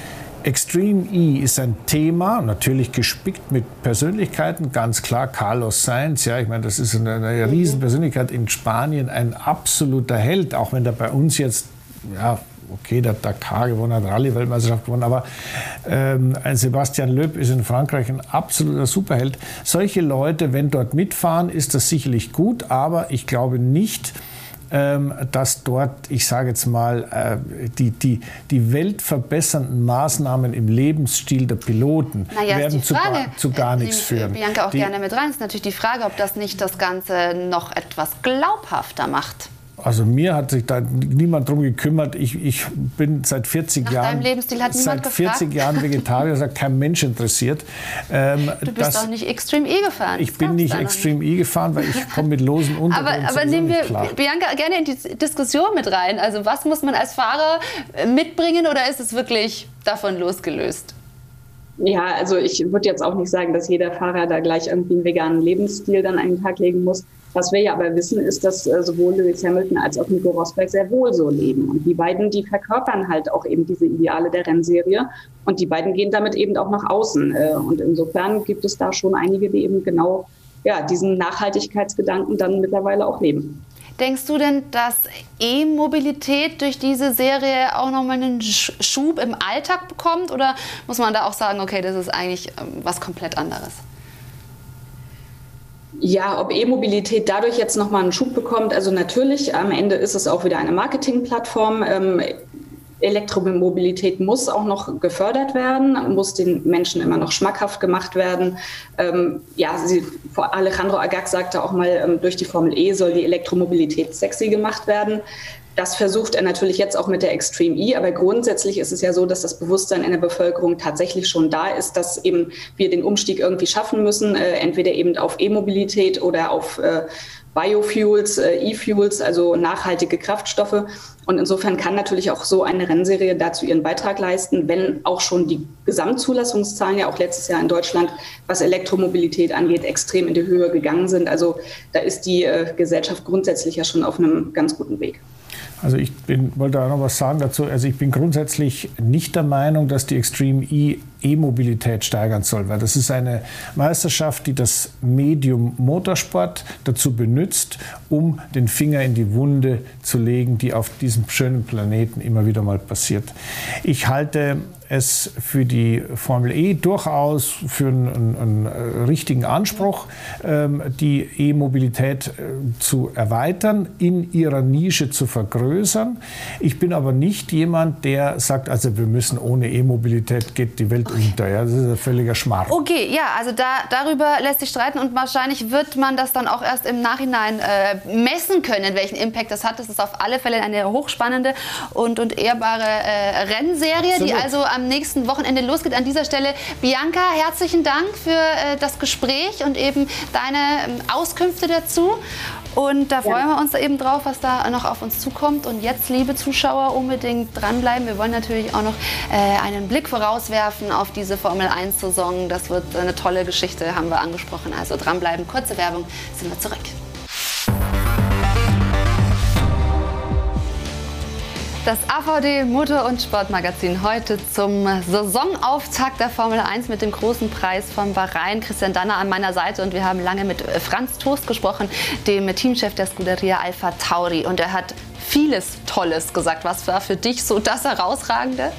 Extreme E ist ein Thema, natürlich gespickt mit Persönlichkeiten, ganz klar. Carlos Sainz, ja, ich meine, das ist eine, eine Riesenpersönlichkeit in Spanien, ein absoluter Held, auch wenn er bei uns jetzt ja, okay, der Dakar gewonnen hat, Rallye-Weltmeisterschaft gewonnen, aber ähm, ein Sebastian Loeb ist in Frankreich ein absoluter Superheld. Solche Leute, wenn dort mitfahren, ist das sicherlich gut, aber ich glaube nicht, ähm, dass dort, ich sage jetzt mal, äh, die, die, die weltverbessernden Maßnahmen im Lebensstil der Piloten naja, werden zu, Frage, zu, gar äh, nichts führen. Bianca auch die, gerne mit rein. ist natürlich die Frage, ob das nicht das Ganze noch etwas glaubhafter macht. Also mir hat sich da niemand drum gekümmert. Ich, ich bin seit 40 Nach Jahren seit 40 Jahren Vegetarier, das hat kein Mensch interessiert. Ähm, du bist das, doch nicht Extreme E gefahren. Ich bin nicht Extreme E gefahren, weil ich komme mit losen Untergrund. aber, aber nehmen wir Bianca gerne in die Diskussion mit rein. Also was muss man als Fahrer mitbringen oder ist es wirklich davon losgelöst? Ja, also ich würde jetzt auch nicht sagen, dass jeder Fahrer da gleich irgendwie einen veganen Lebensstil dann an den Tag legen muss. Was wir ja aber wissen, ist, dass äh, sowohl Lewis Hamilton als auch Nico Rosberg sehr wohl so leben. Und die beiden, die verkörpern halt auch eben diese Ideale der Rennserie. Und die beiden gehen damit eben auch nach außen. Äh, und insofern gibt es da schon einige, die eben genau ja, diesen Nachhaltigkeitsgedanken dann mittlerweile auch leben. Denkst du denn, dass E-Mobilität durch diese Serie auch nochmal einen Schub im Alltag bekommt? Oder muss man da auch sagen, okay, das ist eigentlich ähm, was komplett anderes? Ja, ob E-Mobilität dadurch jetzt nochmal einen Schub bekommt, also natürlich, am Ende ist es auch wieder eine Marketingplattform. Ähm, Elektromobilität muss auch noch gefördert werden, muss den Menschen immer noch schmackhaft gemacht werden. Ähm, ja, sie, Alejandro Agag sagte auch mal, ähm, durch die Formel E soll die Elektromobilität sexy gemacht werden. Das versucht er natürlich jetzt auch mit der Extreme E, aber grundsätzlich ist es ja so, dass das Bewusstsein in der Bevölkerung tatsächlich schon da ist, dass eben wir den Umstieg irgendwie schaffen müssen, äh, entweder eben auf E-Mobilität oder auf äh, Biofuels, äh, E-Fuels, also nachhaltige Kraftstoffe. Und insofern kann natürlich auch so eine Rennserie dazu ihren Beitrag leisten, wenn auch schon die Gesamtzulassungszahlen ja auch letztes Jahr in Deutschland, was Elektromobilität angeht, extrem in die Höhe gegangen sind. Also da ist die äh, Gesellschaft grundsätzlich ja schon auf einem ganz guten Weg. Also ich bin, wollte auch noch was sagen dazu. Also ich bin grundsätzlich nicht der Meinung, dass die Extreme E E-Mobilität steigern soll, weil das ist eine Meisterschaft, die das Medium Motorsport dazu benutzt, um den Finger in die Wunde zu legen, die auf diesem schönen Planeten immer wieder mal passiert. Ich halte es für die Formel E durchaus für einen, einen, einen richtigen Anspruch, ähm, die E-Mobilität äh, zu erweitern, in ihrer Nische zu vergrößern. Ich bin aber nicht jemand, der sagt, also wir müssen ohne E-Mobilität geht die Welt unter. Ja, das ist ein völliger Schmarrn. Okay, ja, also da, darüber lässt sich streiten und wahrscheinlich wird man das dann auch erst im Nachhinein äh, messen können, welchen Impact das hat. Das ist auf alle Fälle eine hochspannende und, und ehrbare äh, Rennserie, Absolut. die also am am nächsten Wochenende losgeht. An dieser Stelle, Bianca, herzlichen Dank für äh, das Gespräch und eben deine ähm, Auskünfte dazu. Und da freuen wir uns eben drauf, was da noch auf uns zukommt. Und jetzt, liebe Zuschauer, unbedingt dranbleiben. Wir wollen natürlich auch noch äh, einen Blick vorauswerfen auf diese Formel 1-Saison. Das wird eine tolle Geschichte, haben wir angesprochen. Also dranbleiben. Kurze Werbung, sind wir zurück. Das AVD Motor- und Sportmagazin heute zum Saisonauftakt der Formel 1 mit dem großen Preis von Bahrain. Christian Danner an meiner Seite und wir haben lange mit Franz Toast gesprochen, dem Teamchef der Scuderia Alpha Tauri. Und er hat vieles Tolles gesagt. Was war für dich so das Herausragende?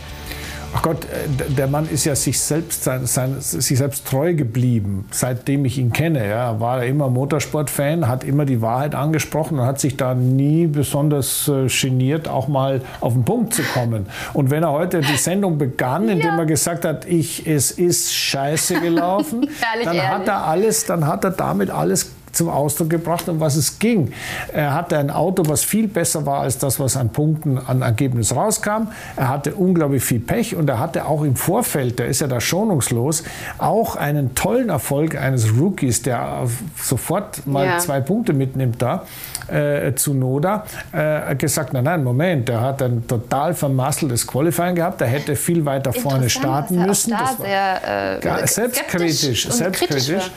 Ach Gott, äh, der Mann ist ja sich selbst, sein, sein, sich selbst treu geblieben, seitdem ich ihn kenne. Ja, war er immer Motorsportfan, hat immer die Wahrheit angesprochen und hat sich da nie besonders äh, geniert, auch mal auf den Punkt zu kommen. Und wenn er heute die Sendung begann, indem ja. er gesagt hat, ich, es ist scheiße gelaufen, dann ehrlich. hat er alles, dann hat er damit alles zum Ausdruck gebracht, um was es ging. Er hatte ein Auto, was viel besser war als das, was an Punkten, an Ergebnis rauskam. Er hatte unglaublich viel Pech und er hatte auch im Vorfeld, der ist ja da schonungslos, auch einen tollen Erfolg eines Rookies, der sofort mal ja. zwei Punkte mitnimmt da äh, zu Noda, äh, gesagt, nein, nein, Moment, der hat ein total vermasseltes Qualifying gehabt, der hätte viel weiter vorne starten müssen. Da das war sehr, äh, selbstkritisch, selbstkritisch.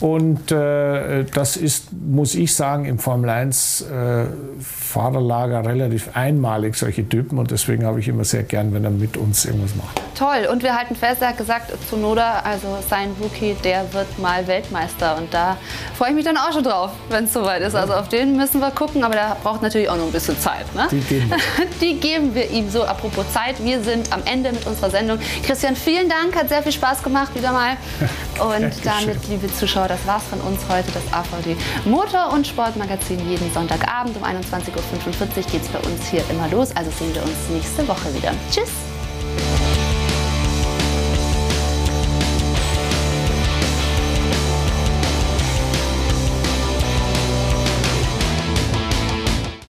Und äh, das ist, muss ich sagen, im Formel 1 äh, Fahrerlager relativ einmalig, solche Typen. Und deswegen habe ich immer sehr gern, wenn er mit uns irgendwas macht. Toll. Und wir halten fest, er hat gesagt, Zunoda, also sein Rookie, der wird mal Weltmeister. Und da freue ich mich dann auch schon drauf, wenn es soweit ist. Also auf den müssen wir gucken, aber der braucht natürlich auch noch ein bisschen Zeit. Ne? Die, geben wir. Die geben wir ihm. So, apropos Zeit, wir sind am Ende mit unserer Sendung. Christian, vielen Dank, hat sehr viel Spaß gemacht wieder mal. Und damit, liebe Zuschauer, das war's von uns heute, das AVD Motor- und Sportmagazin. Jeden Sonntagabend um 21.45 Uhr geht es bei uns hier immer los. Also sehen wir uns nächste Woche wieder. Tschüss!